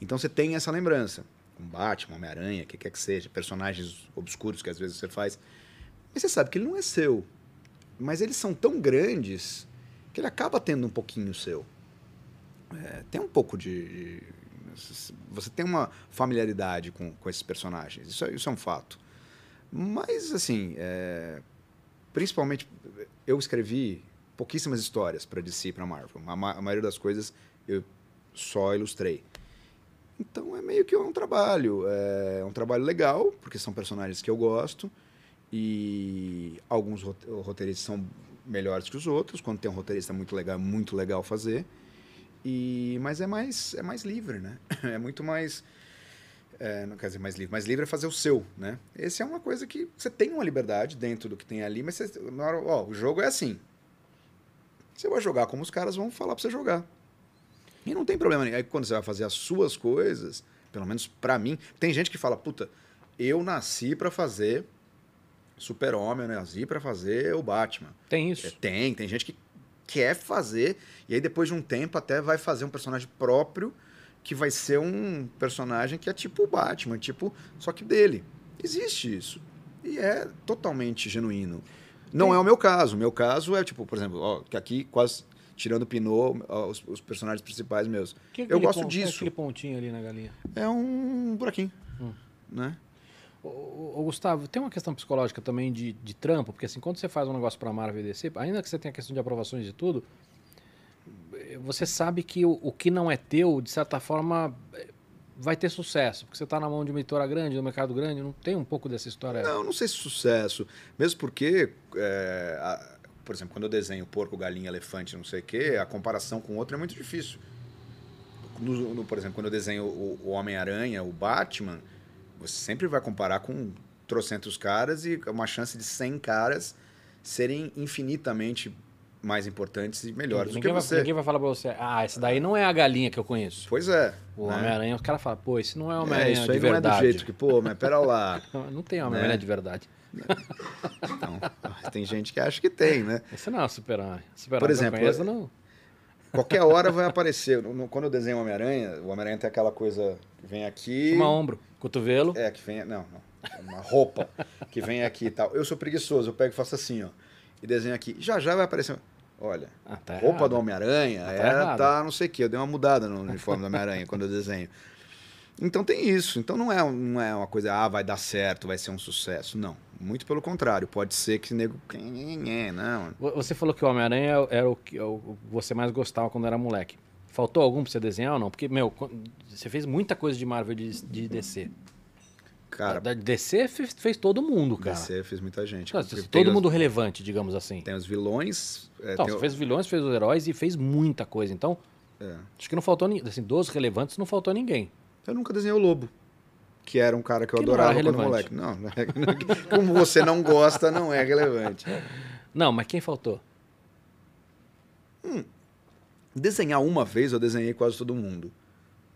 Então você tem essa lembrança. Com Batman, Homem-Aranha, o que quer que seja, personagens obscuros que às vezes você faz. Mas você sabe que ele não é seu. Mas eles são tão grandes que ele acaba tendo um pouquinho seu. É, tem um pouco de. de- Você tem uma familiaridade com, com esses personagens. Isso, é- isso é um fato. Mas, assim, é, principalmente, eu escrevi pouquíssimas histórias para DC e para Marvel. A, ma- a maioria das coisas eu só ilustrei. Então é meio que um trabalho. É um trabalho legal, porque são personagens que eu gosto. E alguns rote- roteiristas são melhores que os outros. Quando tem um roteirista muito legal, é muito legal fazer. E, mas é mais, é mais livre, né? [laughs] É muito mais. é, não quer dizer mais livre, mais livre é fazer o seu, né? Esse é uma coisa que você tem uma liberdade dentro do que tem ali, mas você, hora, ó, o jogo é assim. Você vai jogar como os caras vão falar pra você jogar. E não tem problema nenhum. Aí quando você vai fazer as suas coisas, pelo menos pra mim, tem gente que fala, puta, eu nasci pra fazer Super-Homem, eu nasci pra fazer o Batman. Tem É, isso. tem, tem gente que quer fazer, e aí depois de um tempo até vai fazer um personagem próprio, que vai ser um personagem que é tipo o Batman, tipo, só que dele. Existe isso. E é totalmente genuíno. Não Tem- é o meu caso. O meu caso é, tipo, por exemplo, ó, que aqui quase tirando o Pinot, os, os personagens principais meus. Que é Eu gosto pon- que é disso. aquele pontinho ali na galinha. É um buraquinho, Hum. né? Ô, Gustavo, tem uma questão psicológica também de, de trampo, porque assim, quando você faz um negócio para Marvel e DC, ainda que você tenha a questão de aprovações e tudo, você sabe que o, o que não é teu, de certa forma, eh, vai ter sucesso? Porque você está na mão de uma editora grande, do mercado grande, não tem um pouco dessa história? Não, não sei se sucesso. Mesmo porque, é, a- por exemplo, quando eu desenho porco, galinha, elefante, não sei o quê, a comparação com o outro é muito difícil. No- no- por exemplo, quando eu desenho o, o Homem-Aranha, o Batman, você sempre vai comparar com trocentos caras e uma chance de 100 caras serem infinitamente mais importantes e melhores do que ninguém, vai, você. ninguém vai falar pra você, ah, esse daí não é a galinha que eu conheço. Pois é. O né? Homem-Aranha, os caras falam, pô, esse não é o É, Homem-Aranha isso de aí não é verdade. do jeito que, pô, mas pera lá. Não, [laughs] não tem Homem-Aranha Né? de verdade. Então, tem gente que acha que tem, né? Esse não é o Super-Homem. Super Por exemplo, eu conheço, não. Qualquer hora vai aparecer. No- Quando eu desenho o Homem-Aranha, o Homem-Aranha tem aquela coisa que vem aqui. Chama ombro, cotovelo. É, que vem. Não, não. É Uma roupa que vem aqui e tal. Eu sou preguiçoso, eu pego e faço assim, ó. E desenho aqui. Já já vai aparecer. Olha, Ah, tá roupa errado. do Homem-Aranha Ah, tá é, tá não sei o quê. Eu dei uma mudada no uniforme do Homem-Aranha quando eu desenho. Então tem isso. Então não é, não é uma coisa, ah, vai dar certo, vai ser um sucesso. Não. Muito pelo contrário. Pode ser que nego. Não. Vo- Você falou que o Homem-Aranha era o que o que você mais gostava quando era moleque. Faltou algum pra você desenhar ou não? Porque, meu, você fez muita coisa de Marvel de, de DC. Cara, da DC fez, fez todo mundo, cara. DC fez muita gente. Tem todo os- mundo relevante, digamos assim. Tem os vilões. é, tem você o- fez vilões, fez os heróis e fez muita coisa. Então, é. acho que não faltou ninguém. Assim, dos relevantes, não faltou ninguém. Eu nunca desenhei o Lobo. Que era um cara que eu Que não adorava era quando moleque. Não, não é- como você não gosta, não é relevante. Não, mas quem faltou? Desenhar uma vez, eu desenhei quase todo mundo.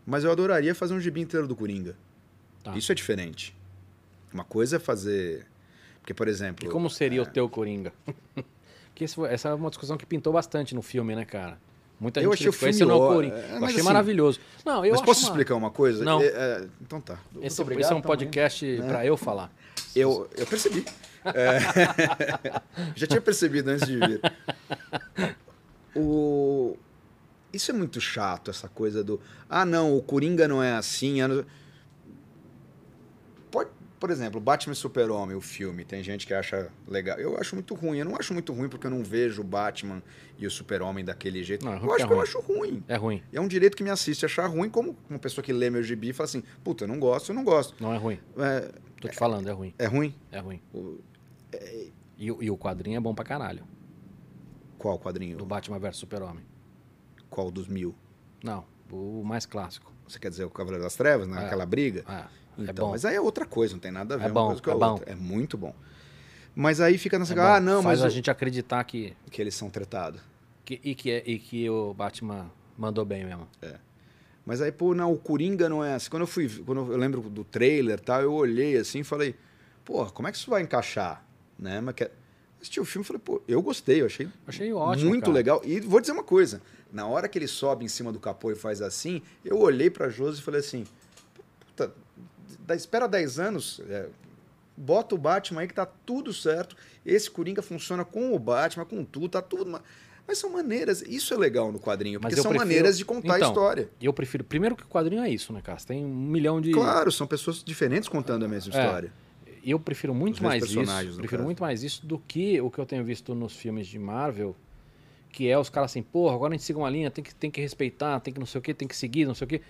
Mas eu adoraria fazer um gibi inteiro do Coringa. Tá. Isso é diferente. Uma coisa é fazer. Porque, por exemplo. E como seria o teu Coringa? [laughs] Porque essa é uma discussão que pintou bastante no filme, né, cara? Muita Eu gente achei o criticou, filme esse não é o é, eu achei assim- maravilhoso. Não, eu mas posso uma- explicar uma coisa? Não. É, é, então tá. Esse, obrigado esse é um podcast pra eu falar. Eu, eu percebi. É, [laughs] já tinha percebido antes de vir. O... Isso é muito chato, essa coisa do. Ah, não, o Coringa não é assim. ah, não-" Pode, por exemplo, Batman e Super-Homem, o filme, tem gente que acha legal. Eu acho muito ruim. Eu não acho muito ruim porque eu não vejo o Batman e o Super-Homem daquele jeito. Não, é eu acho é que eu ruim. acho ruim. É ruim. É um direito que me assiste achar ruim, como uma pessoa que lê meu gibi e fala assim: puta, eu não gosto, eu não gosto. Não é ruim. É, Tô te falando, é ruim. é ruim? É ruim. O- E, o- e o quadrinho é bom pra caralho. Qual quadrinho? Do Batman vs Super-Homem. Qual dos mil? Não, o mais clássico. Você quer dizer o Cavaleiro das Trevas, naquela briga? É, é Então, bom. mas aí é outra coisa, não tem nada a ver É uma bom, é bom. outra. É muito bom. Mas aí fica nessa É bom. ah, não, Faz mas a o- gente acreditar que, que eles são tretados. que, e, que, e que o Batman mandou bem mesmo. Mas aí, pô, não, o Coringa não é assim. Quando eu fui, quando eu lembro do trailer e tal, eu olhei assim e falei, pô, como é que isso vai encaixar? Né? Mas que... assisti o filme e falei, pô, eu gostei, eu achei Achei ótimo. muito cara. legal. E vou dizer uma coisa: na hora que ele sobe em cima do capô e faz assim, eu olhei pra Josi e falei assim: puta, da, espera 10 anos, é, bota o Batman aí que tá tudo certo. Esse Coringa funciona com o Batman, com tudo, tá tudo. ma- Mas são maneiras, isso é legal no quadrinho, Mas porque são prefiro- maneiras de contar Então, a história. E eu prefiro. Primeiro que o quadrinho é isso, né, cara? Você tem um milhão de. Claro, são pessoas diferentes contando a mesma É. história. Eu prefiro muito mais isso. Prefiro caso. muito mais isso do que o que eu tenho visto nos filmes de Marvel. Que é os caras assim, porra, agora a gente siga uma linha, tem que, tem que respeitar, tem que não sei o que, tem que seguir, não sei o que.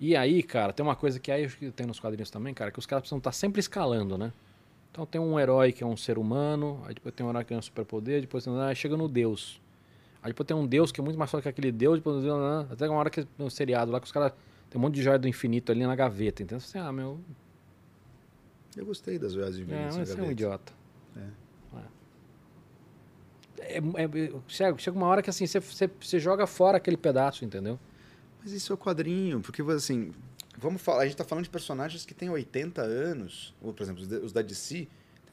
E aí, cara, tem uma coisa que aí acho que tem nos quadrinhos também, cara, que os caras precisam estar sempre escalando, né? Então tem um herói que é um ser humano, aí depois tem um herói que é um superpoder, depois tem, aí chega no Deus. Aí depois tem um Deus que é muito mais forte que aquele Deus, depois até uma hora que no seriado lá que os caras tem um monte de joia do infinito ali na gaveta, entendeu? Você, ah, meu, Eu gostei das viagens de é, Vingança mas na você é um gaveta. idiota. É. É, é- chega, chega uma hora que assim, você, você, você joga fora aquele pedaço, entendeu? Mas isso é o quadrinho, porque assim, vamos falar, a gente tá falando de personagens que têm 80 anos, ou por exemplo, os da- DC, tem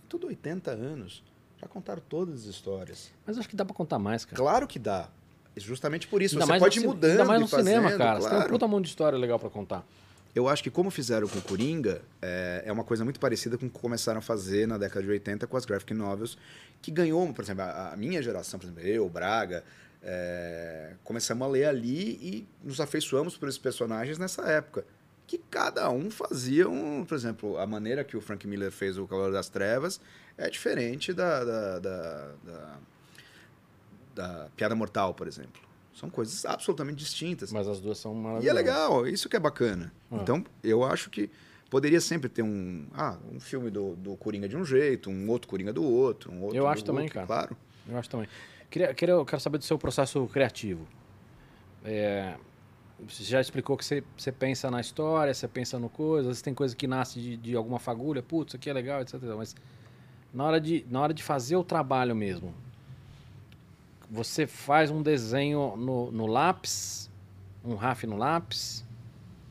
tudo 80 anos. Já contaram todas as histórias. Mas acho que dá pra contar mais, cara. Claro que dá. Justamente por isso, ainda você pode ir no, ci- mudando Ainda mais no cinema, fazendo, cara. Você tem um claro. puta monte de história legal pra contar. Eu acho que como fizeram com o Coringa, é, é uma coisa muito parecida com o que começaram a fazer na década de 80 com as graphic novels, que ganhou, por exemplo, a, a minha geração, por exemplo, eu, Braga, é, começamos a ler ali e nos afeiçoamos por esses personagens nessa época. Que cada um fazia um, por exemplo, a maneira que o Frank Miller fez o Calor das Trevas é diferente da, da, da, da- da Piada Mortal, por exemplo. São coisas absolutamente distintas. Mas as duas são maravilhosas. E é legal, isso que é bacana. Ah. Então, eu acho que poderia sempre ter um, ah, um filme do, do Coringa de um jeito, um outro Coringa do outro, um outro Eu do acho também, outro, cara. Claro. Eu acho também. Queria, queria, quero saber do seu processo criativo. É, você já explicou que você, você pensa na história, você pensa no coisa, às vezes tem coisa que nasce de, de alguma fagulha, putz, isso aqui é legal, etc. Mas na hora, de, na hora de fazer o trabalho mesmo, você faz um desenho no, no lápis, um RAF no lápis,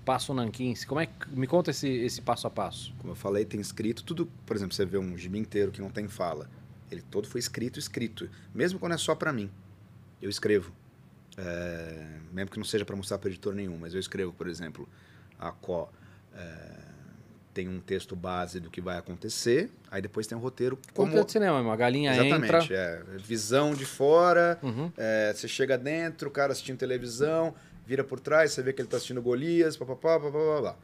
passa o nanquim. Como é que, me conta esse, esse passo a passo. Como eu falei, tem escrito tudo. Por exemplo, você vê um gibi inteiro que não tem fala. Ele todo foi escrito, escrito. Mesmo quando é só para mim. Eu escrevo. É, mesmo que não seja para mostrar para editor nenhum, mas eu escrevo, por exemplo, a Có é, tem um texto base do que vai acontecer, aí depois tem um roteiro Como como. de cinema, uma galinha Exatamente, entra. é, visão de fora, Uhum. é, você chega dentro, o cara assistindo televisão, vira por trás, você vê que ele tá assistindo Golias, papapá, papapá.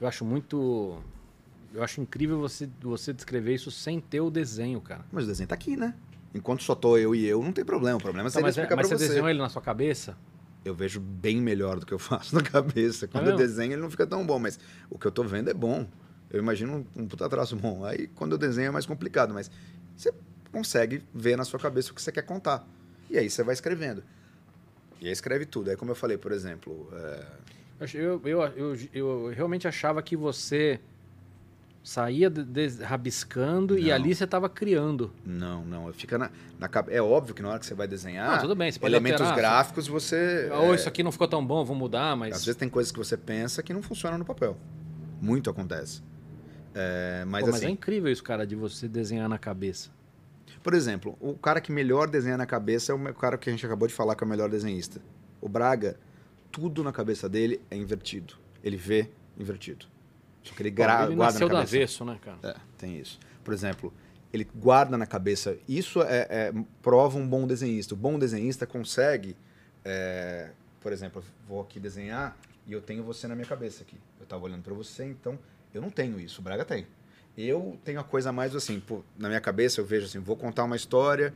Eu acho muito. Eu acho incrível você, você descrever isso sem ter o desenho, cara. Mas o desenho tá aqui, né? Enquanto só tô eu e eu, não tem problema. O problema é Tá, você mas explicar mas pra você você. desenhou ele na sua cabeça? Eu vejo bem melhor do que eu [laughs] faço na cabeça. Quando eu mesmo? desenho, ele não fica tão bom, mas o que eu tô vendo é bom. Eu imagino um, um puta traço bom. Aí, quando eu desenho, é mais complicado, mas você consegue ver na sua cabeça o que você quer contar. E aí você vai escrevendo. E aí escreve tudo. Aí, como eu falei, por exemplo, é, Eu, eu, eu, eu, eu realmente achava que você saía rabiscando e Não. ali você estava criando. não, não, fica na, na. É óbvio que na hora que você vai desenhar, Não, tudo bem, elementos alterar, gráficos você. Ou é, isso aqui não ficou tão bom, vou mudar, mas. Às vezes tem coisas que você pensa que não funcionam no papel. Muito acontece. É, mas Pô, mas assim, é incrível isso, cara, de você desenhar na cabeça. por exemplo, o cara que melhor desenha na cabeça é o cara que a gente acabou de falar que é o melhor desenhista. O Braga, tudo na cabeça dele é invertido. Ele vê invertido. Só que ele, guarda nasceu na do cabeça. avesso, né, cara? É, tem isso. Por exemplo, ele guarda na cabeça. Isso é, é- prova um bom desenhista. O bom desenhista consegue, é, por exemplo, vou aqui desenhar e eu tenho você na minha cabeça aqui. Eu estava olhando para você, então eu não tenho isso. O Braga tem. Eu tenho a coisa mais assim, pô, na minha cabeça eu vejo assim, vou contar uma história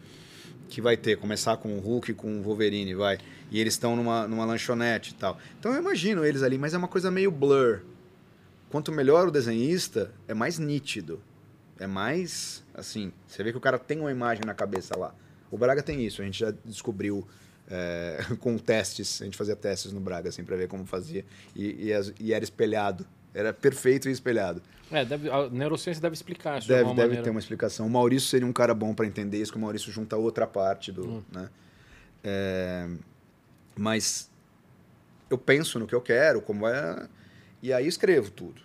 que vai ter, começar com o Hulk e com o Wolverine, vai. E eles estão numa, numa lanchonete e tal. Então eu imagino eles ali, mas é uma coisa meio blur. Quanto melhor o desenhista, é mais nítido. É mais, assim, você vê que o cara tem uma imagem na cabeça lá. O Braga tem isso, a gente já descobriu é, [laughs] com testes, a gente fazia testes no Braga, assim, pra ver como fazia. E, e e era espelhado, era perfeito e espelhado. É, deve, a neurociência deve explicar isso de Deve, alguma deve maneira. ter uma explicação. O Maurício seria um cara bom para entender isso, que o Maurício junta outra parte do. Hum. Né? É, mas eu penso no que eu quero, como é, e aí escrevo tudo.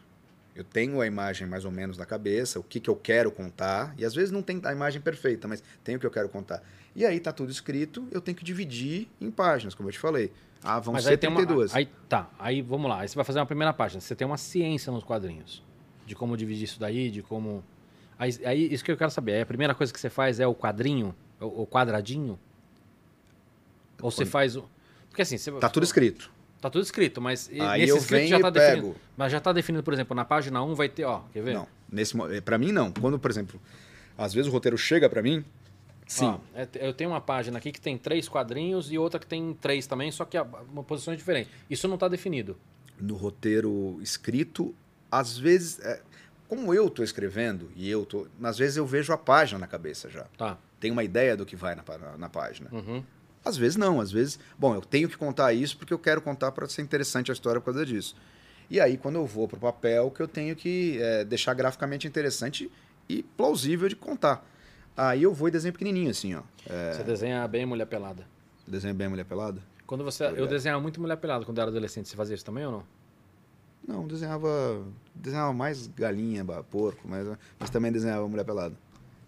Eu tenho a imagem mais ou menos na cabeça, o que, que eu quero contar, e às vezes não tem a imagem perfeita, mas tem o que eu quero contar. E aí tá tudo escrito, eu tenho que dividir em páginas, como eu te falei. Ah, vão Mas ser aí tem uma, 32. aí tá, aí vamos lá, aí você vai fazer uma primeira página. Você tem uma ciência nos quadrinhos de como dividir isso daí, de como aí, aí isso que eu quero saber. Aí a primeira coisa que você faz é o quadrinho, o, o quadradinho? Ou você Quando- faz o porque assim, você, Tá tudo escrito. Tá tudo escrito, mas Aí nesse eu escrito venho já e tá definido. pego. Mas já tá definido, por exemplo, na página 1 vai ter, ó, quer ver? Não, nesse para mim não. Quando, por exemplo, às vezes o roteiro chega para mim, sim. Ó, é- eu tenho uma página aqui que tem três quadrinhos e outra que tem três também, só que uma posição é diferente. Isso não tá definido. no roteiro escrito, às vezes, é, como eu tô escrevendo e eu tô, às vezes eu vejo a página na cabeça já. Tá. Tenho uma ideia do que vai na, na, na página. Uhum. Às vezes não, às vezes, bom, eu tenho que contar isso porque eu quero contar para ser interessante a história por causa disso. E aí quando eu vou pro papel, que eu tenho que é, deixar graficamente interessante e plausível de contar. Aí eu vou e desenho pequenininho assim, ó. É, Você desenha bem mulher pelada. desenho bem mulher pelada? Quando você, eu desenhava muito mulher pelada quando eu era adolescente. Você fazia isso também ou não? Não, desenhava, desenhava mais galinha, porco, mas, mas também desenhava mulher pelada.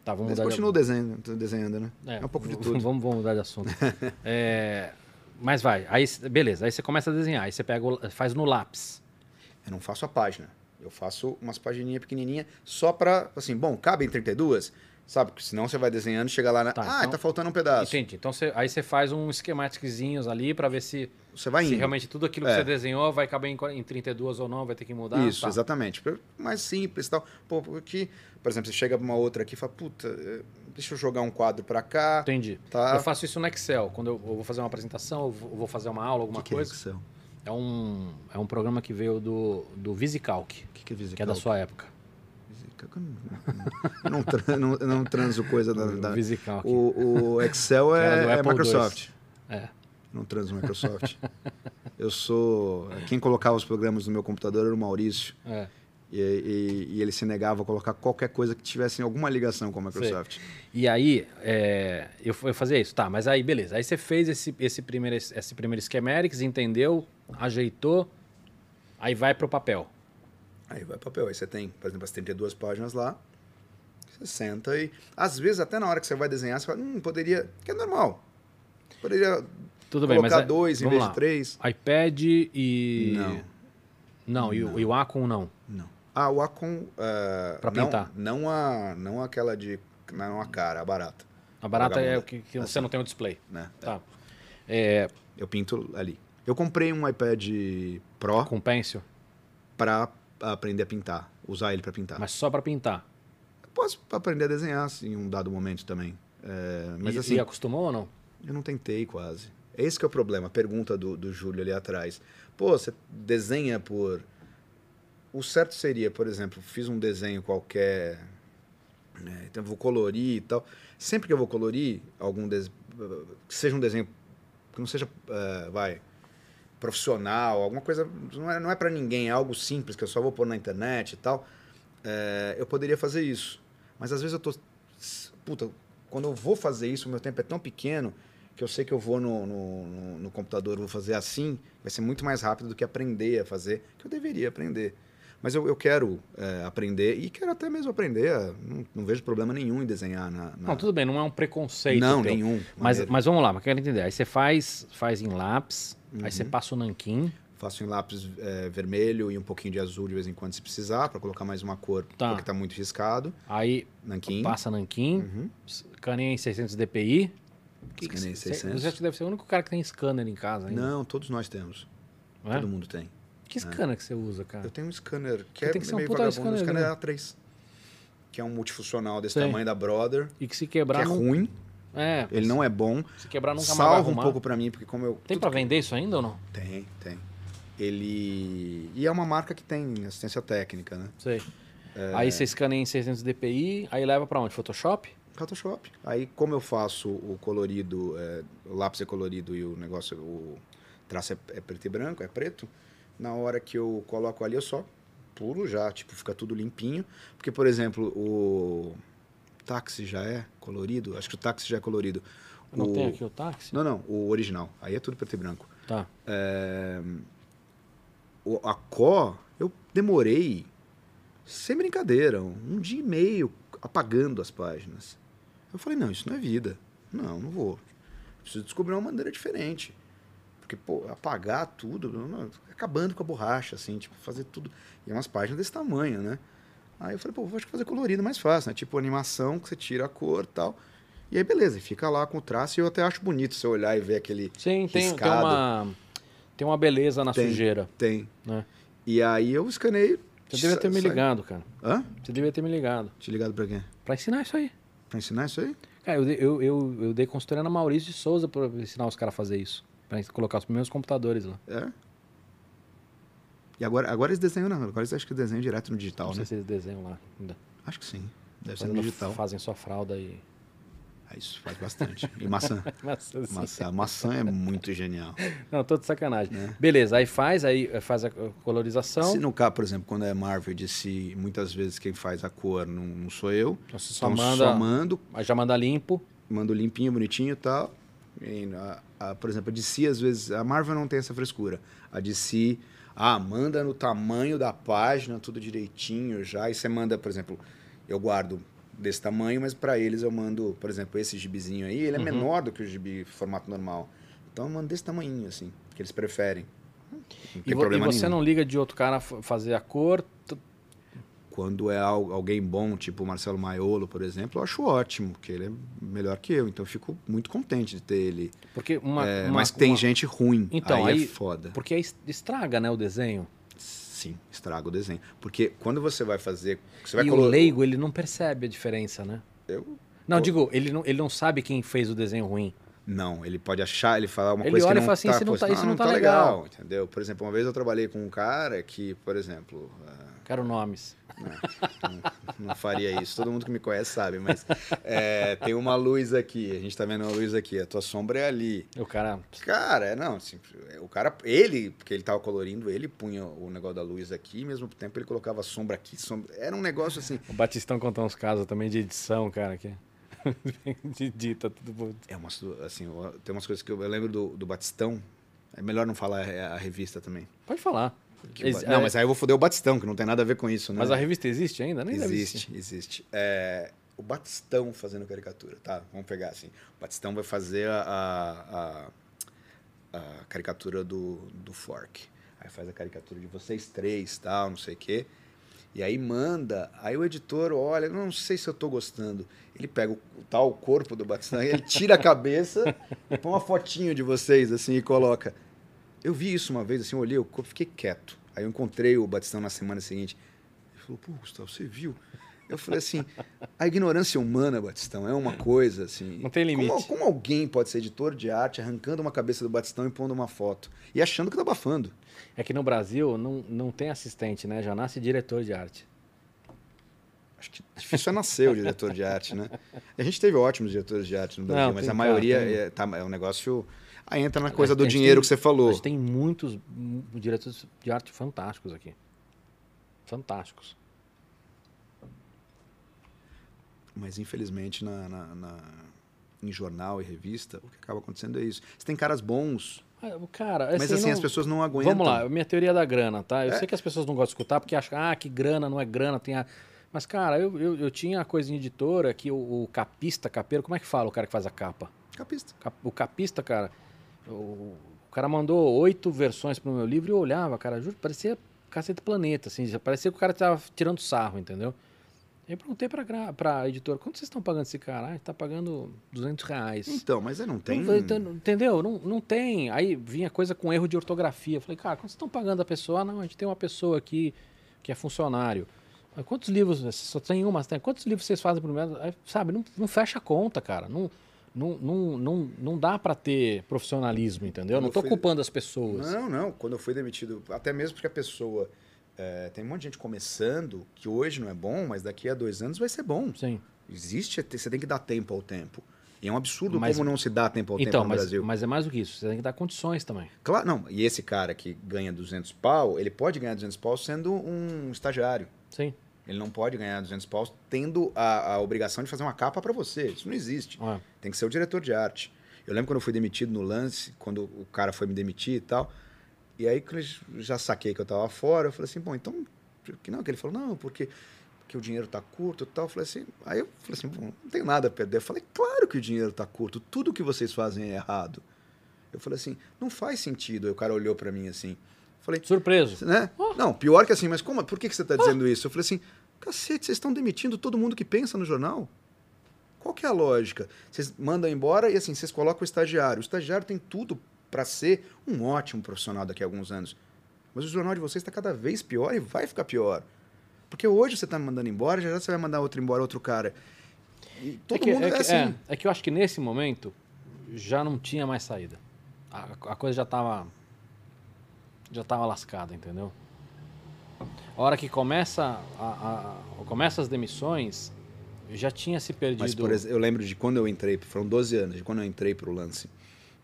Tá, vamos Mas mudar continuo de desenhando, desenhando, né? É, um pouco de tudo. Vamos, vamos mudar de assunto. [laughs] É, mas vai, aí beleza, aí você começa a desenhar, aí você pega, o- faz no lápis. Eu não faço a página. Eu faço umas pagininhas pequenininhas só pra, assim, bom, cabem 32? Sabe? Porque senão você vai desenhando e chega lá na. Tá, ah, então- tá faltando um pedaço. Entendi. Então você- aí você faz um esquemáticozinhos ali pra ver se, Você vai se indo. realmente tudo aquilo que É. você desenhou vai caber em, qua- em 32 ou não, vai ter que mudar. Isso, Tá. exatamente. Mais simples e tal. Pô, porque, por exemplo, você chega pra uma outra aqui e fala, puta, eh, deixa eu jogar um quadro pra cá. Entendi. Tá. Eu faço isso no Excel. Quando eu, vou fazer uma apresentação, eu vou fazer uma aula, alguma que, que é coisa. Excel? É um, é um programa que veio do, do VisiCalc, O que, que é VisiCalc? que é da sua época. Eu [laughs] não, eu não, não, eu não transo coisa da... da- O o, o Excel é, é Microsoft. É. Não transo Microsoft. eu sou... Quem colocava os programas no meu computador era o Maurício. É. E, e- e ele se negava a colocar qualquer coisa que tivesse alguma ligação com a Microsoft. E aí, é, eu, eu fazia isso, tá, mas aí beleza. Aí você fez esse, esse, primeiro, esse primeiro schematics, entendeu, ajeitou, aí vai pro papel. Aí vai papel. Aí você tem, por exemplo, as 32 páginas lá. Você senta e. Às vezes, até na hora que você vai desenhar, você fala, hum, poderia. Que é normal. Poderia Tudo bem, mas colocar é- dois em vez lá. de três. iPad e... Não. Não, e, o- e o Acom não. Não. Ah, o Acon. ah, Pra não- pintar. Não, a, não aquela de. Não a cara, a barata. A barata é o que, que você Assim. não tem o display. Né? Tá. É, Eu pinto ali. Eu comprei um iPad Pro com pencil, para aprender a pintar. Usar ele para pintar. mas só pra pintar. Eu posso aprender a desenhar assim, em um dado momento também. É, mas e, assim. e acostumou ou não? Eu não tentei quase. Esse que é o problema, a pergunta do, do Júlio ali atrás. Pô, você desenha por. O certo seria, por exemplo, fiz um desenho qualquer, né, então vou colorir e tal. Sempre que eu vou colorir algum des... que seja um desenho que não seja, eh, vai, profissional, alguma coisa, não é, não é para ninguém, é algo simples que eu só vou pôr na internet e tal, eh, eu poderia fazer isso. Mas às vezes eu tô, puta, quando eu vou fazer isso, o meu tempo é tão pequeno que eu sei que eu vou no, no, no- computador, vou fazer assim, vai ser muito mais rápido do que aprender a fazer, que eu deveria aprender. Mas eu, eu quero é, aprender e quero até mesmo aprender. a- Não, não vejo problema nenhum em desenhar na. na- Não, tudo bem, não é um preconceito. Não, teu. nenhum. Mas, mas vamos lá, mas quero entender. Aí você faz, faz em lápis, aí Uhum. você passa o nanquim. Faço em lápis é, vermelho e um pouquinho de azul de vez em quando se precisar, para colocar mais uma cor, Tá. porque tá muito riscado. Aí Nanquim. passa nanquim, Uhum. caneia em 600 dpi. Escaneia em Você- 600. Você que deve ser o único cara que tem scanner em casa ainda. Não, todos nós temos. é? Todo mundo tem. Que scanner que você usa, cara? Eu tenho um scanner que é tem que ser um meio vagabundo. Um scanner, scanner né? A3. Que é um multifuncional desse Sei. tamanho da Brother. E que se Que quebrar é não... É, Ele não é bom. se quebrar nunca mais vai Salva um arrumar. pouco pra mim, porque como eu... Tem que- vender isso ainda ou não? Tem, tem. Ele... E é uma marca que tem assistência técnica, né? Sei. É. Aí você escaneia em 600 dpi, aí leva pra onde? Photoshop? Photoshop. Aí, como eu faço o colorido, é, o lápis é colorido e o negócio, o traço é, é preto e branco, é preto, na hora que eu coloco ali, eu só pulo já, tipo, fica tudo limpinho. Porque, por exemplo, o táxi já é colorido, acho que o táxi já é colorido. Não o... tem aqui o táxi? Não, não, o original. Aí é tudo preto e branco. Tá. É, o- a Có, eu demorei, sem brincadeira, um dia e meio apagando as páginas. Eu falei, não, isso não é vida. Não, não vou. Preciso descobrir uma maneira diferente. Porque, pô, apagar tudo, não- não, acabando com a borracha, assim, tipo, fazer tudo. E é umas páginas desse tamanho, né? Aí eu falei, pô, vou fazer colorido mais fácil, né? Tipo animação, que você tira a cor e tal. E aí, beleza, e fica lá com o traço. E eu até acho bonito você olhar e ver aquele. Sim, tem, tem uma. Tem uma beleza na Tem. sujeira. Tem. Né? E aí eu escanei. Você devia ter me ligado, cara. Hã? Você devia ter me ligado. Te ligado pra quê? Pra ensinar isso aí. Pra ensinar isso aí? Cara, eu, dei- eu, eu, eu dei consultoria na Maurício de Souza pra ensinar os caras a fazer isso. Pra colocar os primeiros computadores lá. É. E agora, agora eles desenham, não. Agora eles acham que desenham direto no digital, Não né? sei se eles desenham lá ainda. Acho que sim. Deve ser no digital. Fazem sua fralda e. Ah, isso faz bastante. E maçã. [laughs] Mas, assim, maçã. Maçã é muito genial. Não, tô de sacanagem. Né? Beleza, aí faz, aí faz a colorização. Se no caso, por exemplo, quando é Marvel DC, muitas vezes quem faz a cor não, não sou eu. Então você só Então manda. só mando, já manda limpo. mando limpinho, bonitinho e tal. E a- a- por exemplo, a DC, às vezes, a Marvel não tem essa frescura. A DC, ah, manda no tamanho da página, tudo direitinho já. E você manda, por exemplo, eu guardo desse tamanho, mas para eles eu mando, por exemplo, esse gibizinho aí, ele é Uhum. menor do que o gibi formato normal. Então eu mando desse tamanho, assim, que eles preferem. Não E, vo- e você nenhum. não liga de outro cara fazer a cor. Quando é al- alguém bom, tipo o Marcelo Maiolo, por exemplo, eu acho ótimo, porque ele é melhor que eu. Então eu fico muito contente de ter ele. Porque uma. É, uma- mas tem uma- gente ruim. Então, aí, aí- é foda. Porque aí estraga, né, o desenho. Sim, estraga o desenho. Porque quando você vai fazer. Você vai e colo- o leigo, ele não percebe a diferença, né? Eu- Não, Pô. digo, ele não, ele não sabe quem fez o desenho ruim. Não, ele pode achar, ele falar uma Ele coisa olha que e não fala assim, tá, "Isso não tá- isso não tá legal." entendeu? Por exemplo, uma vez eu trabalhei com um cara que, por exemplo, ah, Quero nomes. não faria isso. Todo mundo que me conhece sabe, mas é, tem uma luz aqui, a gente tá vendo uma luz aqui, a tua sombra é ali. O cara. Cara, é, não, assim, o cara, ele, porque ele tava colorindo, ele punha o negócio da luz aqui, e ao mesmo tempo ele colocava sombra aqui, sombra. Era um negócio assim. O Batistão contou uns casos também de edição, cara, que. [laughs] de dita tudo. É umas, assim, tem umas coisas que eu, eu lembro do, do Batistão. É melhor não falar a, a revista também. Pode falar. Ex- Ba- não, é, mas aí eu vou foder o Batistão, que não tem nada a ver com isso, né? mas a revista existe ainda? Nem existe, existe. É, o Batistão fazendo caricatura, tá? Vamos pegar assim. O Batistão vai fazer a, a, a caricatura do, do Fork. Aí faz a caricatura de vocês três, tal, não sei o quê. E aí manda, aí o editor olha, não sei se eu tô gostando. Ele pega o tal corpo do Batistão, ele tira a cabeça põe uma fotinho de vocês assim e coloca. Eu vi isso uma vez, assim, eu olhei o corpo, fiquei quieto. Aí eu encontrei o Batistão na semana seguinte. Ele falou, pô, Gustavo, você viu? Eu falei assim, a ignorância humana, Batistão, é uma coisa assim. Não tem limite. Como, como alguém pode ser editor de arte arrancando uma cabeça do Batistão e pondo uma foto? E achando que tá abafando. É que no Brasil não, não tem assistente, né? Já nasce diretor de arte. Acho que difícil é nascer o diretor de arte, né? A gente teve ótimos diretores de arte no Brasil, Não, mas a maioria tem. é, tá, é um negócio. Aí entra na coisa do dinheiro tem- que você falou. A gente tem muitos diretores de arte fantásticos aqui. Fantásticos. Mas infelizmente na, na- na- em jornal e revista, o que acaba acontecendo é isso. Você tem caras bons, Ah, Cara, mas assim, não- as pessoas não aguentam. Vamos lá, minha teoria da grana, tá? Eu É. sei que as pessoas não gostam de escutar porque acham, ah, que grana, não é grana, tem a... Mas, cara, eu, eu, eu tinha a coisa em editora que o, o capista, capeiro, como é que fala o cara que faz a capa? Capista. Cap- O capista, cara, o, o cara mandou oito versões pro meu livro e eu olhava, cara, juro, parecia Cacete Planeta, assim, parecia que o cara tava tirando sarro, entendeu? Eu perguntei pra, pra editora, quanto vocês estão pagando esse cara? Ah, tá pagando 200 reais. Então, mas aí não tem. Não, então, entendeu? Não, não tem. Aí vinha coisa com erro de ortografia. Eu falei, cara, quanto vocês estão pagando a pessoa? Ah, não, a gente tem uma pessoa aqui que é funcionário. Mas quantos livros? Só tem uma, tem. Quantos livros vocês fazem por mês? Sabe, não, não fecha a conta, cara. Não, não, não, não, não dá pra ter profissionalismo, entendeu? Quando não eu fui- culpando as pessoas. Não, não. Quando eu fui demitido, até mesmo porque a pessoa. é, tem um monte de gente começando que hoje não é bom, mas daqui a dois anos vai ser bom. Sim. Existe, você tem que dar tempo ao tempo. E é um absurdo Mas- como não se dá tempo ao Então, tempo no mas, Brasil. mas é mais do que isso. Você tem que dar condições também. Claro, não. E esse cara que ganha 200 pau, ele pode ganhar 200 pau sendo um estagiário. Sim. Ele não pode ganhar 200 pau tendo a, a obrigação de fazer uma capa para você. Isso não existe. É. Tem que ser o diretor de arte. Eu lembro quando eu fui demitido no lance, quando o cara foi me demitir e tal. E aí, quando eu já saquei que eu tava fora, eu falei assim, bom, então. Que não, que ele falou, não, porque, porque o dinheiro tá curto e tal. Eu falei assim, aí eu falei assim, bom, não tenho nada a perder. Eu falei, claro que o dinheiro tá curto, tudo que vocês fazem é errado. Eu falei assim, não faz sentido. Aí o cara olhou para mim assim. Falei, Surpreso. né? Não, pior que assim, mas como, por que, que você está dizendo isso? Eu falei assim, cacete, vocês estão demitindo todo mundo que pensa no jornal? Qual que é a lógica? Vocês mandam embora e assim, vocês colocam o estagiário. O estagiário tem tudo para ser um ótimo profissional daqui a alguns anos. Mas o jornal de vocês está cada vez pior e vai ficar pior. Porque hoje você está me mandando embora, já já você vai mandar outro embora, outro cara. E todo é que, mundo é, é, assim. é, é que eu acho que nesse momento já não tinha mais saída. A, a coisa já tava. Já tava lascada, entendeu? A hora que começa, a, a- começa as demissões, já tinha se perdido. Mas, por exemplo, eu lembro de quando eu entrei, foram 12 anos, de quando eu entrei pro lance.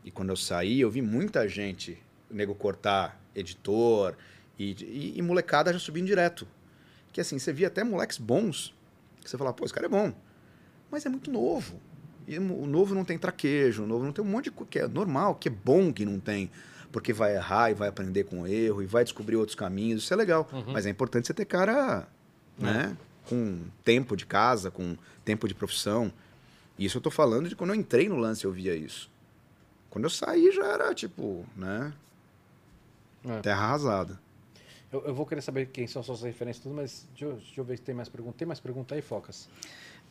E quando eu saí, eu vi muita gente, nego cortar editor e, e, e molecada já subindo direto. Que assim, você via até moleques bons, que você falava, pô, esse cara é bom. Mas é muito novo. E o novo não tem traquejo, o novo não tem um monte de coisa que é normal, que é bom que não tem. Porque vai errar e vai aprender com o erro e vai descobrir outros caminhos, isso é legal. Uhum. Mas é importante você ter cara, né? Com tempo de casa, com tempo de profissão. E isso eu tô falando de quando eu entrei no lance eu via isso. Quando eu saí já era tipo, né? É. Terra arrasada. Eu, eu vou querer saber quem são suas referências, tudo, mas deixa eu, deixa eu ver se tem mais pergunta. Tem mais pergunta aí, Focas?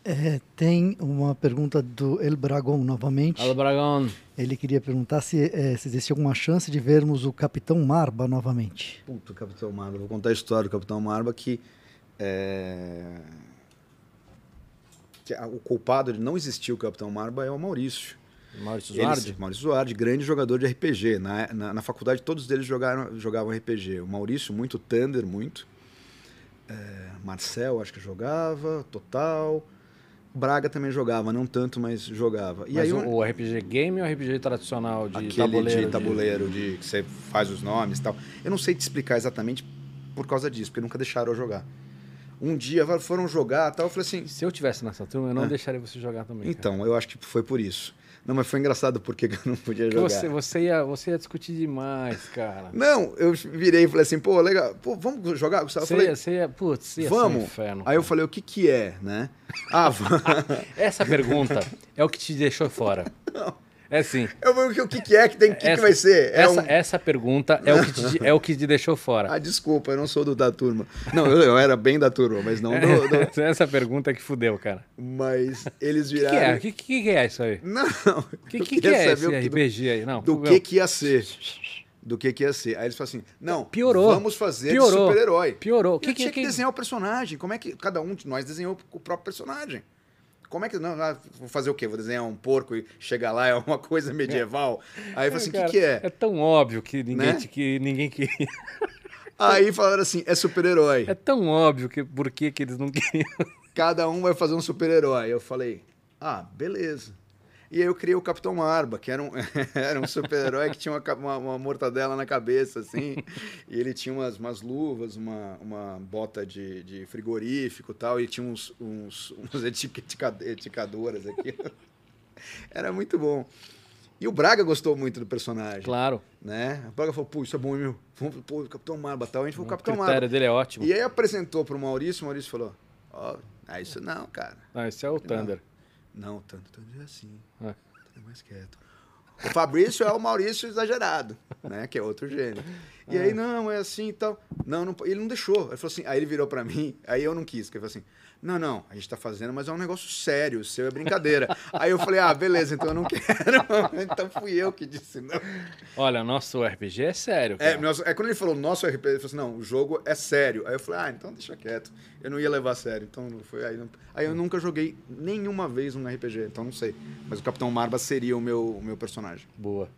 É, tem uma pergunta do El Bragon novamente. Alô, Bragão. Ele queria perguntar se, é, se existe alguma chance de vermos o Capitão Marba novamente. Puta, o Capitão Marba. Vou contar a história do Capitão Marba que, é, que a- o culpado de não existir o Capitão Marba é o Maurício. Maurício Eles- Zuardi? Maurício Zuardi, grande jogador de RPG. Na, na, na faculdade, todos eles jogaram, jogavam RPG. O Maurício, muito. Thunder, muito. É, Marcel, acho que jogava. Total. Braga também jogava, não tanto, mas jogava. E Mas aí, o, o RPG game ou o RPG tradicional de aquele tabuleiro? de tabuleiro, de... que você faz os nomes e tal. Eu não sei te explicar exatamente por causa disso, porque nunca deixaram eu jogar. Um dia foram jogar tal, eu falei assim, Se eu tivesse nessa turma, eu não deixaria você jogar também. cara. então, eu acho que foi por isso. Não, mas foi engraçado porque [laughs] eu não podia jogar. você, você, ia, você ia discutir demais, cara. Não, eu virei e falei assim, pô, legal, pô, vamos jogar? Eu Você falei, ia, você ia, putz, ia ser um vamos. inferno. Aí eu falei, o que que é, né? Ah, [laughs] vamos. Essa pergunta é o que te deixou fora. [laughs] É assim. eu falei, o que que é que tem, o que, que vai ser? É essa, um- essa pergunta é o, que te, é o que te deixou fora. Ah, desculpa, eu não sou do da turma. Não, eu, eu era bem da turma, mas não do... do- [laughs] Essa pergunta que fudeu, cara. Mas eles O que, que viraram... é? O que, é isso aí? Não, não. O que, que, é esse o RPG aí? Não, do que que ia ser. Do que que ia ser. Aí eles falaram assim, não, Piorou. vamos fazer Piorou. de super-herói. Piorou. Eu Que, tinha que que, desenhar o personagem. Como é que cada um de nós desenhou o próprio personagem? Como é que. Não, ah, vou fazer o quê? Vou desenhar um porco e chegar lá é uma coisa medieval? [laughs] Aí eu falei assim: o que, que é? É tão óbvio que ninguém, Né? te- que ninguém queria. [laughs] Aí falaram assim: é super-herói. É tão óbvio que por que, que eles não queriam. Cada um vai fazer um super-herói. Eu falei: ah, beleza. E aí eu criei o Capitão Marba, que era um, [laughs] era um super-herói que tinha uma, uma, uma mortadela na cabeça, assim. e ele tinha umas, umas luvas, uma, uma bota de, de frigorífico e tal. E tinha uns, uns, uns etica- etica- eticadoras aqui. [laughs] era muito bom. E o Braga gostou muito do personagem, Claro. né? O Braga falou, pô, isso é bom, meu. Vamos pô, o Capitão Marba tal. A gente foi o O Capitão critério Marba. dele é ótimo. E aí apresentou pro Maurício, o Maurício falou, ó, é isso não, cara. Não, esse é o Thunder. Não, tanto, tanto é assim. É. Tá mais quieto. O Fabrício é o Maurício exagerado, né? Que é outro gênio. E aí, não, é assim e tal. Não, não, ele não deixou. Ele falou assim, aí ele virou pra mim, aí eu não quis, que ele falou assim, não, não, a gente tá fazendo, mas é um negócio sério, o seu é brincadeira. [laughs] aí eu falei, ah, beleza, então eu não quero. [laughs] então fui eu que disse não. Olha, nosso RPG é sério. É, Cara. nosso- é quando ele falou nosso RPG, ele falou assim, não, o jogo é sério. Aí eu falei, ah, então deixa quieto. Eu não ia levar a sério, então não foi aí. não- Aí eu nunca joguei nenhuma vez um RPG, então não sei. Mas o Capitão Marba seria o meu, o meu personagem. Boa.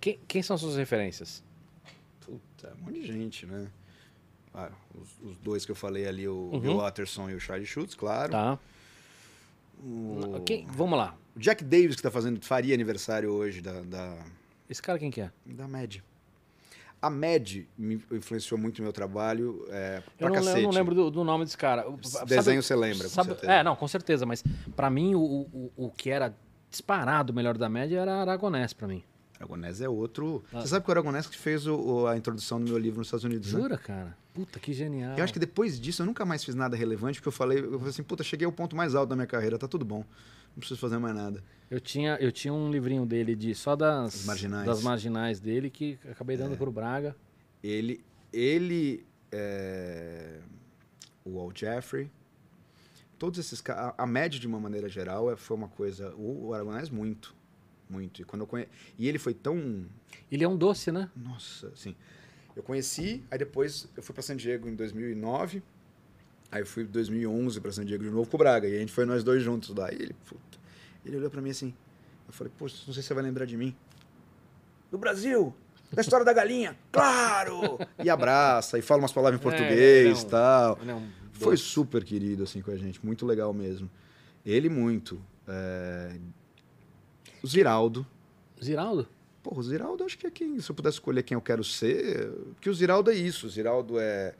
Quem, quem são suas referências? Puta, um monte de gente, né? Ah, os, os dois que eu falei ali, o Uhum. Bill Watterson e o Charlie Schultz, claro. Tá. O, vamos lá. o Jack Davis, que tá fazendo, faria aniversário hoje da, da, Esse cara quem que é? da MED. A MED me influenciou muito no meu trabalho, é, pra Eu não, cacete. eu não lembro do, do nome desse cara. Desenho você lembra, sabe-. É, não, com certeza. Mas pra mim, o, o, o que era disparado o melhor da média era Aragonés pra mim. Aragonés é outro. Ah. Você sabe que o Aragonés que fez o- o- a introdução do meu livro nos Estados Unidos, né? Jura, cara? Puta, que genial. Eu acho que depois disso eu nunca mais fiz nada relevante, porque eu falei, eu falei assim, puta, cheguei ao ponto mais alto da minha carreira, tá tudo bom. Não preciso fazer mais nada. Eu tinha, eu tinha um livrinho dele de só das As marginais. das marginais dele que acabei dando pro Braga. Ele, ele, é, o Walt Jeffrey, todos esses caras, a, a média de uma maneira geral é, foi uma coisa, o, o Aragonés muito, muito. E quando eu conhe... e ele foi tão, Ele é um doce, né? nossa, assim, eu conheci, aí depois eu fui para San Diego em 2009, aí eu fui em 2011 para San Diego de novo com o Braga, e a gente foi nós dois juntos lá, e ele, puta, ele olhou para mim assim, eu falei, pô, não sei se você vai lembrar de mim. Do Brasil! Da história da galinha, [laughs] claro! E abraça, e fala umas palavras em É, português ele é tal. Ele é Foi super querido, assim, com a gente. Muito legal mesmo. Ele, muito. É, Ziraldo. Ziraldo? Pô, o Ziraldo, acho que é quem... Se eu pudesse escolher quem eu quero ser... Que o Ziraldo é isso. O Ziraldo é...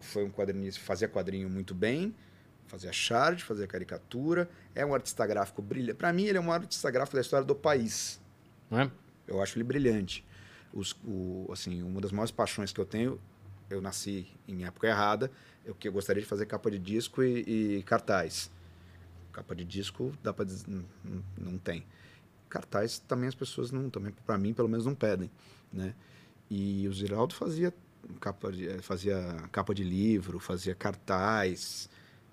Foi um quadrinista, fazia quadrinho muito bem. Fazia chart, fazia caricatura. É um artista gráfico brilhante. Pra mim, ele é um artista gráfico da história do país. Não é? Eu acho ele brilhante. Os, o, assim, uma das maiores paixões que eu tenho, eu nasci em época errada, eu que eu gostaria de fazer capa de disco e, e cartaz. Capa de disco dá para não, não tem. Cartaz também as pessoas não também para mim pelo menos não pedem, né? E o Ziraldo fazia capa de, eh, fazia capa de livro, fazia cartaz.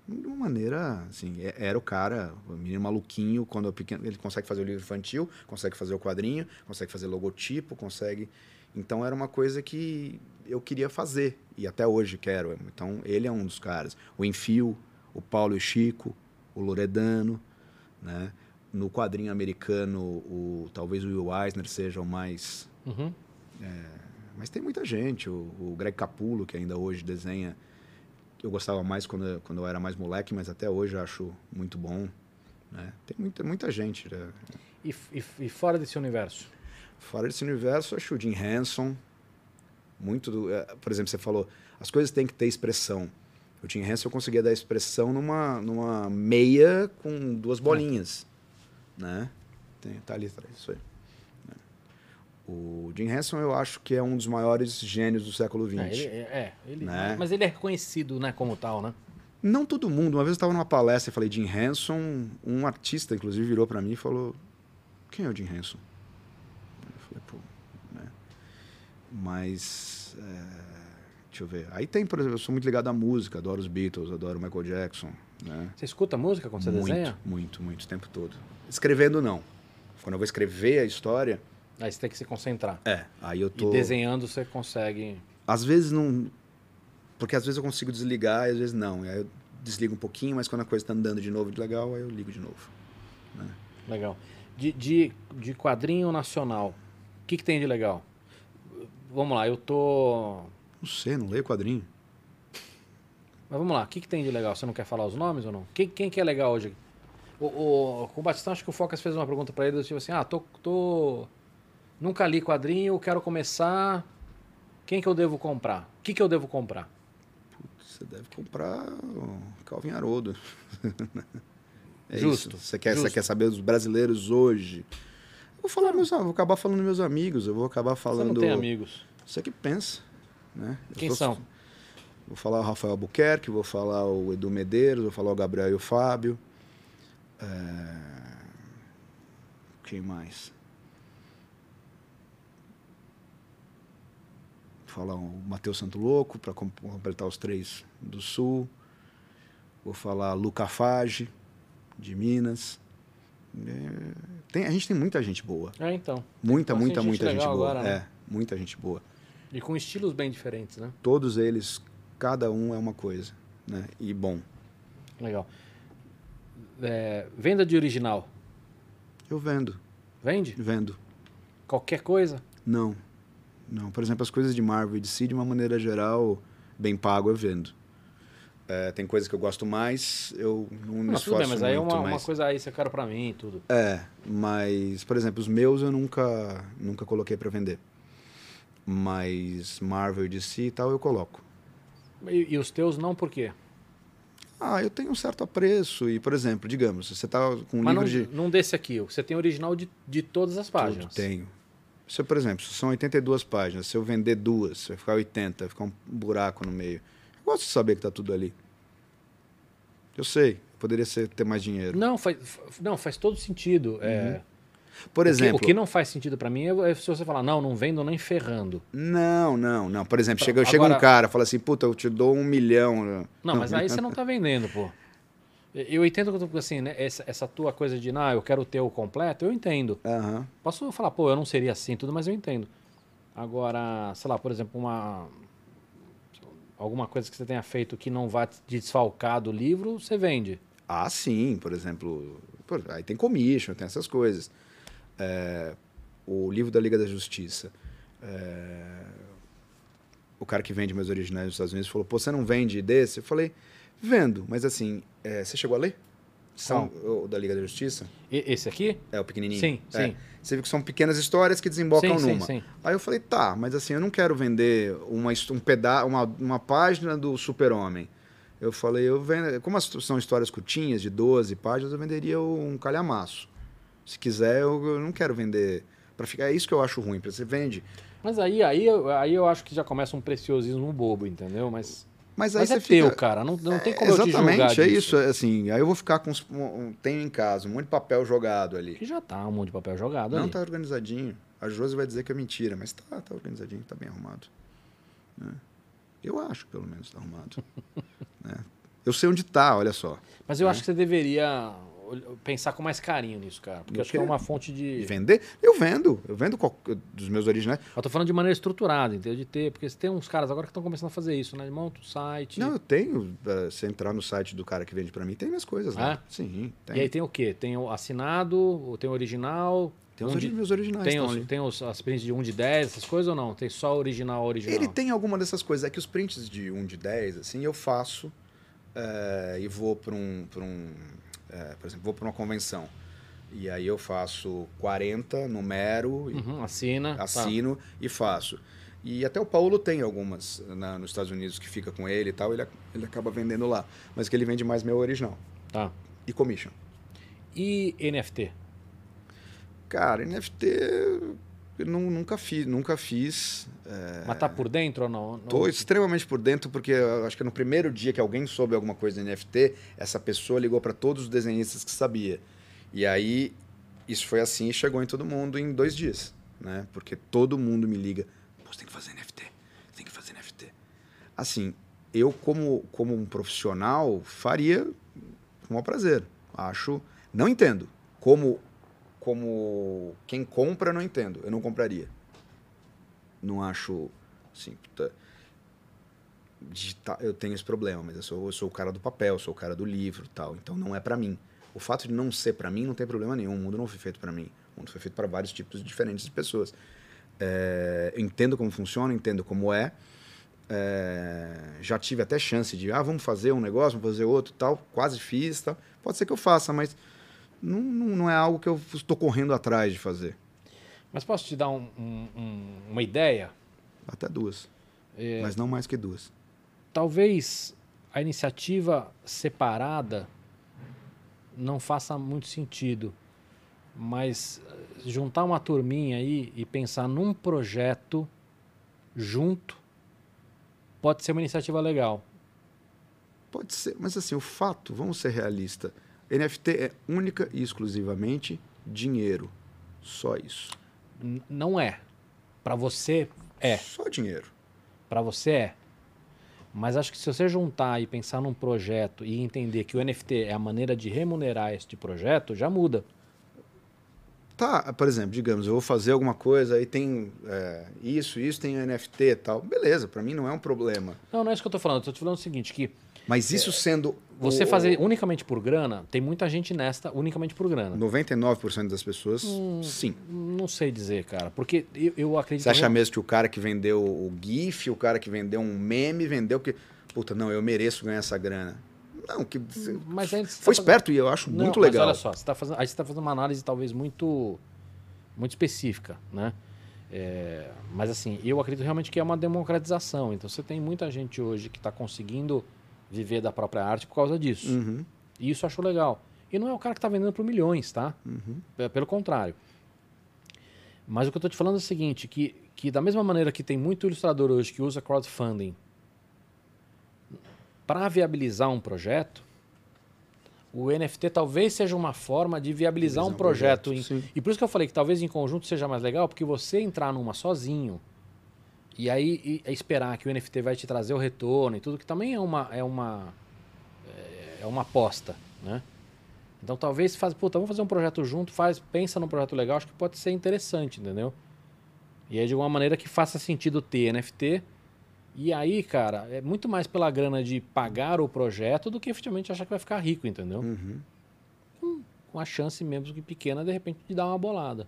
De uma maneira, assim, é- era o cara, o menino maluquinho, quando eu pequeno, ele consegue fazer o livro infantil, consegue fazer o quadrinho, consegue fazer logotipo, consegue. Então era uma coisa que eu queria fazer e até hoje quero. Então ele é um dos caras. O Enfio, o Paulo e o Chico, o Loredano, né? No quadrinho americano, o talvez o Will Eisner seja o mais Uhum. mas tem muita gente, o, o Greg Capulo, que ainda hoje desenha. Eu gostava mais quando, eu- quando eu era mais moleque, mas até hoje eu acho muito bom. Né? Tem muita, muita gente. né? E, e- e fora desse universo? Fora desse universo, acho o Jim Henson. Muito do, é, por exemplo, você falou, as coisas têm que ter expressão. O Jim Henson eu conseguia dar expressão numa, numa meia com duas bolinhas. Né? Tem, tá ali atrás, isso aí. né? O Jim Henson eu acho que é um dos maiores gênios do século XX. É, ele, é, é, ele- Né? mas ele é reconhecido né, como tal, né? Não todo mundo. Uma vez eu estava numa palestra e falei Jim Henson, um artista, inclusive, virou para mim e falou: Quem é o Jim Henson? Eu falei, pô, né? Mas. é, deixa eu ver. Aí tem, por exemplo, eu sou muito ligado à música, adoro os Beatles, adoro Michael Jackson. Né? Você escuta música quando você muito, desenha? muito, muito, o tempo todo. Escrevendo, não. Quando eu vou escrever a história, Aí você tem que se concentrar. é. Aí eu tô. E desenhando você consegue. Às vezes não. Porque às vezes eu consigo desligar e às vezes não. E aí eu desligo um pouquinho, mas quando a coisa está andando de novo de legal, aí eu ligo de novo. Legal. De, de, de quadrinho nacional, o que, que tem de legal? Vamos lá, eu tô. Não sei, não leio quadrinho. Mas vamos lá, o que, que tem de legal? Você não quer falar os nomes ou não? Quem, quem que é legal hoje? O, o, com o Batistão, acho que o Focas fez uma pergunta pra ele, do tipo assim, ah, tô, tô... Nunca li quadrinho, quero começar... Quem que eu devo comprar? O que que eu devo comprar? Você deve comprar Calvin Haroldo. [laughs] é Justo, isso. Você quer, justo. você quer saber os brasileiros hoje? Eu vou falar meus, vou acabar falando meus amigos, eu vou acabar Você falando. não tem amigos. Você que pensa, né? Quem sou- são? Vou falar o Rafael Albuquerque, vou falar o Edu Medeiros, vou falar o Gabriel e o Fábio. É, Quem mais? Vou falar o Matheus Santo Louco, para completar os três do Sul. Vou falar Luca Fage, de Minas. É, tem- a gente tem muita gente boa. É, então. Muita, bastante muita, gente muita gente boa. agora, né? É, muita gente boa. E com estilos bem diferentes, né? Todos eles, cada um é uma coisa. Né? E bom. Legal. É, venda de original. Eu vendo, Vende? vendo. Qualquer coisa? Não. Não. Por exemplo, as coisas de Marvel e DC, de uma maneira geral, bem pago, eu vendo. É, tem coisas que eu gosto mais, eu não me Não, tudo esforço bem, mas aí é muito, uma, uma mas- coisa aí, você quer pra mim e tudo. É, mas, por exemplo, os meus eu nunca, nunca coloquei para vender. Mas Marvel e DC e tal eu coloco. E, e os teus não por quê? Ah, eu tenho um certo apreço e, por exemplo, digamos, você tá com um Mas não, livro de... não desse aqui. Você tem original de, de todas as páginas. Tudo tenho. Se eu, por exemplo, se são 82 páginas, se eu vender duas, vai ficar 80, vai ficar um buraco no meio. Eu gosto de saber que tá tudo ali. Eu sei, poderia ser, ter mais dinheiro. Não, faz, não, faz todo sentido. É, Por o que- exemplo, o que, não faz sentido pra mim é, é se você falar, não, não vendo nem ferrando. não, não, não. Por exemplo, chega, Agora- chega um cara fala assim, puta, eu te dou um milhão. Não, mas aí você não tá vendendo, pô. Eu entendo que eu tô- assim, né, essa, essa tua coisa de, não, eu quero ter o completo, eu entendo. Aham. Posso falar, pô, eu não seria assim tudo, mas eu entendo. Agora, sei lá, por exemplo, uma alguma coisa que você tenha feito que não vá desfalcar do livro, você vende. Ah, sim, por exemplo. aí tem commission, tem essas coisas. É, o livro da Liga da Justiça. é, o cara que vende meus originais nos Estados Unidos falou: Pô, você não vende desse? Eu falei: Vendo, mas assim, é, você chegou a ler? São, o da Liga da Justiça? E- esse aqui? É o pequenininho? Sim, É. sim. Você viu que são pequenas histórias que desembocam Sim, sim, numa. sim. Aí eu falei, tá, mas assim, eu não quero vender uma, um peda uma, uma página do Super-Homem. Eu falei, eu vendo, como as- são histórias curtinhas, de 12 páginas, eu venderia um calhamaço. Se quiser, eu, eu não quero vender. Pra ficar, é isso que eu acho ruim. Você vende. Mas aí, aí, eu- aí eu acho que já começa um preciosismo bobo, entendeu? Mas, Mas aí mas você é fica. teu, cara. Não, não tem É, como eu te julgar Exatamente, é disso. isso. é Assim, aí eu vou ficar com. uns- um- tenho em casa um monte de papel jogado ali. Que já tá um monte de papel jogado Não ali. tá organizadinho. A Josi vai dizer que é mentira, mas tá, tá organizadinho, tá bem arrumado. né? Eu acho, pelo menos, está arrumado. [laughs] né? Eu sei onde está, olha só. Mas eu acho que você deveria pensar com mais carinho nisso, cara. Porque eu acho que é uma fonte de. Vender? Eu vendo. Eu vendo qual- dos meus originais. Eu tô falando de maneira estruturada, entendeu? De ter. Porque tem uns caras agora que estão começando a fazer isso, né? Monta o site. Não, eu tenho. eh, Se entrar no site do cara que vende para mim, tem minhas coisas lá. É? Sim, tem. E aí tem o quê? Tem o assinado, tem o original. Tem os um de- meus originais. Tem, os, tem os, as prints de 1 de 10, essas coisas ou não? Tem só original, original? Ele tem alguma dessas coisas. É que os prints de 1 de 10, assim, eu faço eh, e vou para um. Pra um eh, por exemplo, vou para uma convenção. E aí eu faço 40, numero, Uhum, assina. tá. assino e faço. E até o Paulo tem algumas na- nos Estados Unidos que fica com ele e tal, ele, ele acaba vendendo lá. Mas que ele vende mais meu original. Tá. E commission. E NFT? Cara, NFT eu nu- nunca fiz, nunca fiz. É, Mas tá por dentro ou não? Tô extremamente por dentro, porque acho que no primeiro dia que alguém soube alguma coisa de NFT, essa pessoa ligou para todos os desenhistas que sabia. E aí, isso foi assim e chegou em todo mundo em dois dias, né? Porque todo mundo me liga, você tem que fazer NFT, tem que fazer NFT. Assim, eu como, como um profissional faria com o maior prazer. Acho, não entendo. Como, como quem compra, não entendo. Eu não compraria. Não acho, assim, puta, digital, eu tenho esse problema, mas eu sou, eu sou o cara do papel, sou o cara do livro tal, então não é para mim. O fato de não ser para mim não tem problema nenhum, o mundo não foi feito para mim, o mundo foi feito para vários tipos diferentes de pessoas. É, eu entendo como funciona, entendo como é, é, já tive até chance de, ah, vamos fazer um negócio, vamos fazer outro tal, quase fiz tal, pode ser que eu faça, mas não, não, não é algo que eu estou correndo atrás de fazer, Mas posso te dar um- um- um- uma ideia? até duas, É, mas não mais que duas. talvez a iniciativa separada não faça muito sentido, mas eh, juntar uma turminha aí e pensar num projeto junto pode ser uma iniciativa legal. Pode ser, mas assim, o fato, vamos ser realistas, NFT é única e exclusivamente dinheiro. Só isso. Não é. Para você é. Só dinheiro. Para você é. Mas acho que se você juntar e pensar num projeto e entender que o NFT é a maneira de remunerar este projeto, já muda. Tá, por exemplo, digamos, eu vou fazer alguma coisa, aí tem é, isso, isso, tem NFT e tal. Beleza, para mim não é um problema. Não, não é isso que eu tô falando. Eu tô te falando o seguinte, que Mas isso sendo. você o- fazer unicamente por grana, tem muita gente nesta unicamente por grana. 99% das pessoas, Hum. sim. Não sei dizer, cara. Porque eu, eu acredito... Você acha mesmo que o cara que vendeu o GIF, o cara que vendeu um meme, vendeu que. Puta, não, eu mereço ganhar essa grana. Não, que. Mas aí tá Foi fazendo- esperto e eu acho Não, muito mas legal. olha só, você tá fazendo, aí você está fazendo uma análise talvez muito, muito específica, né? É, mas assim, eu acredito realmente que é uma democratização. Então você tem muita gente hoje que está conseguindo viver da própria arte por causa disso. Uhum, E isso eu acho legal. E não é o cara que está vendendo por milhões, tá? uhum. É, Pelo contrário. Mas o que eu estou te falando é o seguinte, que, que da mesma maneira que tem muito ilustrador hoje que usa crowdfunding para viabilizar um projeto, o NFT talvez seja uma forma de viabilizar um projeto. em- sim. e por isso que eu falei que talvez em conjunto seja mais legal, porque você entrar numa sozinho e aí e- e esperar que o NFT vai te trazer o retorno e tudo, que também é uma, é uma, é uma aposta, né? Então talvez faz, puta, vamos fazer um projeto junto, faz, pensa num projeto legal, acho que pode ser interessante, entendeu? E aí de alguma maneira que faça sentido ter NFT. E aí, cara, é muito mais pela grana de pagar o projeto do que efetivamente achar que vai ficar rico, entendeu? Uhum. Com a chance mesmo que pequena, de repente, de dar uma bolada.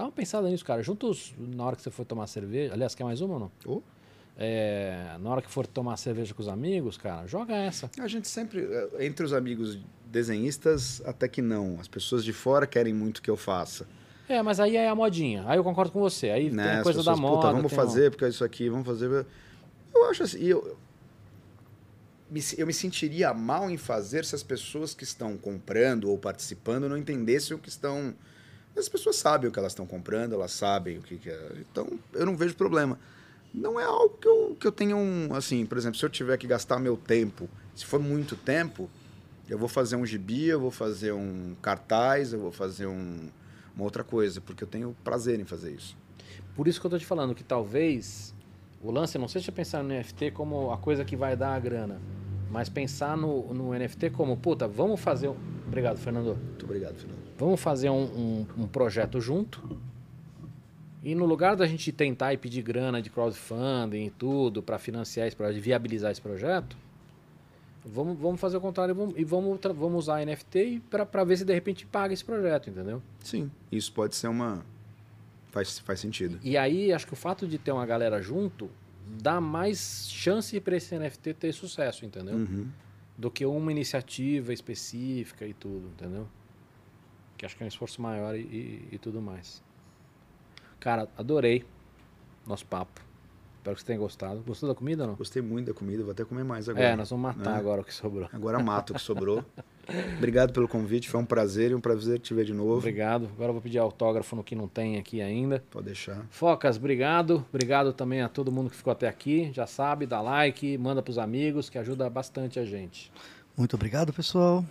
Dá uma pensada nisso, cara. Juntos, na hora que você for tomar cerveja. Aliás, quer mais uma ou não? Oh. É, na hora que for tomar cerveja com os amigos, cara, joga essa. A gente sempre, eh, entre os amigos desenhistas, até que não. As pessoas de fora querem muito que eu faça. É, mas aí é a modinha. Aí eu concordo com você. Aí né? tem As coisa da pessoas, moda. Puta, vamos um- fazer, porque é isso aqui, vamos fazer. Eu acho assim, eu, eu me sentiria mal em fazer se as pessoas que estão comprando ou participando não entendessem o que estão. As pessoas sabem o que elas estão comprando, elas sabem o que, que é. Então, eu não vejo problema. Não é algo que eu, que eu tenha um. Assim, por exemplo, se eu tiver que gastar meu tempo, se for muito tempo, eu vou fazer um gibi, eu vou fazer um cartaz, eu vou fazer um, uma outra coisa, porque eu tenho prazer em fazer isso. Por isso que eu tô te falando que talvez o lance não seja pensar no NFT como a coisa que vai dar a grana, mas pensar no, no NFT como, puta, vamos fazer. um- Obrigado, Fernando. Muito obrigado, Fernando. Vamos fazer um, um- um projeto junto. E no lugar da gente tentar e pedir grana de crowdfunding e tudo para financiar esse projeto, viabilizar esse projeto, vamos, vamos fazer o contrário e vamos, vamos usar NFT para ver se de repente paga esse projeto, entendeu? Sim, isso pode ser uma. Faz, faz sentido. E aí acho que o fato de ter uma galera junto dá mais chance para esse NFT ter sucesso, entendeu? Uhum. Do que uma iniciativa específica e tudo, entendeu? Que acho que é um esforço maior e, e- e tudo mais. Cara, adorei nosso papo. Espero que você tenha gostado. Gostou da comida ou não? Gostei muito da comida, vou até comer mais agora. É, nós vamos matar né? agora o que sobrou. Agora mato o que sobrou. [laughs] Obrigado pelo convite, foi um prazer e um prazer te ver de novo. Obrigado. Agora eu vou pedir autógrafo no que não tem aqui ainda. Pode deixar. Focas, obrigado. Obrigado também a todo mundo que ficou até aqui. Já sabe, dá like, manda pros amigos, que ajuda bastante a gente. Muito obrigado, pessoal.